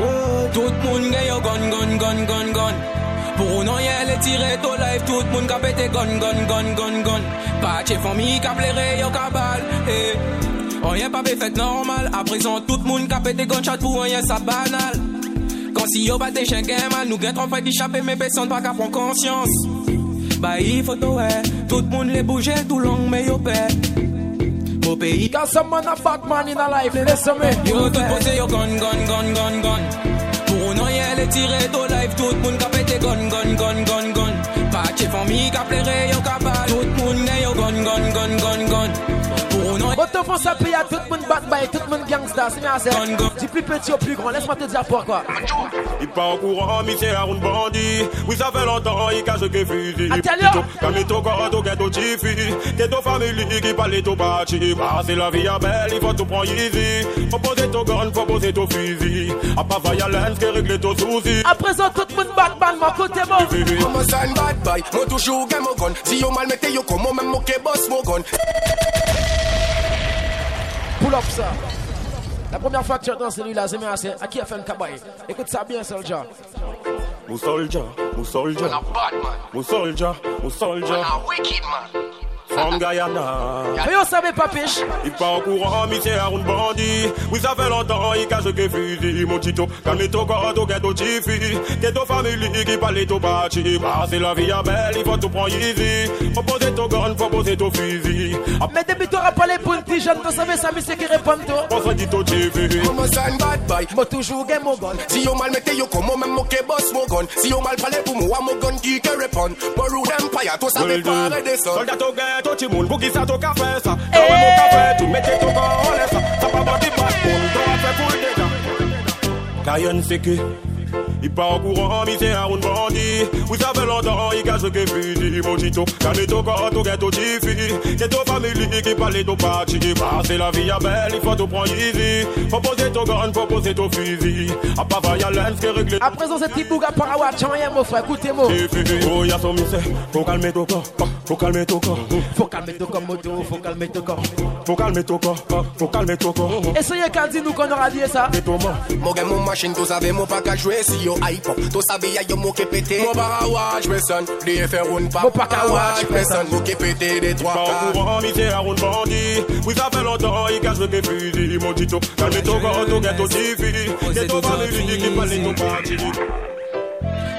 Oh, tout le monde a gun, gun, gun, gun, gun. Pour nous, y'a les tirés au life, tout le monde a pété gun, gun. Pas de famille qui a yo cabal. Eh. Y'a pas fait normal. À présent, tout le monde a pété gunshot pour rien, ça banal. Kan si yo bate chen gen man, nou gen tron fwe ki chape, men peson pa ka pon konsyans. Bayi foto we, tout moun le bouje, tout long me yo pe. Mo peyi som man a fat man in a life, le le. Yo tout pose yo gon, gon, gon, gon, gon. Pour nou ye le tire do life, tout moun ka pete gon, gon, gon, gon, gon. Pache fami ka plere, yo ka pete. Autant pour ça payer à tout le monde bad by, tout le monde gangsta, c'est bien. Du plus petit au plus grand, laisse-moi te dire pourquoi. Il part au courant, mais c'est un bandit. Oui, ça fait longtemps, il cache que fusil. Attention! Comme il t'a corps, t'as ghetto tifi. Ghetto famille qui parle tout bâti. Bah, c'est la vie à belle, il faut tout prendre easy. Faut poser ton gun, faut poser ton fusil. À pas violence, que régler ton souci. À présent, tout le monde bad bad, mon côté bon. I'm a sign bad boy, moi toujours game mon gun. Si yo mal mette yo comme moi même moqué boss mon gun. Pull up ça. La première fois que tu entends celui-là, c'est bien assez. À qui a fait un cabaye Écoute ça bien, Soldier. Mon soldier, mon soldier. Mon soldier, mon soldier. wicked man. From Guyana. Mais on savait pas pêche. Il part en courant, mais c'est un bandit. Oui, ça fait longtemps, il cache que fusil. Mon tito, corps, ton ghetto tifi. Ghetto famille qui parle tout bâti. Bah, c'est la vie à belle, il faut tout prendre easy. Faut poser ton gun, faut poser ton fusil. Mais depuis tu auras parlé pour une petite jeune, tu savais ça, mais c'est qui répond toi? On se dit tout tifi. I'm a sign bad boy, moi toujours game mon gun. Si yo mal mette yo comme moi même moqué boss mon gun. Si yo mal parler pour moi, mon gun qui que répond? Pour Rude Empire, tout ça veut pas redescendre. Soldat au ghetto, tu moun, pour qui ça ton café ça. Quand on mon café, tu mets ton corps, on laisse ça. Ça pas body bad, moun, toi fait pour le dégât. C'est que Il part en courant, mais c'est un round bandit. Ça fait longtemps, il cache que fusil. Mojito, canetto, corto, ghetto, tifi. Ghetto family qui parle de parti. Passer la vie à belle, il faut tout prendre easy. Faut poser ton gun, faut poser ton fusil. À pas violence, qui régler. À présent, c'est Tibouga Parawatch, rien, mon frère, écoutez-moi. Oh, y'a son misère, faut calmer ton corps, faut calmer ton corps. Faut calmer ton corps, moto, faut calmer ton corps. Faut calmer ton corps, faut calmer ton corps. Essayez qu'à dire nous qu'on aura dit ça. Mon gars, mon machine, tu savais, mon pas qu'à jouer si yo hype up. To sabe ya yo mo ke pete. Mo para watch person, faire une pas. Mo para watch person, mo ke pete des trois quarts. Bon courant, mi c'est un bandit. Oui, ça longtemps, il cache le fusil. Mon tito, calme ton corps, ton ghetto TV. Ghetto family, qui parle ton parti.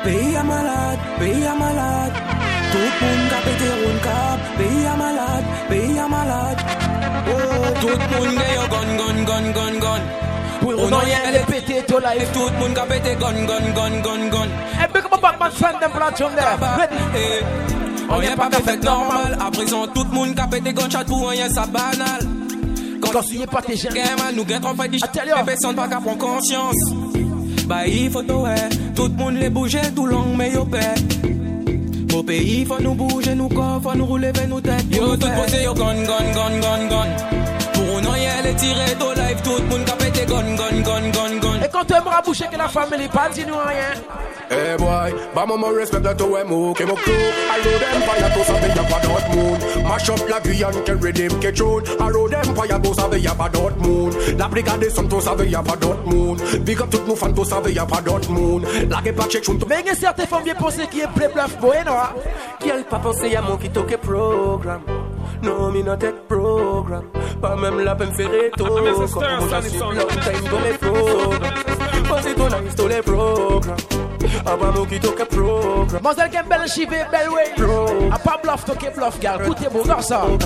Pays à malade, pays malade. Tout moun ka pete roun kap, pays à malade, pays à malade. Oh, tout moun ge yo gon, gon, gon, gon, gon. On a rien, les pété to life. Tout le monde a pété gun, gun, gun, gun, gun. Et friend, them platform there. Ready? On n'est pas fait normal. À présent, tout le monde a pété gunshot pour rien, ça banal. Quand tu es pas tes nous gagnons fait des mais personne pas qu'à prendre conscience. Bah, il faut tout. Tout le monde les bouger tout long, mais yo paix. Au pays, faut nous bouger, nous corps, faut nous rouler vers nos têtes. Yo, tout posé, yo, gun, gun, gun, gun, gun. Pour nous, rien, les tirer do live, tout le a. Et quand tu aimeras boucher que la famille, pas dis nous rien. Hey boy, bah maman respect that to emo que mon crew I road empire to sabe ya pa Dortmund Mash up la Guyane que redeem que tune. I road empire to sabe ya pa Dortmund La brigade son to sabe ya pa Dortmund Big up tout nous fans to sabe ya pa Dortmund La que pas check chun to Mais il y a certaines femmes bien pensées qui est play bluff boy, non? Quel pas pensé à mon qui toque programme. Non, mi non tech programme Pas même la peine ferretto. Quand on time dans les flots gonna install a program. Program chive, A pa blof toke blof, gal koute mou garsan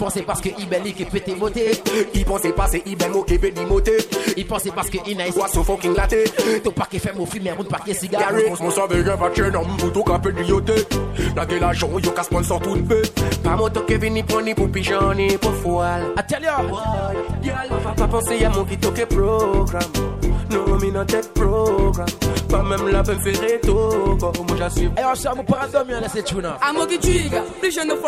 pense paske i beli ke pete mote I pense paske i bel mou ke beli mote I pense paske i nice Waso fokin late To pake fe mou fume, moun pake sigare Moun save gen vache nan mou tou ka pe diyote Nage la joun yo sponsor tout pe Pa vini poni pou pijan ni pou fwal ah, A tel pa pense ya mou ki toke program non, mi program. Pa mèm la pèm fè reto Kwa mwen jaswe E yon chan mou paradom yon lese tchou nan A mou ki tchiga je Nou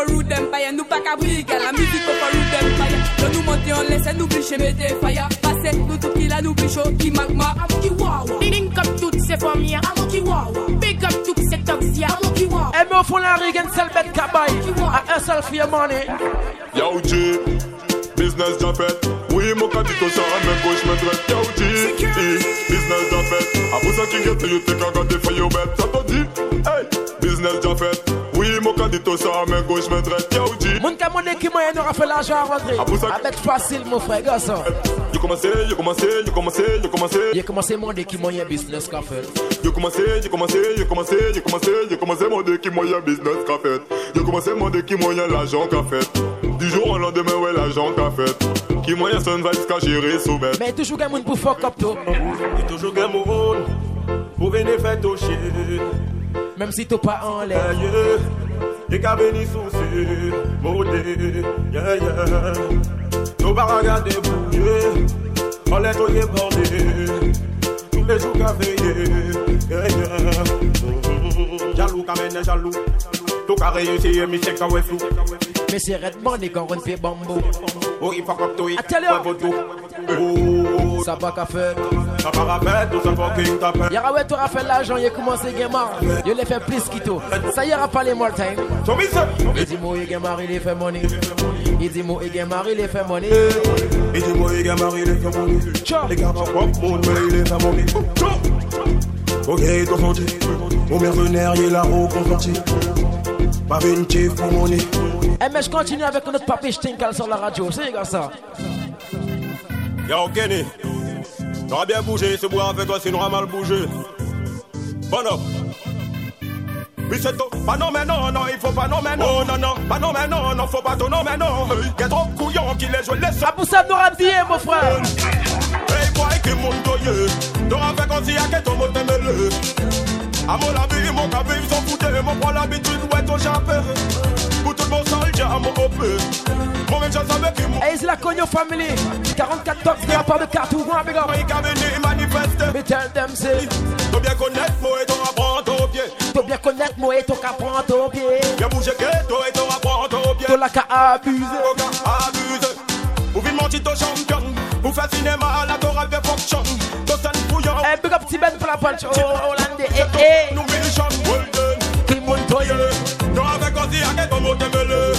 La mizik fò fò rou dem paye Don nou monte yon lese de tout ki la nou pli chou magma A wawa Link up tout se fòm ya A wawa Big up tout se toks ya wawa E mou fò la rigen sel bet kabay un money. Business déjà fait. Oui, mon tout ça, mais gauche me traite. Yo G, E, business déjà fait. A vous ça qui get you take a got it for your bet. Ça te dit? Hey, business déjà fait. Oui, mon cas dit tout ça, mais gauche traite. Yo G. Mon cas, mon équipe moyen n'aura fait l'argent à rentrer. Ah, mettre facile, mon frère, gars, ça. You commencé, you commencé, you commencé, you commencé. A commencé mon équipe moyen business qu'a fait. You commencé, you commencé, you commencé, you commencé, you commencé mon qui moyen business qu'a fait. You commencé mon qui moyen l'argent qu'a fait. Du jour au lendemain, ouais, l'argent qu'a fait. Qui moyen son vibes qu'a géré sous bête. Mais toujours quelqu'un pour fuck up, tout. Et toujours gain mon pour venir faire toucher. Même si t'es pas en l'air. Aïe, et qu'à venir soucier, modé, yeah, yeah. Nos baragas débrouillés, on les toyé bordé. Tous les jours qu'à veiller, yeah, yeah. Jaloux, qu'à mener jaloux. Tout qu'à réussir, mais c'est qu'à ouais flou. Me say red money gon' run fi bamboo. Oh, il fuck up to it, I tell you. Oh, ça va qu'à faire Ça va qu'à faire, tout ça fucking t'as fait Y'a ouais, t'auras fait l'argent, y'a commencé gamer Y'a les fait plus qu'il tout Ça y'aura pas les more time Il dit moi, y'a gamer, il fait money. Il dit moi, y'a gamer, il fait money. Il dit moi, y'a gamer, il fait money. Les gars, ma propre monde, mais il est fait money. Ok, ton senti Mon mercenaire, il a reconsentie Pas une chief pour money. Eh, mais je continue avec notre papier Stinkal sur la radio. C'est gars ça. Yo, Kenny. T'auras bien bougé, ce bois avec toi, sinon on a mal bougé. Bon up. Oui, c'est tout. Pas non, mais non, non, il faut pas non, mais non, non, non. Pas non, mais non, non, faut pas tout, non, mais non. Y'a trop de couillons qui les jouent, laisse. Ah, pour ça, nous bien, mon frère. Hey, boy, qui monte au yeux. T'auras fait comme si y'a que ton mot t'aimait À mon avis, mon café, ils sont foutés. Mon prend l'habitude, ouais, ton chapeau. Avec. Hey, c'est la Cogno Family. 44 tops de la part de Cartou. Go, big up. Mais tell them, c'est. Faut bien connaître, moi, et ton apprendre au pied. Faut bien connaître, moi, et ton qu'apprendre au pied. Bien bouger, que toi, et ton apprendre au pied. Toi, la vite mentir, ton champion. Vous faites cinéma, la torale de fonction. Ton scène bouillon. Hey, big up Tiben pour la punch. Oh, Hollandais. Eh, eh. Nous, Mission Golden. Qui monte, toye. Aussi, à quel moment t'es mêlé.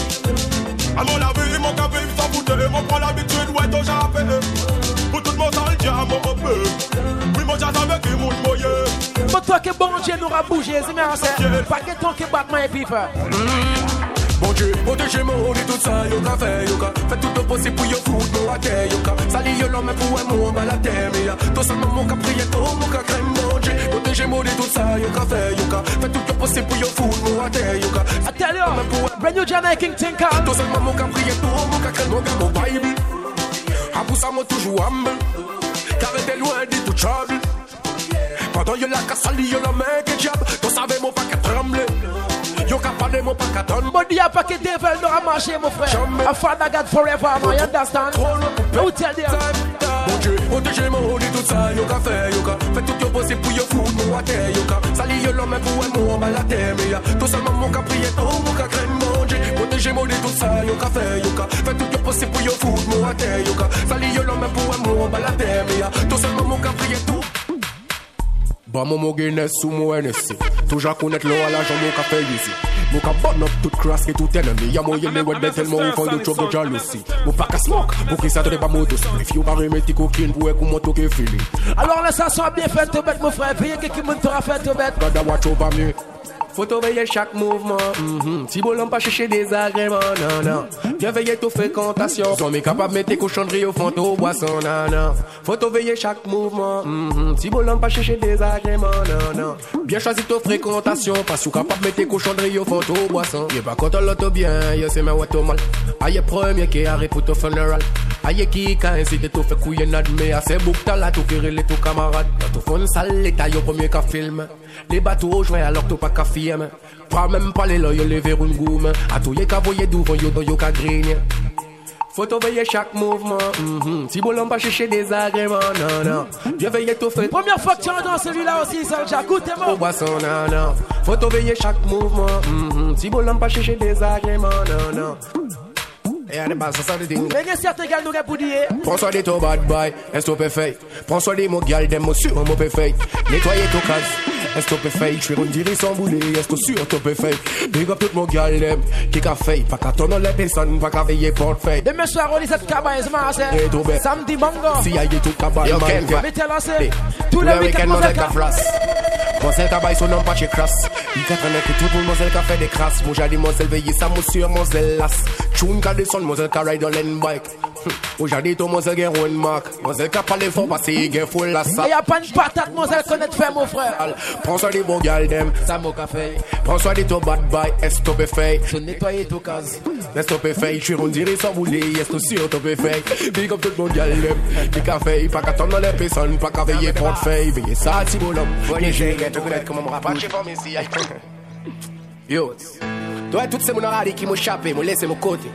À mon avis, mon café, il s'en foutait. Mon prend l'habitude, ouais, ton japé. Pour tout mon sale diamant, un peu. Oui, mon jazz avec lui, mon moyen. Pour toi que bon Dieu nous a bougé, c'est merci. Pas que ton que Batman et Pifa. Bon Dieu, protégez-moi de tout ça, yo ka fait, yo ka Faites tout le possible pour yo foutre mon terre, yo ka Sali yo l'homme pour un mot à la terre, mais ya Tout seulement mon tout mon ka obligé mourir tout ça, you can faire, you Fais tout le possible pour your food, mou à terre, you can brand new Jamaican thinker. Tout seulement mon cas prier pour mon cas mon gars mon Bible A pour ça moi toujours humble Car t'es loin de tout trouble Pendant y'a la casse y'a la main qui diable Tout savait mon paquet tremble. Yo parler, mon pas qu'à tonne But the packet devil no a marché, mon frère. A father God forever, man. You understand? Who tell them? Bon Dieu, protégez-moi de tout ça, yo ka fait, yo ka Faites tout le possible pour yo foutre mon à terre, yo ka Sali yo l'homme pour un mot en bas la terre, mais ya Tout seulement mon ka prier, tout mon ka crème, mon Dieu tout ça, yo ka fait, yo ka Faites tout possible pour yo foutre mon à terre, yo ka Sali yo l'homme pour un mot en bas la terre, mais ya Tout seulement mon ka prier, tout Ba mo mo Guinness ou mo lo ala jan mou ka fe yizi Mou ka up tout kras ki tout enemy Ya mou yele wet betel mou ou yo chok de jalousi Mou pa ka smoke, mou ki sa te de ba mou do spliff Yo ba remeti kokin pou e kou mou toke fili. Alors le sa son bien fète bête mou frère. Peye ke ki moun tora fète bête. God watch over me faut surveiller chaque mouvement. mhm. Si bon pas chercher des agréments, non, non. Bien veiller aux fréquentations. Sont mes capables de mettre tes cochonneries au fond de boisson, non, non. Faut surveiller chaque mouvement. Si bon pas chercher des agréments, non, non. Bien choisir tes fréquentations. Parce que capable de mettre tes cochonneries au fond de boisson. Y'a pas contre l'auto bien, y'a c'est mais ouais, mal. Aïe, premier qui arrive pour ton funeral. Aïe, qui quand incité tout fait couiller nad, mais assez bouc t'as là, tout faire les tout camarades. Dans tout fond sale, l'état, y'a premier qu'à film. Les bateaux jouent alors tout pas qu'à film. Pas même pas les loyaux, les verrous de goum. À tout y'a qu'à voyer d'ouvre, y'a dans y'a qu'à grigner. Faut surveiller chaque mouvement. mhm. Si bon pas chercher des agréments, non, non. Bien veiller tout fait. Première fois que tu entends celui-là aussi, Salja. Écoutez-moi. Au boisson, non, non. Faut surveiller chaque mouvement. mhm. Si bon pas chercher des agréments, non, non. Et à la base, ça, ça, le ding. Mais a certains gars nous. Prends soin de ton bad boy, est-ce que fait Prends soin de mon gal, des mots sur mon fait Nettoyer ton case, est-ce que tu fake, je suis rondiri sans bouler, est-ce que sur top est fake Big up tout mon gars, qui qu'a fait, pas qu'à tourner les personnes, pas qu'à veiller portefeuille Demain soir, on est cette cabaye, c'est trouvé Samedi bongo, si y'a tout cabaye, yo ken va Mais t'es lancé, tout le week-end, mon zèle flas Moselle cabaye, son nom pas chez crasse. Il fait un écoute pour moselle qui fait des crasses. Moi j'allais moselle veiller, ça monsieur, moselle las Tchoun qu'a descendre, moselle qui ride on l'end bike. Aujourd'hui, tout moselle gagne une marque. Moselle qui a parlé fort parce qu'il gagne full la salle. Y'a pas une patate, moselle connaît fait mon frère. Prends soin des beaux gars, dem, ça m'a café. Prends soin de ton bad boy, est top fait. Je nettoie tout case. Est top fait, je suis rendu sans vouloir, est aussi au top fait. Big up tout le monde, gars, dem. Big café, pas qu'à tomber les personnes, pas qu'à veiller portefeuille. Veillez ça, si bonhomme. Voyez, j'ai gagné, tu connais comment me rapproche. J'ai formé si, Yo, toi, toutes ces monarchies qui m'ont chappé, m'ont laissé mon côté.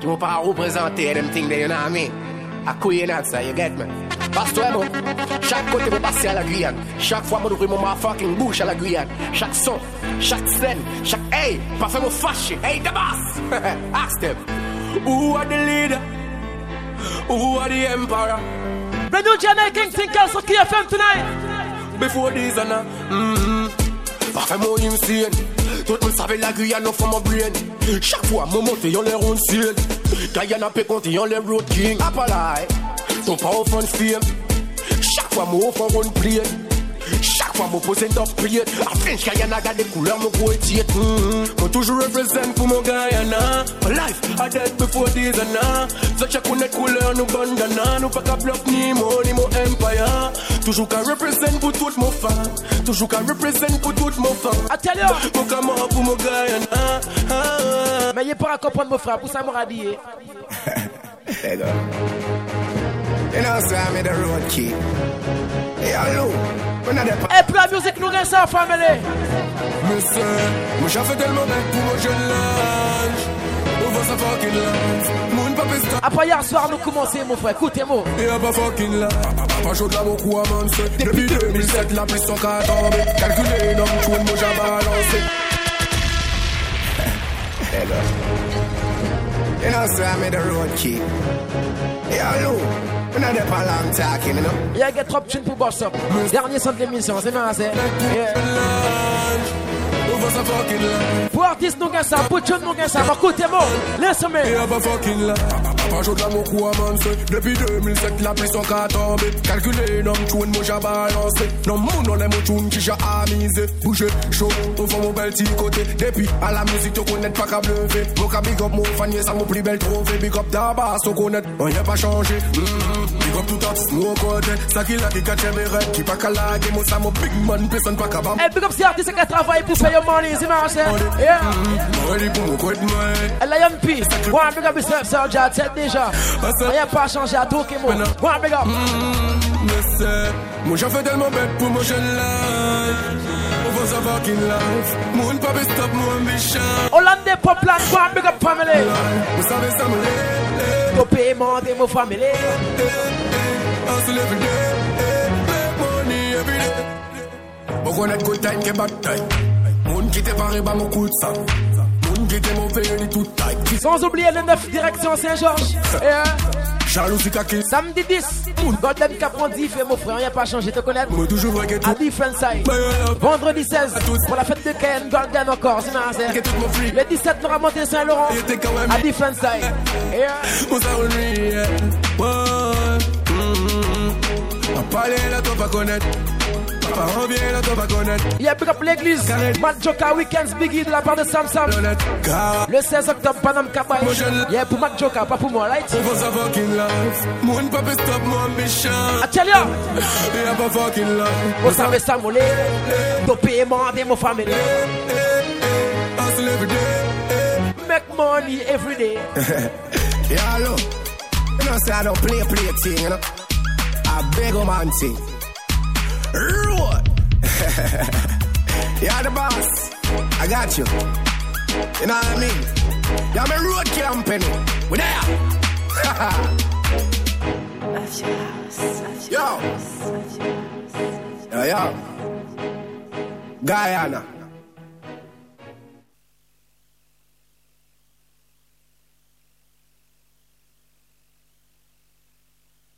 Qui m'ont pas représenté Them things that you know what I mean à couiller ça, you get me? Toi, moi, chaque côté, vous passez à la Guyane. Chaque fois, moi, ouvrir mon fucking bouche à la Guyane. Chaque son, chaque scène, chaque hey, pas fait me fâcher. Hey, the boss! Ask them. Who are the leader? Who are the emperor? Brand new Jamaican Tinker, so Key FM tonight. Before this and that, mm-hmm. Parfait, moi, insane. Tout monde savait la Guyane, au fond mon brain. Chaque fois, mon monte, y'en l'air on ciel. Guyane, pe compte, y'en l'air road king. Ah, Apalai, eh. ton pas au fond fame. Chaque fois, moi, au fond run play. fois m'opposer top priet Afinch ah, Kayana ga des couleurs mon gros étier Moi hmm. toujours represent pour mon Guyana. Life a dead before these anna Ça check on est couleur nous bandana Nous pas qu'à bluff ni mon ni mon empire. Toujours qu'à represent pour toutes mon fans Toujours qu'à represent pour toutes mon fans A telle heure Mon camor pour mon Guyana. Ah, ah. Mais y'a pas à comprendre mon frère pour ça m'en rhabiller D'accord You know, so I'm in the road key. Hey, hello. Et puis la musique nous reste en famille. Monsieur, moi j'ai fait tellement bête pour mon jeune. On va sa fucking love. Mon papa est Après hier soir, nous commençons, mon frère. Écoutez-moi. Et y'a pas fucking love. Pas chaud de la mon coup à manser. Depuis 2007, la puissance a tombé. Calculé, non, tu moi j'ai balancé. Hello. You know, so I'm in the road key. Hey, hello. When are the long talking, you know? Il y a get trop tune pour boss up. Dernier son de l'émission, c'est bien, c'est. Yeah. Pour artiste, nous gagnons ça. Pour nous gagnons ça. Laisse-moi. Et fucking la mon coup à manser. Depuis 2007, la puissance a tombé. Calculé, non, tu moi j'ai balancé. Non, mon on aime mon qui j'ai amusé. Bouger, chaud, on fait mon bel petit côté. Depuis, à la musique, tu connais pas qu'à bleuver. Mon cas big up, mon fan, ça mon plus belle trophée. Big up d'abord, so connaît, on y a pas changé. Mhm. Big up tout artiste, mon côté. Ça qui l'a qui cache mes rêves, qui pas qu'à la game, moi ça mon big man, personne pas qu'à bam. Et big up si artiste qui travaille pour payer money, c'est bien, c'est. Yeah. Ready pour mon côté, moi. Et Lion P, one big up yourself, Soldier, tête déjà. On y a pas changé à tout, Kimo. One big up. Moi j'ai fait tellement bête pour mon jeune life. On va savoir qu'il life. Mon papa stop ambition. Hollandais Popland, one big up family. Vous savez ça, me Au paiement de mon family. Hustle every day, make money every day. Bon connaître good time que bad time. Moun qui t'est paré bas mon coup de sang. Moun qui t'est mauvais ni tout tight. Sans oublier le 9 direction Saint-Georges. Yeah. Jalousie kaki. Samedi 10, Golden Cap on dit, fait mon frère, il a pas changé, te connais Moi toujours vrai. À different side. Vendredi 16, pour la fête de Ken, Golden encore, c'est marrant. Le 17, nous monté Saint-Laurent. À different side. On s'en relie, yeah. Ouais. Mhm. On parle là, toi pas connaître. Pas revient là, pas connaître. Il y a big up l'église. Mad Joker Weekends Biggie de la part de Sam Sam. Le 16 octobre, Panam Kabay. Il y a pour Mad Joker, pas pour moi, right? On va sa fucking life. Mon papa stop mon ambition. Atialia. Il a pas fucking life. Vous savez ça, mon lait. Ton paiement de mon famille. Eh, eh, eh, hustle every day. Make money every day. yeah, hello. You know, say I don't play play thing, you know. I beg a man thing. Road. You're the boss. I got you. You know what I mean? You're my road company. We there. yo. Yo, yo. Guyana.